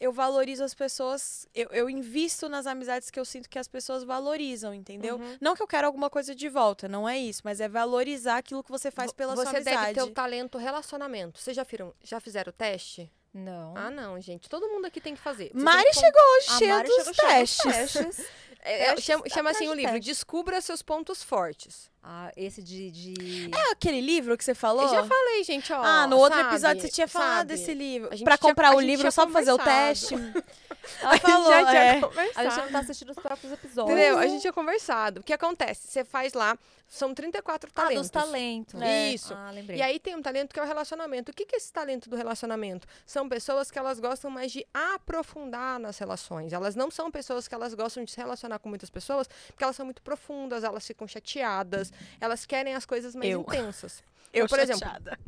eu valorizo as pessoas, eu, eu invisto nas amizades que eu sinto que as pessoas valorizam, entendeu? Uhum. Não que eu quero alguma coisa de volta, não é isso, mas é valorizar aquilo que você faz pela Você sua amizade. deve ter o talento relacionamento. Vocês já, viram, já fizeram o teste? Não. Ah, não, gente. Todo mundo aqui tem que fazer. Você Mari chegou A cheia dos chegou cheia dos testes. É, é, chama chama assim o livro. testes. Descubra seus pontos fortes. Ah, esse de. de... É aquele livro que você falou? Eu já falei, gente, ó. ah, no outro sabe, episódio você tinha falado sabe? desse livro. A gente Pra tinha- comprar a o gente livro tinha só pra fazer o teste. Ela falou, já tinha é. conversado. A gente não tá assistindo os próprios episódios. Entendeu? A gente tinha conversado. O que acontece? Você faz lá, são 34 Ah, talentos. dos talentos. É. Isso. Ah, lembrei. E aí tem um talento que é o relacionamento. O que que é esse talento do relacionamento? São pessoas que elas gostam mais de aprofundar nas relações. Elas não são pessoas que elas gostam de se relacionar com muitas pessoas, porque elas são muito profundas, elas ficam chateadas, elas querem as coisas mais Eu. intensas. Eu, por exemplo, chateada.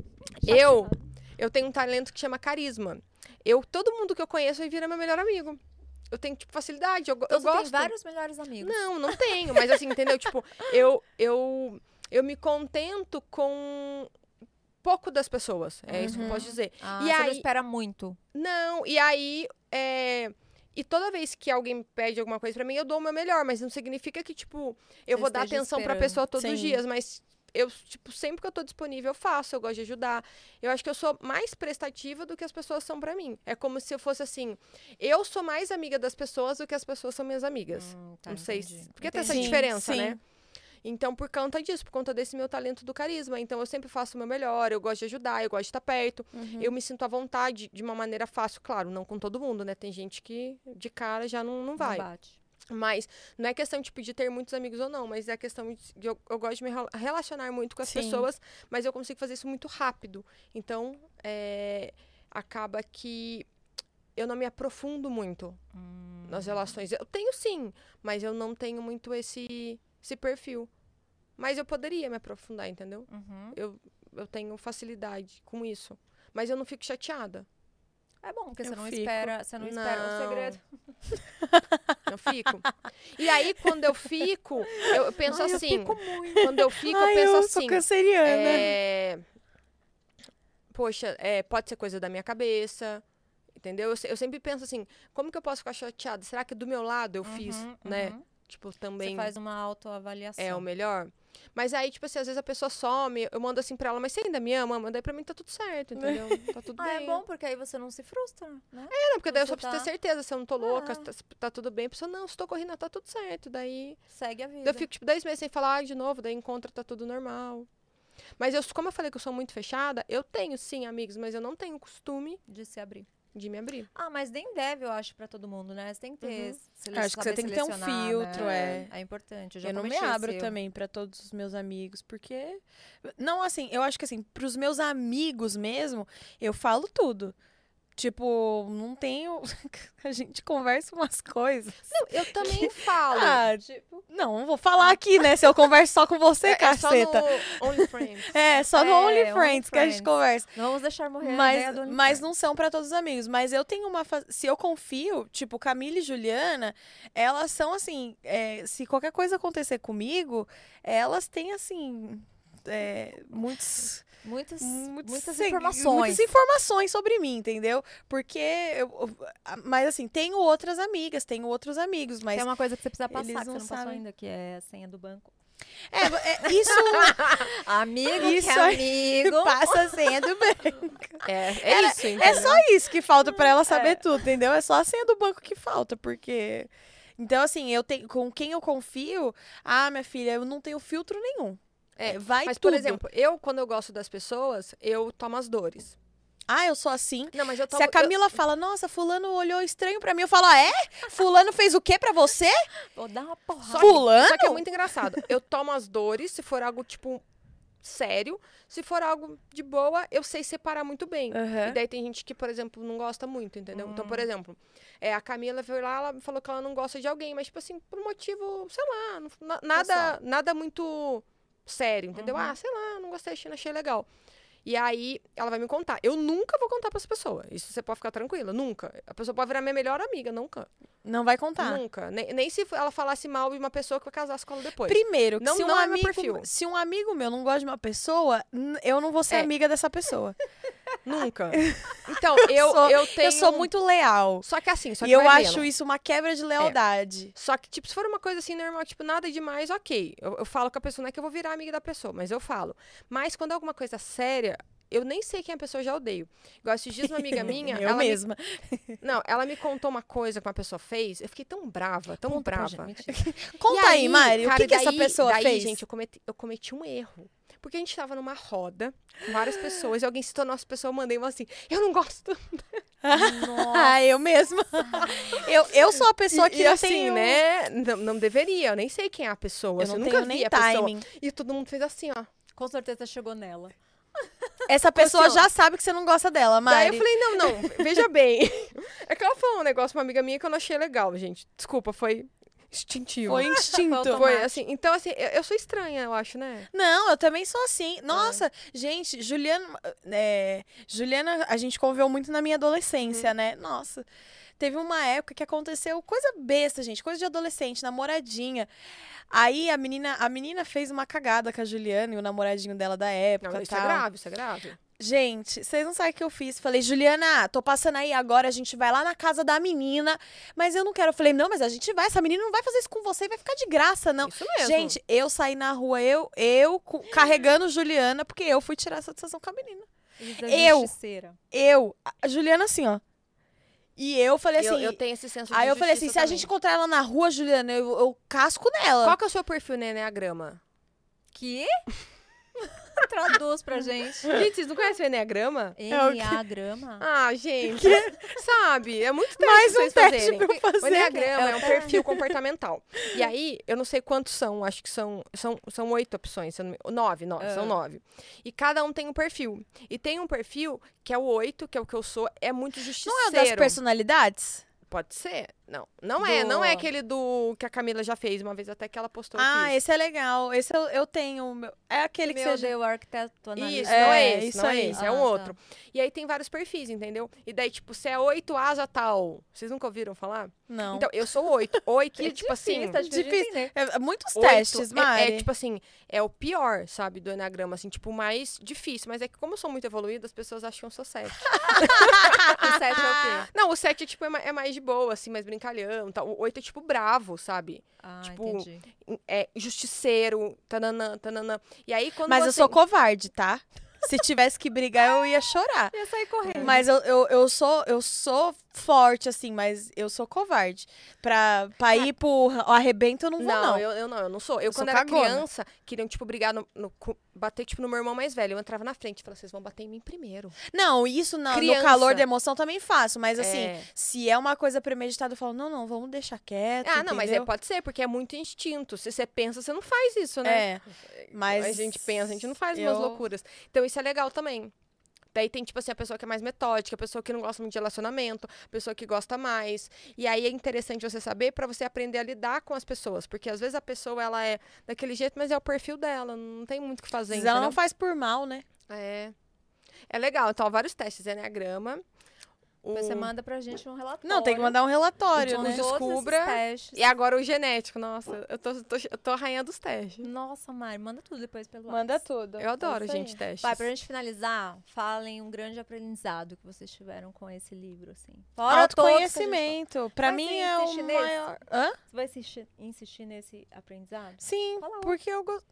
Eu, eu tenho um talento que chama carisma. Eu, todo mundo que eu conheço vira meu melhor amigo. Eu tenho, tipo, facilidade, eu, Então eu você gosto. tem vários melhores amigos. Não, não tenho, mas assim, entendeu? Tipo, eu, eu, eu me contento com pouco das pessoas. É isso que eu Uhum. posso dizer. Ah, E você não aí- espera muito. Não, e aí. É... E toda vez que alguém pede alguma coisa pra mim, eu dou o meu melhor, mas não significa que, tipo, eu Você vou dar atenção pra esperando. pessoa todos os Sim. dias, mas eu, tipo, sempre que eu tô disponível, eu faço, eu gosto de ajudar. Eu acho que eu sou mais prestativa do que as pessoas são pra mim. É como se eu fosse assim, eu sou mais amiga das pessoas do que as pessoas são minhas amigas. Hum, tá, não sei entendi. Porque tem essa Sim, diferença, sim. né? Então, por conta disso, por conta desse meu talento do carisma. Então, eu sempre faço o meu melhor, eu gosto de ajudar, eu gosto de estar perto. Uhum. Eu me sinto à vontade de uma maneira fácil, claro, não com todo mundo, né? Tem gente que de cara já não, não Não vai. bate. Mas não é questão tipo, de ter muitos amigos ou não, mas é questão de, eu, eu gosto de me rela- relacionar muito com as Sim. pessoas, mas eu consigo fazer isso muito rápido. Então, é, acaba que eu não me aprofundo muito Hum. nas relações. Eu tenho sim, mas eu não tenho muito esse, esse perfil. Mas eu poderia me aprofundar, entendeu? Uhum. Eu, eu tenho facilidade com isso. Mas eu não fico chateada. É bom, porque Eu você não fico. espera, você não, espera um Não. segredo. Eu fico. e aí, quando eu fico, eu, eu penso Ai, eu assim. fico muito. Quando eu fico, eu Ai, penso eu assim. sou canceriana. é, Poxa, é, pode ser coisa da minha cabeça. Entendeu? Eu, se- eu sempre penso assim, como que eu posso ficar chateada? Será que do meu lado eu fiz, Uhum, né? Tipo, Você também faz uma autoavaliação. é o melhor? Mas aí, tipo assim, às vezes a pessoa some, eu mando assim pra ela, mas você ainda me ama? Manda aí pra mim, tá tudo certo, entendeu? Tá tudo Ah, bem. é bom, porque aí você não se frustra, né? É, não, porque daí eu Você só preciso tá- ter certeza se eu não tô louca, Ah. tá, tá tudo bem. A pessoa, não, se tô correndo, tá tudo certo. Daí Segue a vida. Daí eu fico, tipo, dois meses sem falar ai, de novo, daí encontra, tá tudo normal. Mas eu, como eu falei que eu sou muito fechada, eu tenho sim amigos, mas eu não tenho costume de se abrir. De me abrir. Ah, mas nem deve, eu acho, pra todo mundo, né? Você tem que ter. Uhum. Acho que você tem que ter um filtro, né? é. É importante. Eu, já Eu não me abro também pra todos os meus amigos, porque não assim, eu acho que assim, pros meus amigos mesmo, eu falo tudo. Tipo, não tenho a gente conversa umas coisas. Não, eu também falo. Ah, tipo, não, não vou falar aqui, né? Se eu converso só com você, é, é só caceta. no OnlyFriends. É, só no É, OnlyFriends que a gente conversa. Não vamos deixar morrer Mas, mas não são pra todos os amigos. Mas eu tenho uma. fa- Se eu confio, tipo, Camila e Juliana, elas são assim. é, se qualquer coisa acontecer comigo, elas têm, assim. é, muitos, Muitas, muitos muitas informações. Muitas informações sobre mim, entendeu? Porque. eu- mas assim, tenho outras amigas, tenho outros amigos, mas. Tem uma coisa que você precisa passar, que você não não passou ainda, que é a senha do banco. É, é, isso Amigo Isso que é amigo. passa a senha do banco. É, é Era- isso, É entendeu? só isso que falta pra ela saber tudo, entendeu? É só a senha do banco que falta, porque. Então, assim, eu tenho. Com quem eu confio, ah, minha filha, eu não tenho filtro nenhum. É, vai Mas, tudo. por exemplo, eu, quando eu gosto das pessoas, eu tomo as dores. Ah, eu sou assim. Não, mas eu tomo... Se a Camila fala, nossa, fulano olhou estranho pra mim, eu falo, ah, é? Fulano fez o quê pra você? Vou dar uma porrada. Só que- Fulano? Só que é muito engraçado. Eu tomo as dores, se for algo, tipo, sério. Se for algo de boa, eu sei separar muito bem. E daí tem gente que, por exemplo, não gosta muito, entendeu? Então, por exemplo, é, a Camila foi lá, ela falou que ela não gosta de alguém, mas, tipo assim, por um motivo, sei lá, nada, nada muito sério, entendeu? Ah, sei lá, não gostei, achei, não achei legal. E aí, ela vai me contar. Eu nunca vou contar pra essa pessoa. Isso você pode ficar tranquila, nunca. A pessoa pode virar minha melhor amiga, nunca. Não vai contar. Nunca. Nem, nem se ela falasse mal de uma pessoa que vai casasse com ela depois. Primeiro, que Não- se um não é meu amigo, perfil. se um amigo meu não gosta de uma pessoa, eu não vou ser É. amiga dessa pessoa. Nunca. Então, eu, sou- eu tenho... Eu sou muito leal. Só que assim, só que e eu acho vendo. isso uma quebra de lealdade. Só que, tipo, se for uma coisa assim normal, tipo, nada demais, ok. Eu, eu falo com a pessoa, não é que eu vou virar amiga da pessoa, mas eu falo. Mas quando é alguma coisa séria, eu nem sei quem a pessoa já odeio. Igual esses dias uma amiga minha. eu ela me- mesma. não, ela me contou uma coisa que uma pessoa fez. Eu fiquei tão brava, tão Conta brava. gente. Conta E aí, Mari, cara, o que, que essa pessoa daí, fez? gente, eu cometi, eu cometi um erro. Porque a gente tava numa roda com várias pessoas e alguém citou a nossa pessoa, eu mandei uma assim, eu não gosto. Ah, eu mesma. eu, eu sou a pessoa e, que e não assim, tenho... né? Não, não deveria, eu nem sei quem é a pessoa. Eu não nunca tenho vi nem a pessoa. timing. E todo mundo fez assim, ó. Com certeza chegou nela. Essa pessoa assim, já sabe que você não gosta dela, Mari. Daí eu falei, não, não, veja bem. É que ela falou um negócio pra uma amiga minha que eu não achei legal, gente. Desculpa, foi instintivo. Foi instinto. Foi Foi assim. Então, assim, eu, eu sou estranha, eu acho, né? Não, eu também sou assim. Nossa, gente, Juliana, é, Juliana, a gente conviveu muito na minha adolescência, né? Nossa. teve uma época que aconteceu coisa besta, gente, coisa de adolescente, namoradinha. Aí a menina, a menina fez uma cagada com a Juliana e o namoradinho dela da época, Não, isso é tal. grave, isso é grave. Gente, vocês não sabem o que eu fiz. Falei, Juliana, tô passando aí agora, a gente vai lá na casa da menina. Mas eu não quero. Eu falei, não, mas a gente vai. Essa menina não vai fazer isso com você, vai ficar de graça, não. Isso mesmo. Gente, eu saí na rua, eu, eu carregando Juliana, porque eu fui tirar satisfação com a menina. Eu. Justiceira. Eu, a Juliana assim, ó. E eu falei eu, assim. eu tenho esse senso de aí eu falei assim: justiça se a também. gente encontrar ela na rua, Juliana, eu, eu casco nela. Qual que é o seu perfil no Enneagrama? Que? Traduz pra gente. Gente, vocês não conhecem o Enneagrama? quê? Enneagrama. Ah, gente. Sabe? É muito teste Mais um vocês teste fazerem. pra eu fazer. O Enneagrama é um É. perfil comportamental. E aí, eu não sei quantos são, acho que são, são, são oito opções, não nove, nove, Ah. são nove. E cada um tem um perfil. E tem um perfil que é o oito, que é o que eu sou, é muito Não justiceiro. é o das personalidades? Pode ser? Não. Não é, não é aquele do que a Camila já fez uma vez, até que ela postou. Ah, esse é legal. Esse eu, eu tenho. meu- É aquele que Meu você. Deus, arquiteto analista. Isso, É, não é esse, isso não é esse, é Ah, um tá. outro. E aí tem vários perfis, entendeu? E daí, tipo, se é oito asa tal. Vocês nunca ouviram falar? Não. Então, eu sou oito. Oito, Que tipo assim. tá difícil de difícil. entender. É, muitos Oito testes, é- Mari. É, tipo assim, é o pior, sabe, do Enneagrama, assim, tipo, o mais difícil. Mas é que como eu sou muito evoluída, as pessoas acham que eu sou sete. O sete é o quê? Não, o sete, tipo, é, ma- é mais de boa, assim, mais brincalhão, tal. O oito é, tipo, bravo, sabe? Ah, Tipo, entendi. É justiceiro, tananã, tananã. E aí, quando Mas eu você... sou covarde, tá? Se tivesse que brigar, eu ia chorar. Ia sair correndo. Mas eu, eu, eu, sou, eu sou forte, assim, mas eu sou covarde. Pra, pra ir pro arrebento, eu não vou, não. Não, Eu, eu não, eu não sou. Eu, Eu sou quando era cagona. criança, queriam, tipo, brigar no, no bater, tipo, no meu irmão mais velho. Eu entrava na frente e falava, vocês vão bater em mim primeiro. Não, isso na- no calor da emoção também faço. Mas, assim, É. se é uma coisa premeditada, eu falo, não, não, vamos deixar quieto. Ah, não, mas é, pode ser, porque é muito instinto. Se você pensa, você não faz isso, né? É, mas... A gente pensa, a gente não faz eu- umas loucuras. Então isso é legal também. Daí tem, tipo assim, a pessoa que é mais metódica, a pessoa que não gosta muito de relacionamento, a pessoa que gosta mais. E aí é interessante você saber pra você aprender a lidar com as pessoas. Porque às vezes a pessoa, ela é daquele jeito, mas é o perfil dela. Não tem muito o que fazer, vezes ela não faz por mal, né? É. É legal. Então, vários testes. Enneagrama. O... Você manda pra gente um relatório. Não, tem que mandar um relatório, né? Então, esses descubra. E agora o genético. Nossa, eu tô, tô, eu tô a rainha dos testes. Nossa, Mari, manda tudo depois pelo Manda WhatsApp. tudo. Eu adoro, É isso aí. gente, testes. Vai, pra gente finalizar, falem um grande aprendizado que vocês tiveram com esse livro, assim. Fora a gente Autoconhecimento. Pra Mas mim é o nesse? maior... Hã? Você vai insistir, insistir nesse aprendizado? Sim, porque eu gosto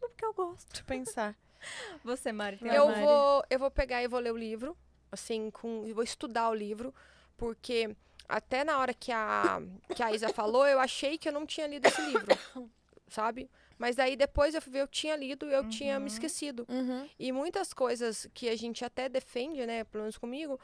Porque eu gosto. de pensar. Você, Mari, tem Vai, eu. Mari. vou, eu vou pegar e vou ler o livro, assim, com, eu vou estudar o livro, porque até na hora que a, que a Isa falou, eu achei que eu não tinha lido esse livro, sabe? Mas aí depois eu fui ver, eu tinha lido e eu tinha me esquecido. Uhum. E muitas coisas que a gente até defende, né, pelo menos comigo,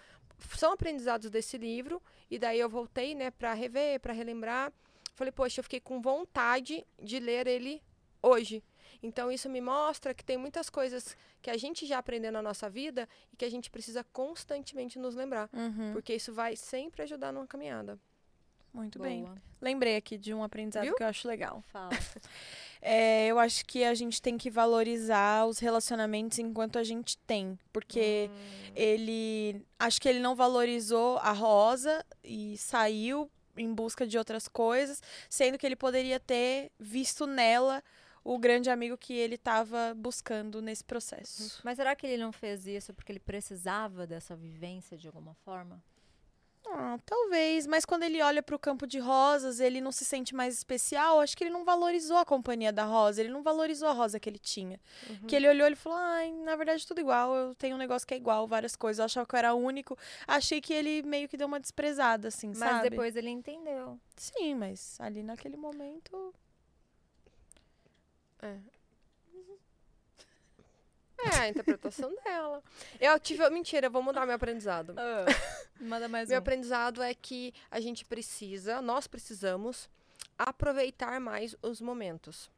são aprendizados desse livro. E daí eu voltei, né, para rever, para relembrar. Falei, poxa, eu fiquei com vontade de ler ele hoje. Então isso me mostra que tem muitas coisas que a gente já aprendeu na nossa vida e que a gente precisa constantemente nos lembrar, Uhum. porque isso vai sempre ajudar numa caminhada. Muito Boa. bem. Lembrei aqui de um aprendizado Viu? que eu acho legal. Fala. É, eu acho que a gente tem que valorizar os relacionamentos enquanto a gente tem. Porque Hum. ele. Acho que ele não valorizou a Rosa e saiu em busca de outras coisas, sendo que ele poderia ter visto nela o grande amigo que ele estava buscando nesse processo. Mas será que ele não fez isso porque ele precisava dessa vivência de alguma forma? Ah, talvez, mas quando ele olha para o campo de rosas, ele não se sente mais especial. Acho que ele não valorizou a companhia da Rosa, ele não valorizou a Rosa que ele tinha. Uhum. Que ele olhou e falou: ai, na verdade tudo igual, eu tenho um negócio que é igual, várias coisas. Eu achava que eu era único. Achei que ele meio que deu uma desprezada, assim, Mas sabe? depois ele entendeu. Sim, mas ali naquele momento. É a interpretação dela. Eu tive. Mentira, eu vou mudar meu aprendizado. Manda mais Meu um. aprendizado é que a gente precisa, nós precisamos aproveitar mais os momentos.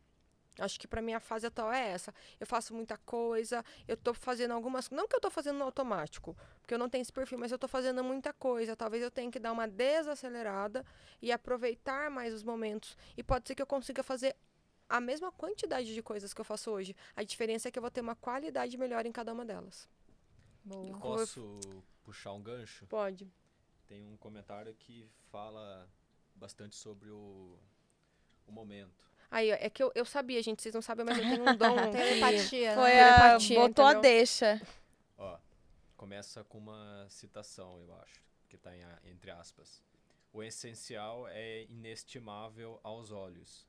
Acho que pra mim a fase atual é essa. Eu faço muita coisa, eu tô fazendo algumas, não que eu tô fazendo no automático, porque eu não tenho esse perfil, mas eu tô fazendo muita coisa. Talvez eu tenha que dar uma desacelerada e aproveitar mais os momentos. E pode ser que eu consiga fazer a mesma quantidade de coisas que eu faço hoje. A diferença é que eu vou ter uma qualidade melhor em cada uma delas. Boa. Posso puxar um gancho? Pode. tem um comentário que fala bastante sobre o, o momento. Aí, é que eu, eu sabia, gente, vocês não sabem, mas eu tenho um dom. que- Telepatia. Foi né? a, Telepatia, botou a entendeu? deixa. Ó, começa com uma citação, eu acho, que tá em a- entre aspas. O essencial é inestimável aos olhos.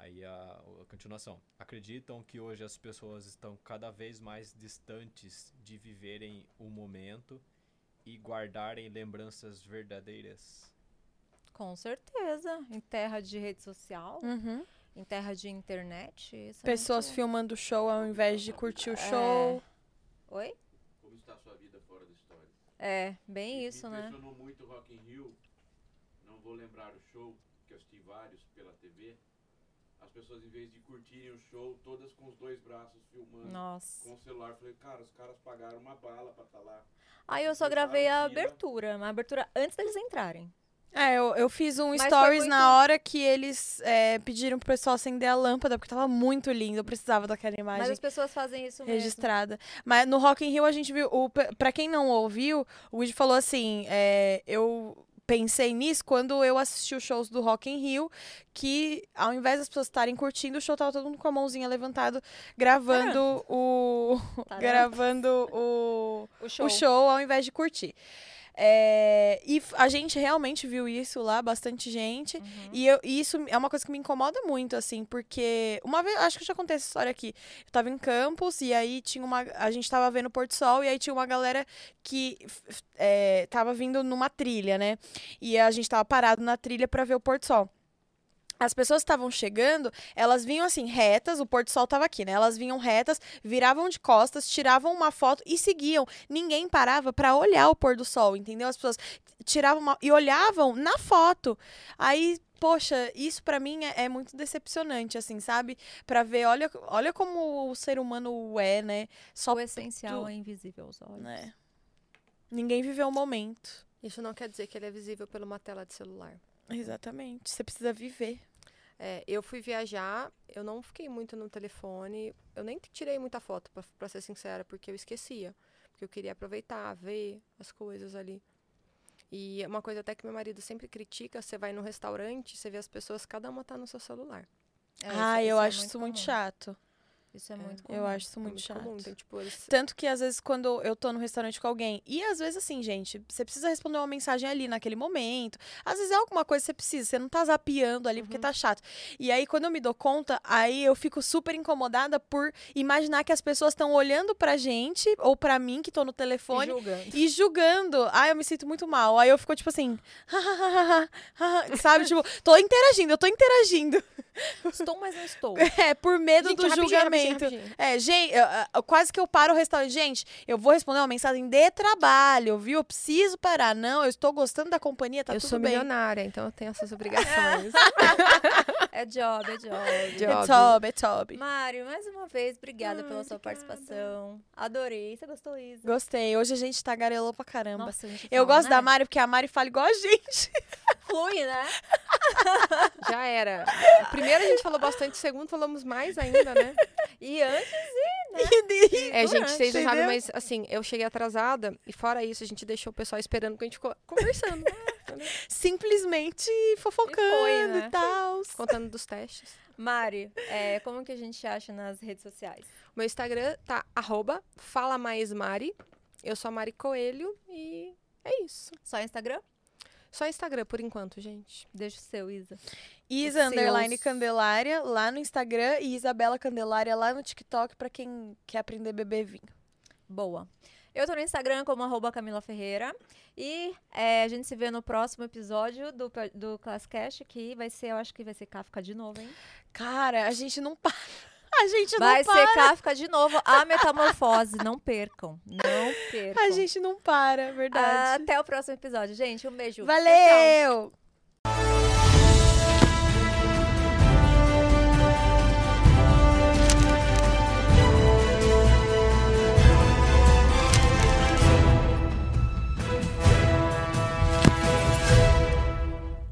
Aí a, a continuação. Acreditam que hoje as pessoas estão cada vez mais distantes de viverem o momento e guardarem lembranças verdadeiras? Com certeza. Em terra de rede social, Uhum. em terra de internet. Isso é Pessoas muito- filmando o show ao invés de curtir o show. Oi? Como está a sua vida fora da história? É, bem Me- isso, me né? impressionou muito o Rock in Rio. Não vou lembrar o show, que eu assisti vários pela TV. As pessoas, em vez de curtirem o show, todas com os dois braços filmando. Nossa. Com o celular. Falei, cara, os caras pagaram uma bala pra estar lá. Aí eu só gravei a abertura, uma abertura antes deles entrarem. É, eu, eu fiz um Mas stories muito- na hora que eles é, pediram pro pessoal acender a lâmpada, porque tava muito lindo. Eu precisava daquela Mas imagem as pessoas fazem isso mesmo. registrada. Mas no Rock in Rio a gente viu. O, pra quem não ouviu, o Woody falou assim: é, eu pensei nisso quando eu assisti os shows do Rock in Rio, que ao invés das pessoas estarem curtindo o show, tava todo mundo com a mãozinha levantada, gravando o. Tarã. gravando o O show. o show ao invés de curtir. É, e a gente realmente viu isso lá, bastante gente. Uhum. E, eu- e isso é uma coisa que me incomoda muito, assim, porque uma vez, acho que eu já contei essa história aqui. Eu tava em campus e aí tinha uma. A gente tava vendo o Porto Sol e aí tinha uma galera que é, tava vindo numa trilha, né? E a gente tava parado na trilha pra ver o Porto Sol. As pessoas que estavam chegando, elas vinham assim, retas, o pôr do sol tava aqui, né? Elas vinham retas, viravam de costas, tiravam uma foto e seguiam. Ninguém parava pra olhar o pôr do sol, entendeu? As pessoas tiravam uma, e olhavam na foto. Aí, poxa, isso pra mim é, é muito decepcionante, assim, sabe? Pra ver, olha, olha como o ser humano é, né? Só, O essencial tu- é invisível aos olhos. né? Ninguém viveu o momento. Isso não quer dizer que ele é visível por uma tela de celular. Exatamente. Você precisa viver. É, eu fui viajar, eu não fiquei muito no telefone, eu nem tirei muita foto, pra, pra ser sincera, porque eu esquecia. Porque eu queria aproveitar, ver as coisas ali. E uma coisa até que meu marido sempre critica, você vai no restaurante, você vê as pessoas, cada uma tá no seu celular. É, ah, isso- eu isso é acho isso muito comum. chato. Isso é É, muito Eu comum. acho isso É muito chato. comum. Então, tipo, eles... Tanto que às vezes quando eu tô no restaurante com alguém, e às vezes assim, gente, você precisa responder uma mensagem ali naquele momento. Às vezes é alguma coisa que você precisa, você não tá zapeando ali porque Uhum. tá chato. E aí quando eu me dou conta, aí eu fico super incomodada por imaginar que as pessoas estão olhando pra gente ou pra mim que tô no E telefone julgando. e julgando. Ai, eu me sinto muito mal. Aí eu fico tipo assim, sabe? Tipo, tô interagindo, eu tô interagindo. Estou, mas não estou. É, por medo Gente, do rapidinho, julgamento. rapidinho, rapidinho. É, gente, eu- eu- quase que eu paro o restaurante. Gente, eu vou responder uma mensagem de trabalho, viu? Eu preciso parar. Não, eu estou gostando da companhia, tá eu tudo sou bem. milionária, então eu tenho essas obrigações. É job, é job. Job. É top, é top. Mário, mais uma vez, obrigada pela sua obrigada. participação. Adorei. Você gostou, Isa? Gostei. Hoje a gente tagarelou pra caramba. Nossa, eu fala, gosto da né? Mari porque a Mari fala igual a gente. Flui, né? Já era. Primeiro a gente falou bastante, segundo falamos mais ainda, né? E antes, E- É, gente, vocês não sabem, mas assim, eu cheguei atrasada e fora isso, a gente deixou o pessoal esperando que a gente ficou conversando, né? Simplesmente fofocando E foi, e, né? tal. contando dos testes. Mari, é, como que a gente acha nas redes sociais? Meu Instagram tá arroba fala mais Mari. Eu sou a Mari Coelho e é isso. Só Instagram? Só Instagram por enquanto, gente. Deixa o seu, Isa. Isa Underline. Candelária lá no Instagram e Isabela Candelária lá no TikTok pra quem quer aprender a beber vinho. Boa. Eu tô no Instagram como arroba Camila Ferreira. E é, a gente se vê no próximo episódio do, do Classcast, que vai ser, eu acho que vai ser Kafka de novo, hein? Cara, a gente não para. A gente Vai não ser para. Kafka de novo, a metamorfose. Não percam. Não percam. A gente não para, é verdade. Até o próximo episódio, gente. Um beijo. Tchau, tchau. Valeu!